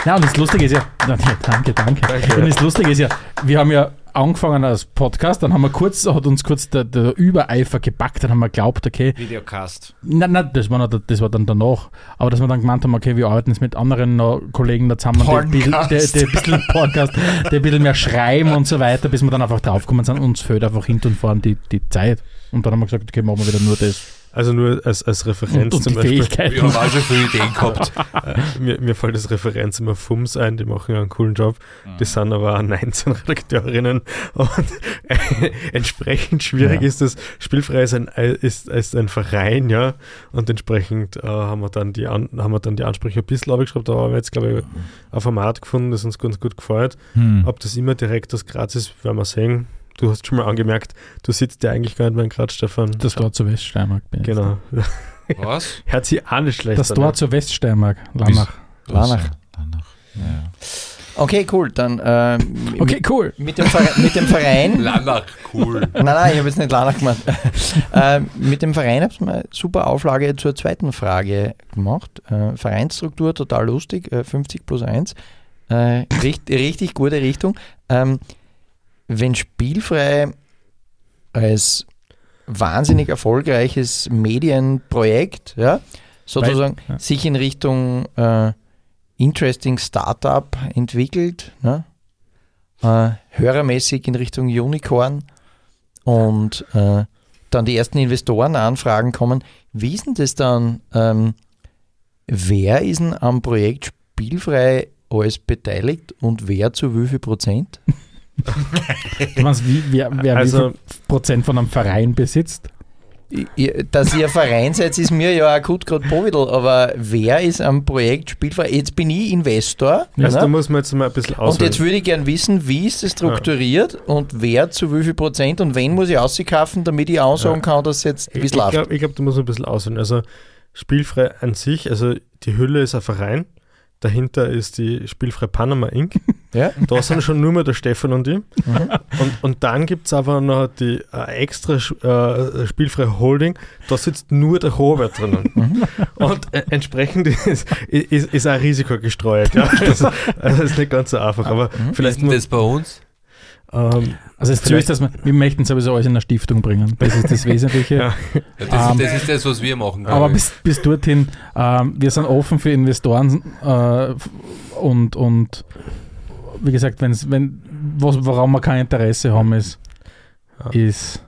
Ja, und das Lustige ist ja, danke, danke, danke. Und das Lustige ist ja, wir haben ja angefangen als Podcast, dann haben wir kurz, hat uns kurz der, der Übereifer gepackt, dann haben wir geglaubt, okay, Videocast. nein, nein, das war, noch, das war dann danach, aber dass wir dann gemeint haben, okay, wir arbeiten jetzt mit anderen Kollegen da zusammen, die, die, die, ein bisschen Podcast, die ein bisschen mehr schreiben und so weiter, bis wir dann einfach draufgekommen sind, uns fehlt einfach hinten und vorne die, die Zeit. Und dann haben wir gesagt, okay, machen wir wieder nur das. Also nur als, als Referenz Und, und zum Beispiel. Wir haben auch schon viele Ideen gehabt. Äh, mir, mir fällt das Referenz immer FUMS ein, die machen ja einen coolen Job. Die sind aber auch 19 Redakteurinnen und entsprechend schwierig Ja. ist das. Spielfrei ist ein, ist, ist ein Verein, ja, und entsprechend äh, haben, wir dann die An haben wir dann die Ansprüche ein bisschen abgeschraubt, aber haben wir jetzt, glaube ich, ein Format gefunden, das uns ganz gut gefällt. Hm. Ob das immer direkt aus Graz ist, werden wir sehen. Du hast schon mal angemerkt, du sitzt ja eigentlich gar nicht mehr in Graz, Stefan. Das Tor zur Weststeiermark bin ich jetzt. Genau. Was? Hört sich auch nicht schlecht Das an, Tor zur Weststeiermark, Lanach. Lanach. Lanach. Ja. Okay, cool. Dann äh, Okay, cool. mit, dem Verein, mit dem Verein Lanach, cool. Nein, nein, ich habe jetzt nicht Lanach gemacht. äh, mit dem Verein habe ich mal eine super Auflage zur zweiten Frage gemacht. Äh, Vereinsstruktur total lustig, äh, 50 plus 1. Äh, richt, richtig gute Richtung. Ähm, wenn spielfrei als wahnsinnig erfolgreiches Medienprojekt, ja, sozusagen Weil- ja. sich in Richtung äh, Interesting Startup entwickelt, ne? äh, hörermäßig in Richtung Unicorn und äh, dann die ersten Investorenanfragen kommen. Wie ist denn das dann? Ähm, wer ist denn am Projekt spielfrei alles beteiligt und wer zu wie viel Prozent? Du meinst, wie, wer, wer Also- wie viel Prozent von einem Verein besitzt? Ihr- Dass ihr Verein seid, ist mir ja akut gerade Povidel, aber wer ist am Projekt spielfrei? Jetzt bin ich Investor. Also ne? da muss man jetzt mal ein bisschen Und ausholen. jetzt würde ich gern wissen, wie ist das strukturiert und wer zu wie viel Prozent und wen muss ich auskaufen, damit ich auch sagen Ja. kann, dass jetzt wie Ich es läuft. glaube, glaub, da muss man ein bisschen ausholen. Also spielfrei an sich, also die Hülle ist ein Verein, dahinter ist die Spielfrei Panama Inc. Ja? Da sind schon nur mehr der Stefan und ich. Mhm. Und, und dann gibt es aber noch die äh, extra äh, Spielfreie Holding, da sitzt nur der Robert drinnen. Mhm. Und äh, entsprechend ist, ist, ist auch Risiko gestreut. Ja? Das, also das ist nicht ganz so einfach. Aber Mhm. Ist vielleicht denn muss, das bei uns? Ähm, Also das Ziel ist, dass wir, wir möchten sowieso alles in der Stiftung bringen. Das ist das Wesentliche. Ja. Ja, das, Ähm, das ist das, was wir machen. Aber bis, bis dorthin, ähm, wir sind offen für Investoren äh, und, und wie gesagt, wenn's, wenn, was, woran wir kein Interesse haben, ist, Ja. ist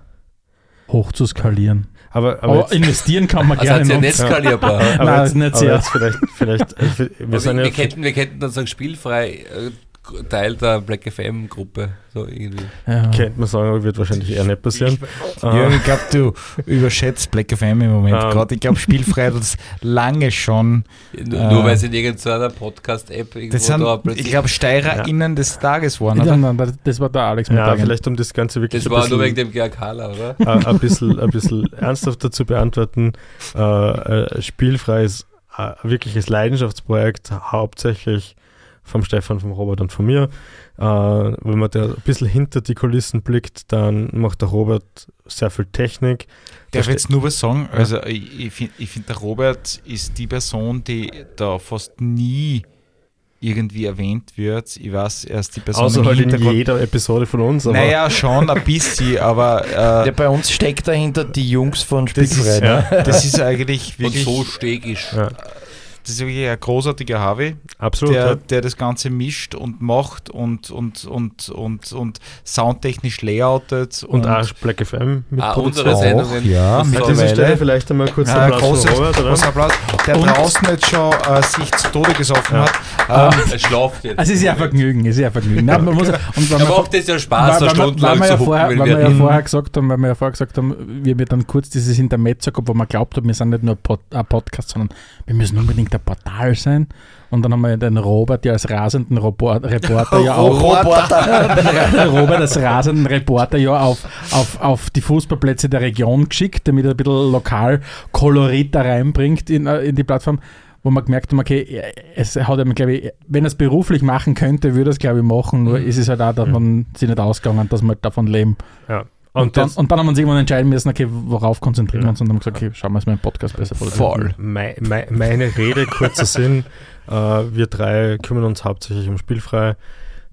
hoch zu skalieren. aber, aber, Aber investieren kann man Also gerne hat ja noch. nicht skalierbar. aber Nein, jetzt, ist nicht sehr. vielleicht, vielleicht äh, wir Wir, wir, ja könnten, wir könnten dann sagen, spielfrei äh, Teil der Black FM-Gruppe. So irgendwie. Ja. Könnte man sagen, aber wird wahrscheinlich eher nicht passieren. Jürgen, Äh, ich glaube, du überschätzt Black FM im Moment Ähm. gerade. Ich glaube, spielfrei hat das lange schon. Nur, Äh, nur weil es in irgendeiner Podcast-App irgendwo Das sind, da ich plötzlich. glaube, SteirerInnen des Tages waren, Ja, oder? nein, das- das war der Alex mit ja, vielleicht um das Ganze wirklich das ein war nur bisschen, wegen dem GRKler, oder? äh, ein, bisschen, ein bisschen ernsthafter zu beantworten. Äh, äh, Spielfrei ist äh, wirkliches Leidenschaftsprojekt, hauptsächlich vom Stefan, vom Robert und von mir. Äh, wenn man da ein bisschen hinter die Kulissen blickt, dann macht der Robert sehr viel Technik. Darf ich jetzt nur was sagen? Also, ich, ich finde, ich find, der Robert ist die Person, die da fast nie irgendwie erwähnt wird. Ich weiß, er ist die Person Außer im halt in jeder Episode von uns. Aber Naja, schon ein bisschen, aber Ja, äh, bei uns steckt dahinter die Jungs von das, ist, Spielfrei. ja. das ist eigentlich Und wirklich. so stegisch. Ja. Das ist wirklich ein großartiger Harvey, Absolut. der, ja. der das Ganze mischt und macht und, und, und, und, und soundtechnisch layoutet. Und auch Black FM mit Ah, unsere Sendungen. ja, war- dieser. Stelle vielleicht einmal kurz Ja, Applaus großes, für Robert, oder? großer Applaus, der Und- draußen jetzt schon äh, sich zu Tode gesoffen Ja. hat. Ähm, Er schlaft jetzt. Also es ist ja ein Vergnügen, es ist ja ein Vergnügen. Nein, man muss, und wenn Er man, macht es ja Spaß, weil, eine weil, Stunde weil, lang wir ja zu weil wenn wir ja vorher gesagt haben, weil wir ja vorher gesagt haben, wir haben dann kurz dieses Intermezzo gehabt, wo man glaubt hat, wir sind nicht nur ein, ein Podcast, sondern wir müssen unbedingt ein Portal sein. Und dann haben wir den Robert ja als rasenden Robor Reporter ja auch Robert als rasenden Reporter ja auf, auf, auf die Fußballplätze der Region geschickt, damit er ein bisschen lokal Kolorit da reinbringt in, äh, in die Plattform, wo man gemerkt hat, okay, es hat ihm, glaube ich, wenn er es beruflich machen könnte, würde er es, glaube ich, machen, nur ist es halt auch davon sich nicht ausgegangen, dass wir davon leben. Ja. Und, Und, dann, und dann haben wir uns irgendwann entscheiden müssen, okay, worauf konzentrieren wir Ja. uns und dann haben wir gesagt, okay, schauen wir uns mal einen Podcast besser Voll. mei, mei, meine Rede, kurzer Sinn. Äh, wir drei kümmern uns hauptsächlich um Spielfrei.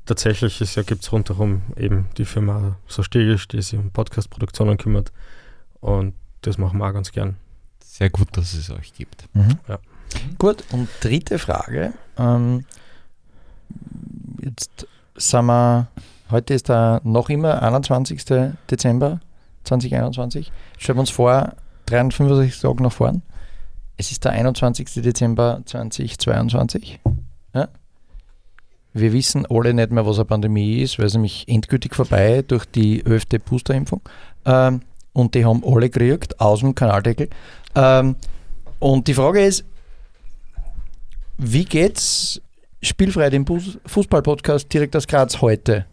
Tatsächlich ist ja, gibt es rundherum eben die Firma so Stegisch, die sich um Podcast-Produktionen kümmert. Und das machen wir auch ganz gern. sehr gut, dass es euch gibt. Gut, und dritte Frage. Ähm, jetzt sind wir, heute ist der noch immer 21. Dezember 2021. Stellen wir uns vor, 365 Tage nach vorn. Es ist der 21. Dezember 2022. Ja? Wir wissen alle nicht mehr, was eine Pandemie ist, weil es nämlich endgültig vorbei durch die 11. Boosterimpfung. Ähm, und die haben alle gekriegt, aus dem Kanaldeckel. Ähm, und die Frage ist, wie geht's spielfrei dem Fußball-Podcast direkt aus Graz heute,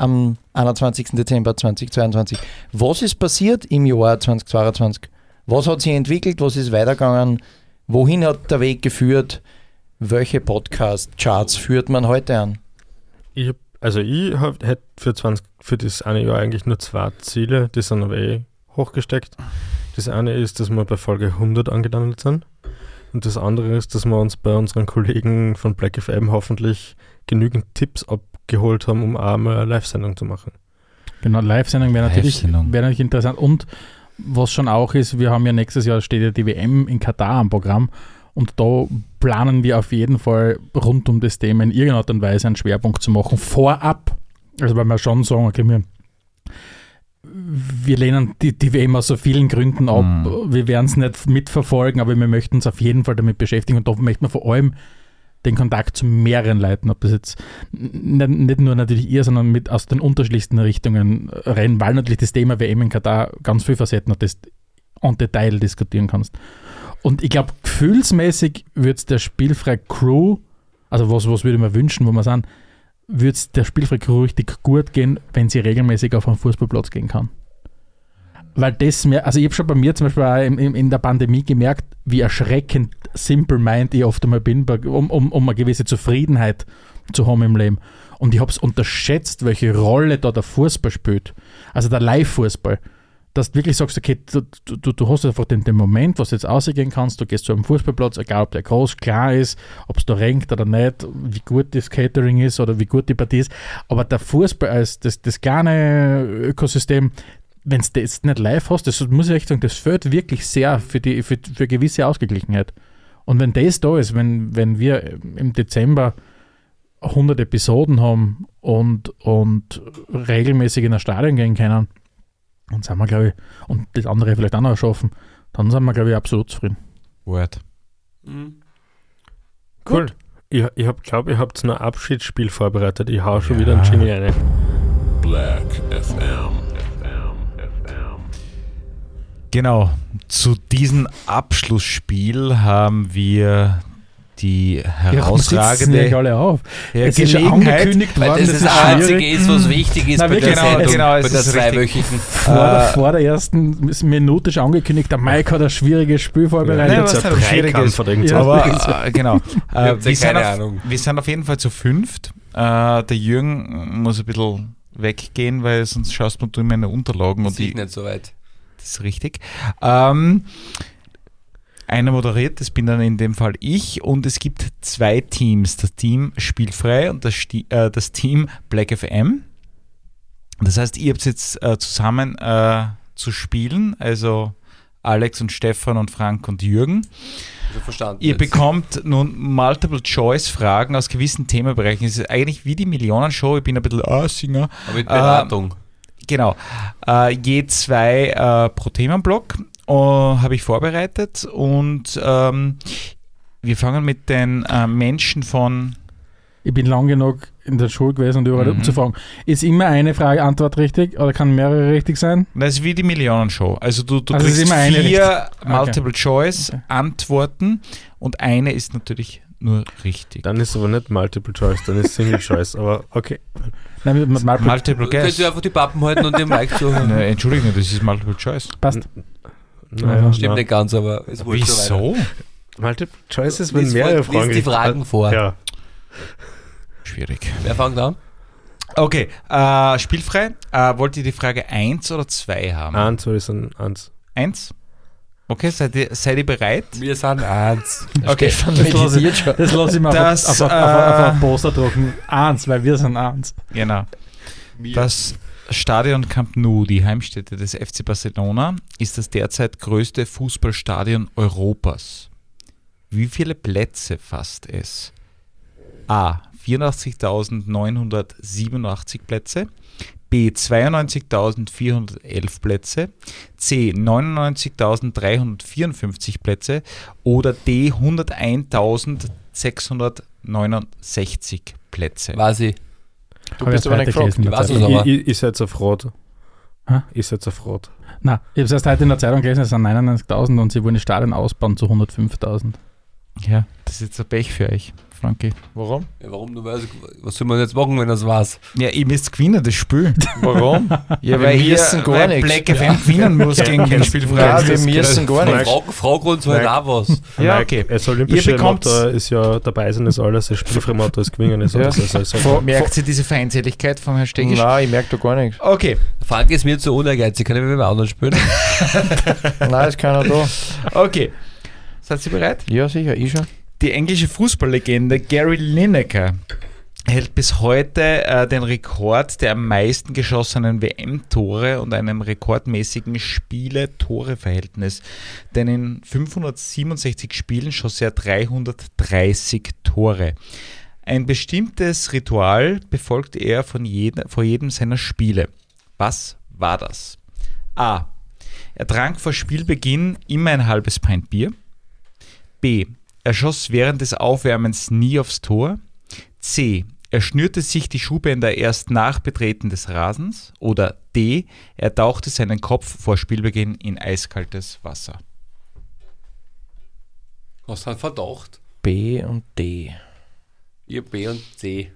am 21. Dezember 2022? Was ist passiert im Jahr 2022? Was hat sich entwickelt? Was ist weitergegangen? Wohin hat der Weg geführt? Welche Podcast-Charts führt man heute an? Ich hab, also ich hätte für, 20, für das eine Jahr eigentlich nur zwei Ziele, die sind aber eh hochgesteckt. Das eine ist, dass wir bei Folge 100 angelandet sind. Und das andere ist, dass wir uns bei unseren Kollegen von Black FM hoffentlich genügend Tipps abgeholt haben, um eine Live-Sendung zu machen. Genau, Live-Sendung wäre natürlich, wäre natürlich interessant. Und was schon auch ist, wir haben ja nächstes Jahr steht ja die WM in Katar am Programm und da planen wir auf jeden Fall rund um das Thema in irgendeiner Art und Weise einen Schwerpunkt zu machen. Vorab, also weil wir schon sagen, okay, wir, wir lehnen die, die WM aus so vielen Gründen ab. Mhm. Wir werden es nicht mitverfolgen, aber wir möchten uns auf jeden Fall damit beschäftigen und da möchten wir vor allem den Kontakt zu mehreren Leuten, ob das jetzt nicht, nur natürlich ihr, sondern mit aus den unterschiedlichsten Richtungen rein, weil natürlich das Thema WM in Katar ganz viele Facetten hat, das en Detail diskutieren kannst. Und ich glaube, gefühlsmäßig wird es der spielfrei Crew, also was, was würde mir wünschen, wo wir sind, würde es der spielfrei Crew richtig gut gehen, wenn sie regelmäßig auf einen Fußballplatz gehen kann. Weil das mir, also ich habe schon bei mir zum Beispiel auch in, in, in der Pandemie gemerkt, wie erschreckend simple-mind ich oft einmal bin, um, um, um eine gewisse Zufriedenheit zu haben im Leben. Und ich habe es unterschätzt, welche Rolle da der Fußball spielt. Also der Live-Fußball. Dass du wirklich sagst, okay, du, du, du hast einfach den, den Moment, was du jetzt ausgehen kannst, du gehst zu einem Fußballplatz, egal ob der groß, klar ist, ob es da regnet oder nicht, wie gut das Catering ist oder wie gut die Partie ist. Aber der Fußball als das, das kleine Ökosystem, wenn du das nicht live hast, das muss ich echt sagen, das fehlt wirklich sehr für, die, für, für gewisse Ausgeglichenheit. Und wenn das da ist, wenn, wenn wir im Dezember 100 Episoden haben und, und regelmäßig in ein Stadion gehen können, dann sind wir, glaube ich, und das andere vielleicht auch noch schaffen, dann sind wir, glaube ich, absolut zufrieden. Word. Mhm. Cool. Ich, ich hab, glaube, ihr habt noch ein Abschiedsspiel vorbereitet. Ich hau schon Ja. wieder einen Jingle rein. Black. FM. Genau, zu diesem Abschlussspiel haben wir die Ja, sitzen ja herausragende alle auf. ja, es ist schon Gelegenheit, angekündigt Weil worden, das das das ist Einzige schwierig. ist, was wichtig ist Na, bei der genau, Sendung, genau, es bei der ist zweiwöchigen. Vor, der, Äh, vor der ersten Minute schon angekündigt, der Mike hat ein schwieriges Spiel vorbereitet. Nein, Jetzt was ein schwierig Dreikampf ist. oder irgend Ja. Aber äh, genau. Ich Äh, wir, ja sind keine auf, Ahnung. wir sind auf jeden Fall zu fünft. Äh, der Jürgen muss ein bisschen weggehen, weil sonst schaust du in meine Unterlagen und Sieht die, nicht so weit. Das ist richtig. Ähm, einer moderiert, das bin dann in dem Fall ich und es gibt zwei Teams, das Team Spielfrei und das, äh, das Team Black FM. Das heißt, ihr habt jetzt äh, zusammen äh, zu spielen, also Alex und Stefan und Frank und Jürgen. Also verstanden. Ihr jetzt. bekommt nun Multiple-Choice-Fragen aus gewissen Themenbereichen. Es ist eigentlich wie die Millionenshow. Ich bin ein bisschen Aussinger. Aber mit Beratung. Genau. Äh, je zwei äh, pro Themenblock äh, habe ich vorbereitet und ähm, wir fangen mit den äh, Menschen von. Ich bin lang genug in der Schule gewesen und überall Mhm. umzufragen. Ist immer eine Frage, Antwort richtig oder kann mehrere richtig sein? Das ist wie die Millionenshow. Also du, du Also kriegst immer eine vier Okay. Multiple-Choice-Antworten und eine ist natürlich nur richtig. Dann ist aber nicht Multiple Choice, dann ist Single Choice. Aber okay. Nein, mit, Multiple Multiple Könntest Guess. du einfach die Pappen halten und den Mic so. Ne, Entschuldigung, das ist Multiple Choice. passt. Naja, Stimmt na. nicht ganz, aber es wurde. Wieso? Multiple Choice ist, wenn Lies mehrere lies Fragen die Fragen vor. Ja. Schwierig. Wer fängt an? Okay, äh, spielfrei. Äh, wollt ihr die Frage 1 oder 2 haben? Eins oder ist ein Eins? 1? Okay, seid ihr, seid ihr bereit? Wir sind eins. Okay. Stefan Das lasse schon. Das lasse ich mir Das, auf, auf, auf, äh, auf, auf ein Poster drucken. Eins, weil wir sind eins. Genau. Das Stadion Camp Nou, die Heimstätte des FC Barcelona, ist das derzeit größte Fußballstadion Europas. Wie viele Plätze fasst es? A. 84.987 Plätze. B. 92.411 Plätze. C. 99.354 Plätze. Oder D. 101.669 Plätze. War sie. Du Hab bist aber nicht gefragt. Ich aber. Ich, ich, ich setze auf Rot. Hä? Ich setze auf Rot. Nein, ich habe es erst heute in der Zeitung gelesen, es sind 99.000 und sie wollen die Stadien ausbauen zu 105.000. Ja, das ist jetzt ein Pech für euch, Frankie. Warum? Ja, warum du weißt, was soll man jetzt machen, wenn das war's? Ja, ihr müsst gewinnen, das Spiel. Warum? Ja, Wir ihr- müssen gar weil nichts. Black FM gewinnen muss gegen den Ja, Spielfrei. wir müssen gar nichts. Uns halt Mike. auch was. Ja, okay. Das olympische Motto ist ja dabei sein ist alles, das spielfreie Motto ist gewinnen ist Ja. alles. Also, also, Vor- Merkt ihr diese Feindseligkeit vom Herrn Stegisch? Nein, ich merke da gar nichts. Okay, Frank ist mir zu unehrgeizig, kann ich mit dem anderen spielen? Nein, ist keiner da. okay. Seid ihr bereit? Ja, sicher, ich schon. Die englische Fußballlegende Gary Lineker hält bis heute äh, den Rekord der am meisten geschossenen WM-Tore und einem rekordmäßigen Spiele-Tore-Verhältnis. Denn in 567 Spielen schoss er 330 Tore. Ein bestimmtes Ritual befolgt er von jedem, vor jedem seiner Spiele. Was war das? A. Er trank vor Spielbeginn immer ein halbes Pint Bier. B. Er schoss während des Aufwärmens nie aufs Tor. C. Er schnürte sich die Schuhbänder erst nach Betreten des Rasens. Oder D. Er tauchte seinen Kopf vor Spielbeginn in eiskaltes Wasser. Hast du einen Verdacht? B und D. Ihr B und C.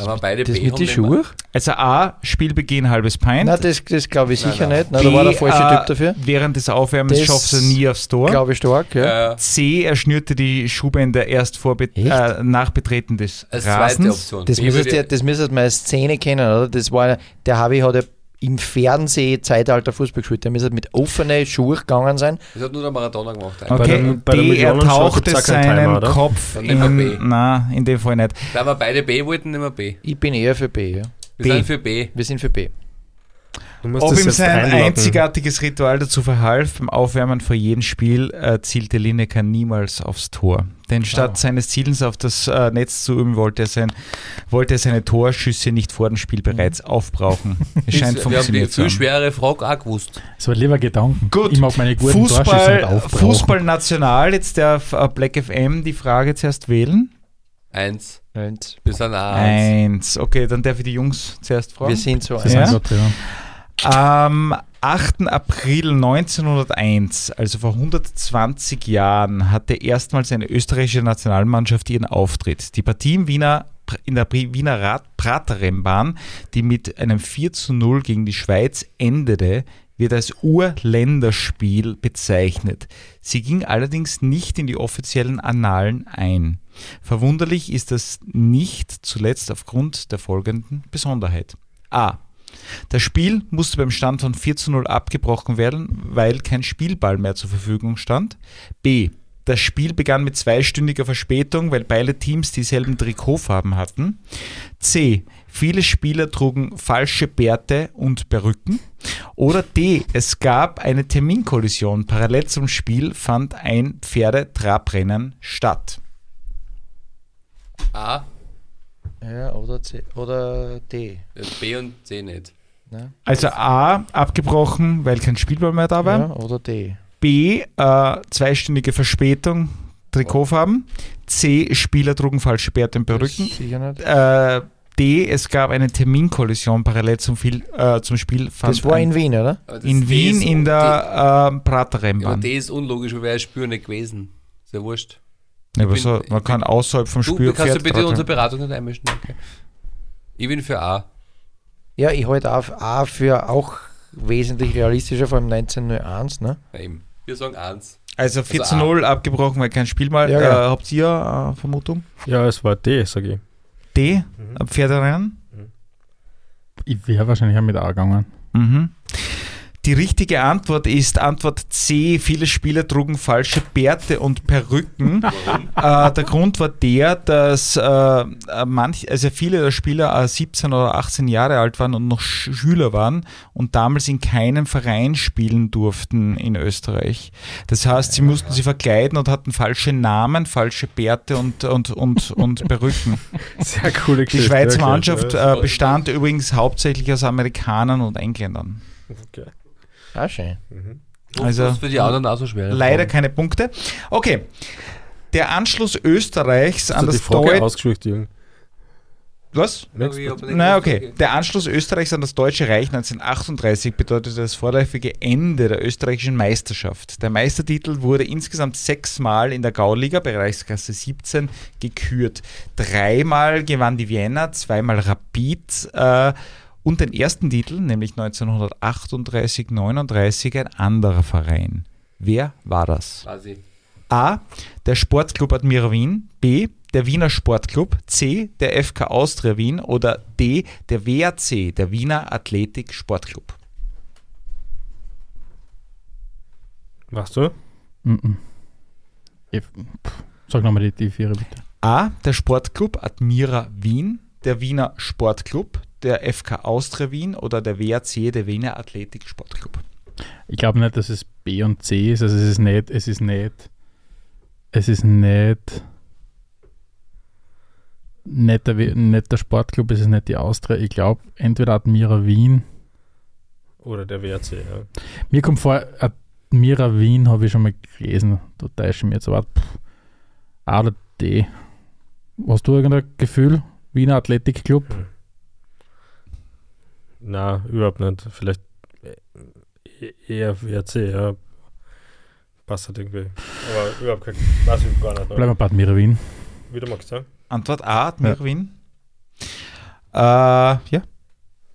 Da waren beide Das B. mit den Schuhen? Also A. Spielbeginn halbes Pint. Nein, das, das glaube ich sicher Nein, nein. nicht. Nein, da war der falsche äh, Typ dafür. Während des Aufwärmens Das schoss er nie aufs Tor. Glaube ich stark, ja. Äh, C. Er schnürte die Schuhbänder erst vor Be äh, nach Betreten des als zweite Rasens. Option. Das B würde- ihr, das ihr als Szene kennen, oder? Das war, der Harvey hat ja im Fernseh-Zeitalter Fußball gespielt. Der müsste mit offenen Schuhen gegangen sein. Das hat nur der Maradona gemacht. Bei Okay, der- bei der. Er tauchte seinen Timer? Kopf in... Na, in dem Fall nicht. Da wir beide B wollten, nehmen wir B. Ich bin eher für B, ja. Wir B. sind für B. Wir sind für B. Ob ihm sein einloggen. einzigartiges Ritual dazu verhalf, beim Aufwärmen vor jedem Spiel äh, zielte Lineker niemals aufs Tor. Denn statt Ah. seines Zielens auf das äh, Netz zu üben, wollte er, sein, wollte er seine Torschüsse nicht vor dem Spiel bereits aufbrauchen. Es scheint wir haben die funktioniert zu viel haben. schwere Frage auch gewusst. Das war lieber Gedanken. Gut. Ich mag meine guten Fußball, aufbrauchen. Fußball national, jetzt darf äh, Black FM die Frage zuerst wählen. Eins. Wir sind auch eins. Eins. Okay, dann darf ich die Jungs zuerst fragen. wir sind so Das ein. ist Ja? Am 8. April 1901, also vor 120 Jahren, hatte erstmals eine österreichische Nationalmannschaft ihren Auftritt. Die Partie im Wiener, in der Wiener Praterrennbahn, die mit einem 4 zu 0 gegen die Schweiz endete, wird als Urländerspiel bezeichnet. Sie ging allerdings nicht in die offiziellen Annalen ein. Verwunderlich ist das nicht zuletzt aufgrund der folgenden Besonderheit. A. Das Spiel musste beim Stand von 4 zu 0 abgebrochen werden, weil kein Spielball mehr zur Verfügung stand. B. Das Spiel begann mit zweistündiger Verspätung, weil beide Teams dieselben Trikotfarben hatten. C. Viele Spieler trugen falsche Bärte und Perücken. Oder D. Es gab eine Terminkollision. Parallel zum Spiel fand ein Pferdetrabrennen statt. A, Ja, oder, C, oder D. B und C nicht. Ne? Also A. Abgebrochen, weil kein Spielball mehr da war. Ja, oder D. B. Äh, zweistündige Verspätung. Trikotfarben. C. Spieler trugen falsche Bärte und Perücken. Sicher nicht. Äh, D. Es gab eine Terminkollision parallel zum, Viel, äh, zum Spiel. Das war in Wien, oder? In Wien in der äh, ja, Praterrennbahn. aber D ist unlogisch, weil wäre Spür nicht gewesen. Ja wurscht. Ja, aber bin- so, man kann außerhalb vom Du, Spiel kannst du bitte unsere. Beratung nicht einmischen? Danke. Ich bin für A. Ja, ich halte A für auch wesentlich realistischer, vor allem 1901, ne? Ja, eben. Wir sagen 1. Also 4 zu Also A. 0 abgebrochen, weil kein Spiel mal. Ja, äh, ja. habt ihr äh, Vermutung? Ja, es war D, sage ich. D. Mhm. Pferderennen. Ich wäre wahrscheinlich auch mit A gegangen. Mhm. Die richtige Antwort ist Antwort C. Viele Spieler trugen falsche Bärte und Perücken. äh, der Grund war der, dass äh, äh, manch, also viele der Spieler äh, 17 oder 18 Jahre alt waren und noch Sch Schüler waren und damals in keinem Verein spielen durften in Österreich. Das heißt, sie mussten sie verkleiden und hatten falsche Namen, falsche Bärte und, und, und, und Perücken. Sehr coole Die Schweizer Mannschaft äh, bestand übrigens hauptsächlich aus Amerikanern und Engländern. Okay. Ah, schön. Also- das ist für die anderen auch so schwer. Leider keine Punkte. Okay. Der Anschluss Österreichs an das Deutsche. Was? Na okay. Der Anschluss Österreichs an das Deutsche Reich 1938 bedeutete das vorläufige Ende der österreichischen Meisterschaft. Der Meistertitel wurde insgesamt sechsmal in der Gauliga, Bereichsklasse 17, gekürt. Dreimal gewann die Vienna, zweimal Rapid äh, und den ersten Titel, nämlich 1938-39, ein anderer Verein. Wer war das? Quasi. A. Der Sportclub Admira Wien. B. Der Wiener Sportclub. C. Der FK Austria Wien. Oder D. Der WAC, der Wiener Athletik Sportclub. Machst du? Mhm. Ich, pff, sag nochmal die, die Viere bitte. A. Der Sportclub Admira Wien. Der Wiener Sportclub. Der FK Austria Wien. Oder der WAC, der Wiener Athletik Sportclub. Ich glaube nicht, dass es B und C ist. Also es ist nicht, es ist nicht, es ist nicht, nicht der, nicht der Sportclub, es ist nicht die Austria. Ich glaube, entweder Admira Wien. Oder der WRC, ja. Mir kommt vor, Admira Wien habe ich schon mal gelesen. Da täusche ich mich jetzt. Aber pff, A oder D. Hast du irgendein Gefühl? Wiener Athletikclub? Na, überhaupt nicht. Vielleicht äh, eher WRC, ja. Passt halt irgendwie. Aber überhaupt kein. Weiß ich gar nicht. Bleiben wir bei Admira Wien. Wie du magst, ja? Antwort A. Admira Wien. Äh, ja.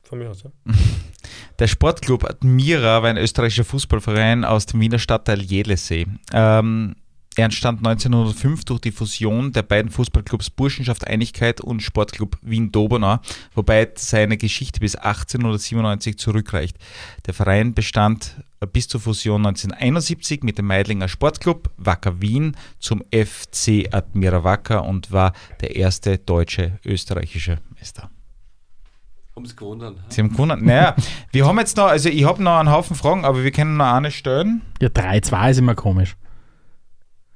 Von mir aus, ja. Der Sportclub Admira war ein österreichischer Fußballverein aus dem Wiener Stadtteil Jelesee. Ähm, er entstand 1905 durch die Fusion der beiden Fußballclubs Burschenschaft Einigkeit und Sportclub Wien-Dobonau, wobei seine Geschichte bis 1897 zurückreicht. Der Verein bestand bis zur Fusion 1971 mit dem Meidlinger Sportclub Wacker Wien zum FC Admira Wacker und war der erste deutsche österreichische Meister. Um es gewonnen. Sie haben gewonnen. Naja, wir haben jetzt noch, also ich habe noch einen Haufen Fragen, aber wir können noch eine stellen. Ja, 3-2 ist immer komisch.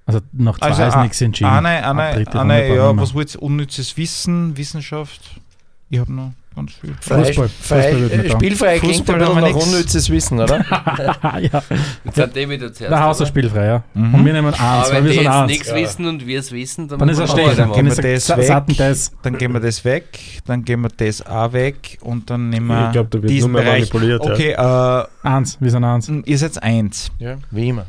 Also nach 2 Also ist nichts entschieden. Eine, eine, eine ja, was wollt ihr? Unnützes Wissen, Wissenschaft? Ich habe noch ganz viel. Frei, Fußball. frei, Fußball wird äh, nicht da. spielfrei klingt Fußball ein bisschen nach nix. unnützes Wissen, oder? ja, Jetzt sind die wieder zuerst. da hast du oder? spielfrei, ja. Mhm. Und wir nehmen 1, Aber weil wenn wir jetzt 1. nichts wissen und wir es wissen, dann, Dann ist er machen wir stehen. dann gehen wir Dann das weg. Dann gehen wir das weg, dann gehen wir das auch weg und dann nehmen wir Ich glaube, da wird nur mehr manipuliert. Okay, äh, 1, wir sind 1. ihr seid eins. ja, wie immer.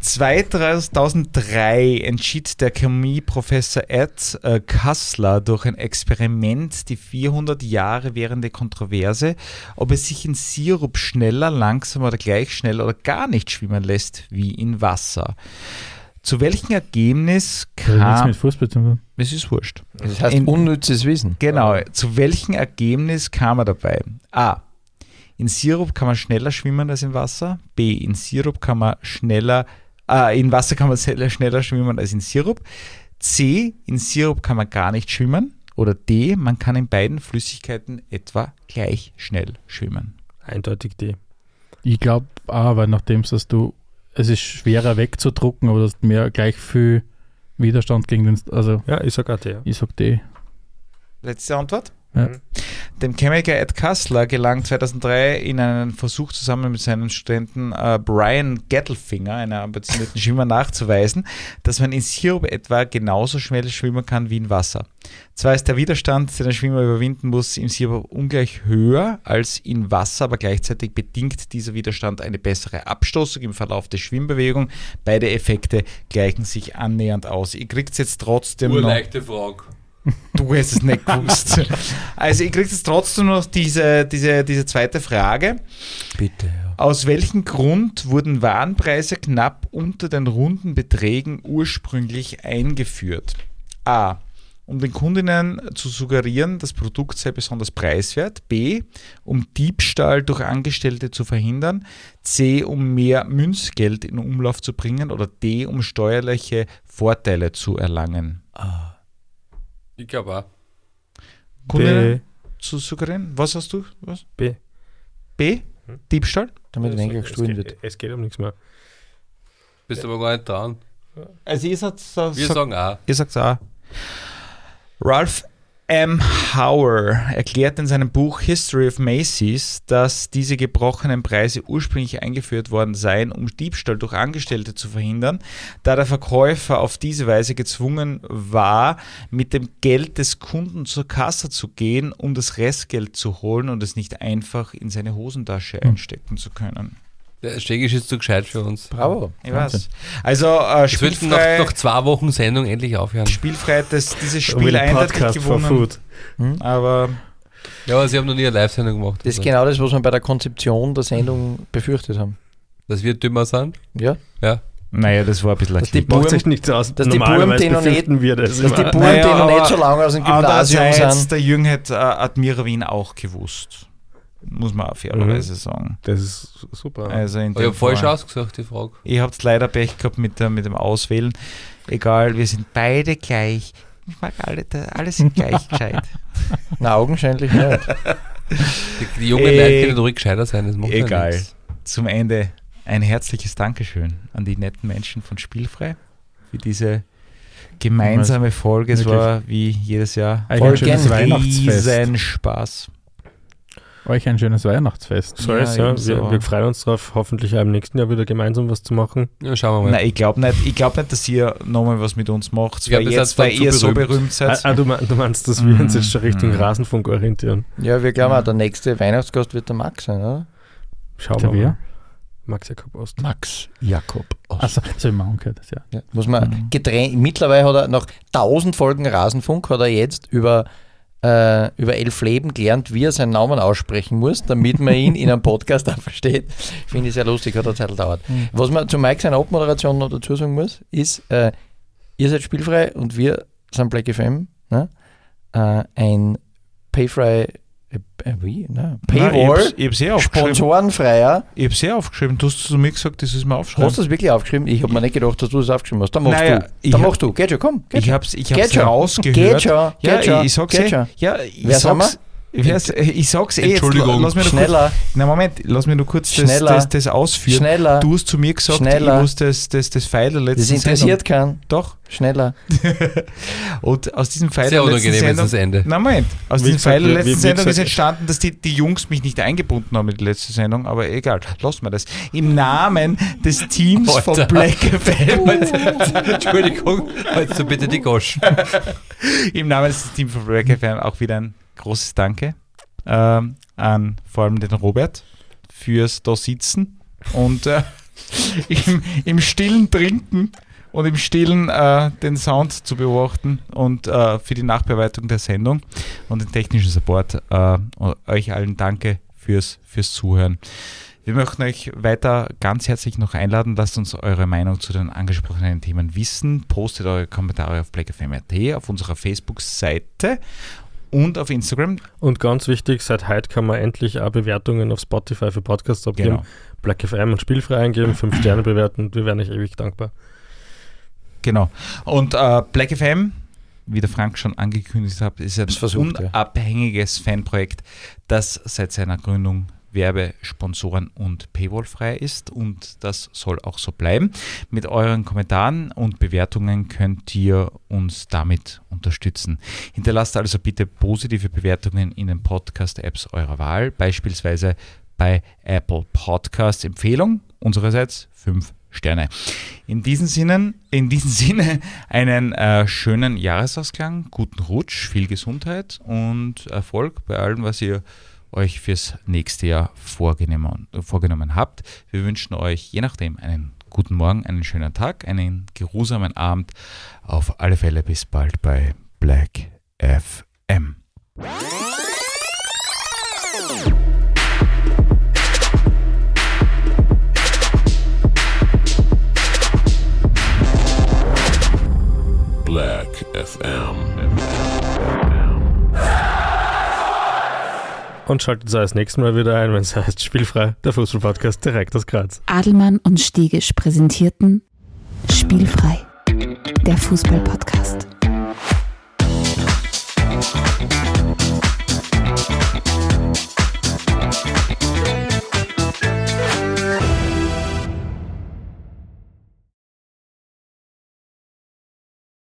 2003 entschied der Chemieprofessor Ed äh, Kassler durch ein Experiment die 400 Jahre währende Kontroverse, ob es sich in Sirup schneller, langsamer oder gleich schnell oder gar nicht schwimmen lässt wie in Wasser. Zu welchem Ergebnis kam... mit Fußball zu tun. Es ist wurscht. Das heißt In- unnützes Wissen. Genau, zu welchem Ergebnis kam er dabei? A. In Sirup kann man schneller schwimmen als im Wasser. B. In Sirup kann man schneller Äh, in Wasser kann man sehr- schneller schwimmen als in Sirup. C, in Sirup kann man gar nicht schwimmen. Oder D, man kann in beiden Flüssigkeiten etwa gleich schnell schwimmen. Eindeutig die. Ich glaube auch, weil nachdem dass du, es ist schwerer wegzudrucken, aber du hast mehr gleich viel Widerstand gegen den, also Ja, ich sag auch die. Ja. ich sag die. Letzte Antwort. Ja. Dem Chemiker Ed Kassler gelang 2003 in einem Versuch zusammen mit seinem Studenten äh, Brian Gettelfinger, einem ambitionierten Schwimmer, nachzuweisen, dass man in Sirup etwa genauso schnell schwimmen kann wie in Wasser. Zwar ist der Widerstand, den der Schwimmer überwinden muss, im Sirup ungleich höher als in Wasser, aber gleichzeitig bedingt dieser Widerstand eine bessere Abstoßung im Verlauf der Schwimmbewegung. Beide Effekte gleichen sich annähernd aus. Ihr kriegt jetzt trotzdem noch... Urleichte Frage. Du hast es nicht gewusst. Also, ich kriege jetzt trotzdem noch diese, diese, diese zweite Frage. Bitte, ja. Aus welchem Grund wurden Warenpreise knapp unter den runden Beträgen ursprünglich eingeführt? A. Um den Kundinnen zu suggerieren, das Produkt sei besonders preiswert. B. Um Diebstahl durch Angestellte zu verhindern. C. Um mehr Münzgeld in Umlauf zu bringen. Oder D. Um steuerliche Vorteile zu erlangen. Ich glaube auch. Kundinnen B. zu suggerieren? Was hast du? Was? B. B? Diebstahl? Damit weniger es, gestohlen wird. es geht um nichts mehr. Bist aber gar nicht dran. Also ihr sagt, Wir sagen auch. ihr sagt auch. Ralph M. Hauer erklärt in seinem Buch History of Macy's, dass diese gebrochenen Preise ursprünglich eingeführt worden seien, um Diebstahl durch Angestellte zu verhindern, da der Verkäufer auf diese Weise gezwungen war, mit dem Geld des Kunden zur Kasse zu gehen, um das Restgeld zu holen und es nicht einfach in seine Hosentasche einstecken zu können. Der Stegisch ist zu gescheit für uns. Bravo. Ich weiß. Also äh, Es wird nach, spielfrei, nach zwei Wochen Sendung endlich aufhören. spielfrei das, dieses Spiel eindeutig gewonnen. Food. Aber Ja, aber sie haben noch nie eine Live-Sendung gemacht. Das ist also. genau das, was wir bei der Konzeption der Sendung befürchtet haben. Dass wir dümmer sind. Ja? Ja. naja, das war ein bisschen Dass die Buben, euch nichts aus. dass die Buben, die noch nicht- wir das. dass die. Buben, Naja, die noch nicht so lange aus dem Gymnasium sind. der Jürgen hat äh, Admira Wien auch gewusst. Muss man auch fairerweise sagen. das ist super. Also in ich habe falsch ausgesagt, die Frage. Ihr habt leider Pech gehabt mit, der, mit dem Auswählen. Egal, wir sind beide gleich. Ich mag alle, alle sind gleich gescheit. Na, augenscheinlich nicht. Die, die jungen Äh, Leute können ruhig gescheiter sein. Das macht ja Egal. nichts. Zum Ende ein herzliches Dankeschön an die netten Menschen von Spielfrei für diese gemeinsame Folge. Es war wie jedes Jahr ein schönes gern. Weihnachtsfest. riesen Spaß. Euch ein schönes Weihnachtsfest. so ist Ja, ja. ebenso. Wir, wir freuen uns darauf, hoffentlich auch im nächsten Jahr wieder gemeinsam was zu machen. Ja, schauen wir mal. Nein, ich glaube nicht, ich glaub nicht, dass ihr nochmal was mit uns macht, Ich glaub, weil ihr jetzt, seid weil ihr so berühmt. berühmt Ah, seid. ah, du, mein- du meinst, dass wir uns jetzt schon Richtung mm. Rasenfunk orientieren? Ja, wir glauben auch, der nächste Weihnachtsgast wird der Max sein, oder? Schauen wir wer? mal. Max Jakob Ost. Max Jakob. Achso, so ich machen gehört das, ja. Ja, muss man Mhm. getrennt. Mittlerweile hat er nach 1000 Folgen Rasenfunk hat er jetzt über, äh, über elf Leben gelernt, wie er seinen Namen aussprechen muss, damit man ihn in einem Podcast auch versteht. Finde ich sehr lustig, hat eine Zeit gedauert. Was man zu Mike seiner Abmoderation noch dazu sagen muss, ist, äh, ihr seid spielfrei und wir sind Black FM, ne? äh, ein Payfrei, wie? Ne? Nein, ich Paywall, ich hab's eh aufgeschrieben. sponsorenfreier. Ich hab's eh aufgeschrieben. Du hast zu mir gesagt, das ist mir aufgeschrieben. Hast du das wirklich aufgeschrieben? Ich habe mir nicht gedacht, dass du das aufgeschrieben hast. Dann machst Naja, du. ich Dann machst du. Geht schon, komm. Geht Ich hab's, ich Geht hab's schon. rausgehört. Geht schon. Ja, Geht schon. ich sag's Geht eh. Ja, ich Wer sag's, ich, weiß- ich sag's eh. Jetzt, Entschuldigung. lass mich noch Schneller. Kurz, na Moment, lass mich nur kurz das, das, das ausführen. Schneller. Du hast zu mir gesagt, Schneller. ich muss das, das, das Pfeil der letzten Das interessiert keinen. Sendung. Doch. Schneller. Und aus diesem Pfeil Sehr letzten unangenehm ist Sendung... das Ende. Na Moment, aus Wie diesem gesagt, Pfeil der wie- letzten wie- wie Sendung ist entstanden, dass die, die Jungs mich nicht eingebunden haben in die letzte Sendung, aber egal, lassen wir das. Im Namen des Teams von Alter. Black FM, Entschuldigung, halt so bitte die Goschen. im Namen des Teams von Black FM auch wieder ein großes Danke ähm, an vor allem den Robert fürs da sitzen und äh, im, im stillen Trinken und im stillen äh, den Sound zu beobachten und äh, für die Nachbearbeitung der Sendung und den technischen Support. Äh, euch allen danke fürs, fürs Zuhören. Wir möchten euch weiter ganz herzlich noch einladen. Lasst uns eure Meinung zu den angesprochenen Themen wissen. Postet eure Kommentare auf blackfm.at, auf unserer Facebook-Seite und auf Instagram. Und ganz wichtig, seit heute kann man endlich auch Bewertungen auf Spotify für Podcasts abgeben. Genau. Black FM und Spielfrei eingeben, fünf Sterne bewerten. Wir wären euch ewig dankbar. Genau. Und äh, Black FM, wie der Frank schon angekündigt hat, ist ein versucht, ja. unabhängiges Fanprojekt, das seit seiner Gründung Werbesponsoren und Paywall-frei ist und das soll auch so bleiben. Mit euren Kommentaren und Bewertungen könnt ihr uns damit unterstützen. Hinterlasst also bitte positive Bewertungen in den Podcast-Apps eurer Wahl, beispielsweise bei Apple Podcast Empfehlung unsererseits 5 Sterne. In diesem Sinne, in diesem Sinne einen äh, schönen Jahresausklang, guten Rutsch, viel Gesundheit und Erfolg bei allem, was ihr euch fürs nächste Jahr vorgenommen, vorgenommen habt. Wir wünschen euch je nachdem einen guten Morgen, einen schönen Tag, einen geruhsamen Abend. Auf alle Fälle bis bald bei Black FM. Black FM. Und schaltet auch das nächste Mal wieder ein, wenn es heißt Spielfrei, der Fußballpodcast direkt aus Graz. Adelmann und Stegisch präsentierten Spielfrei, der Fußballpodcast.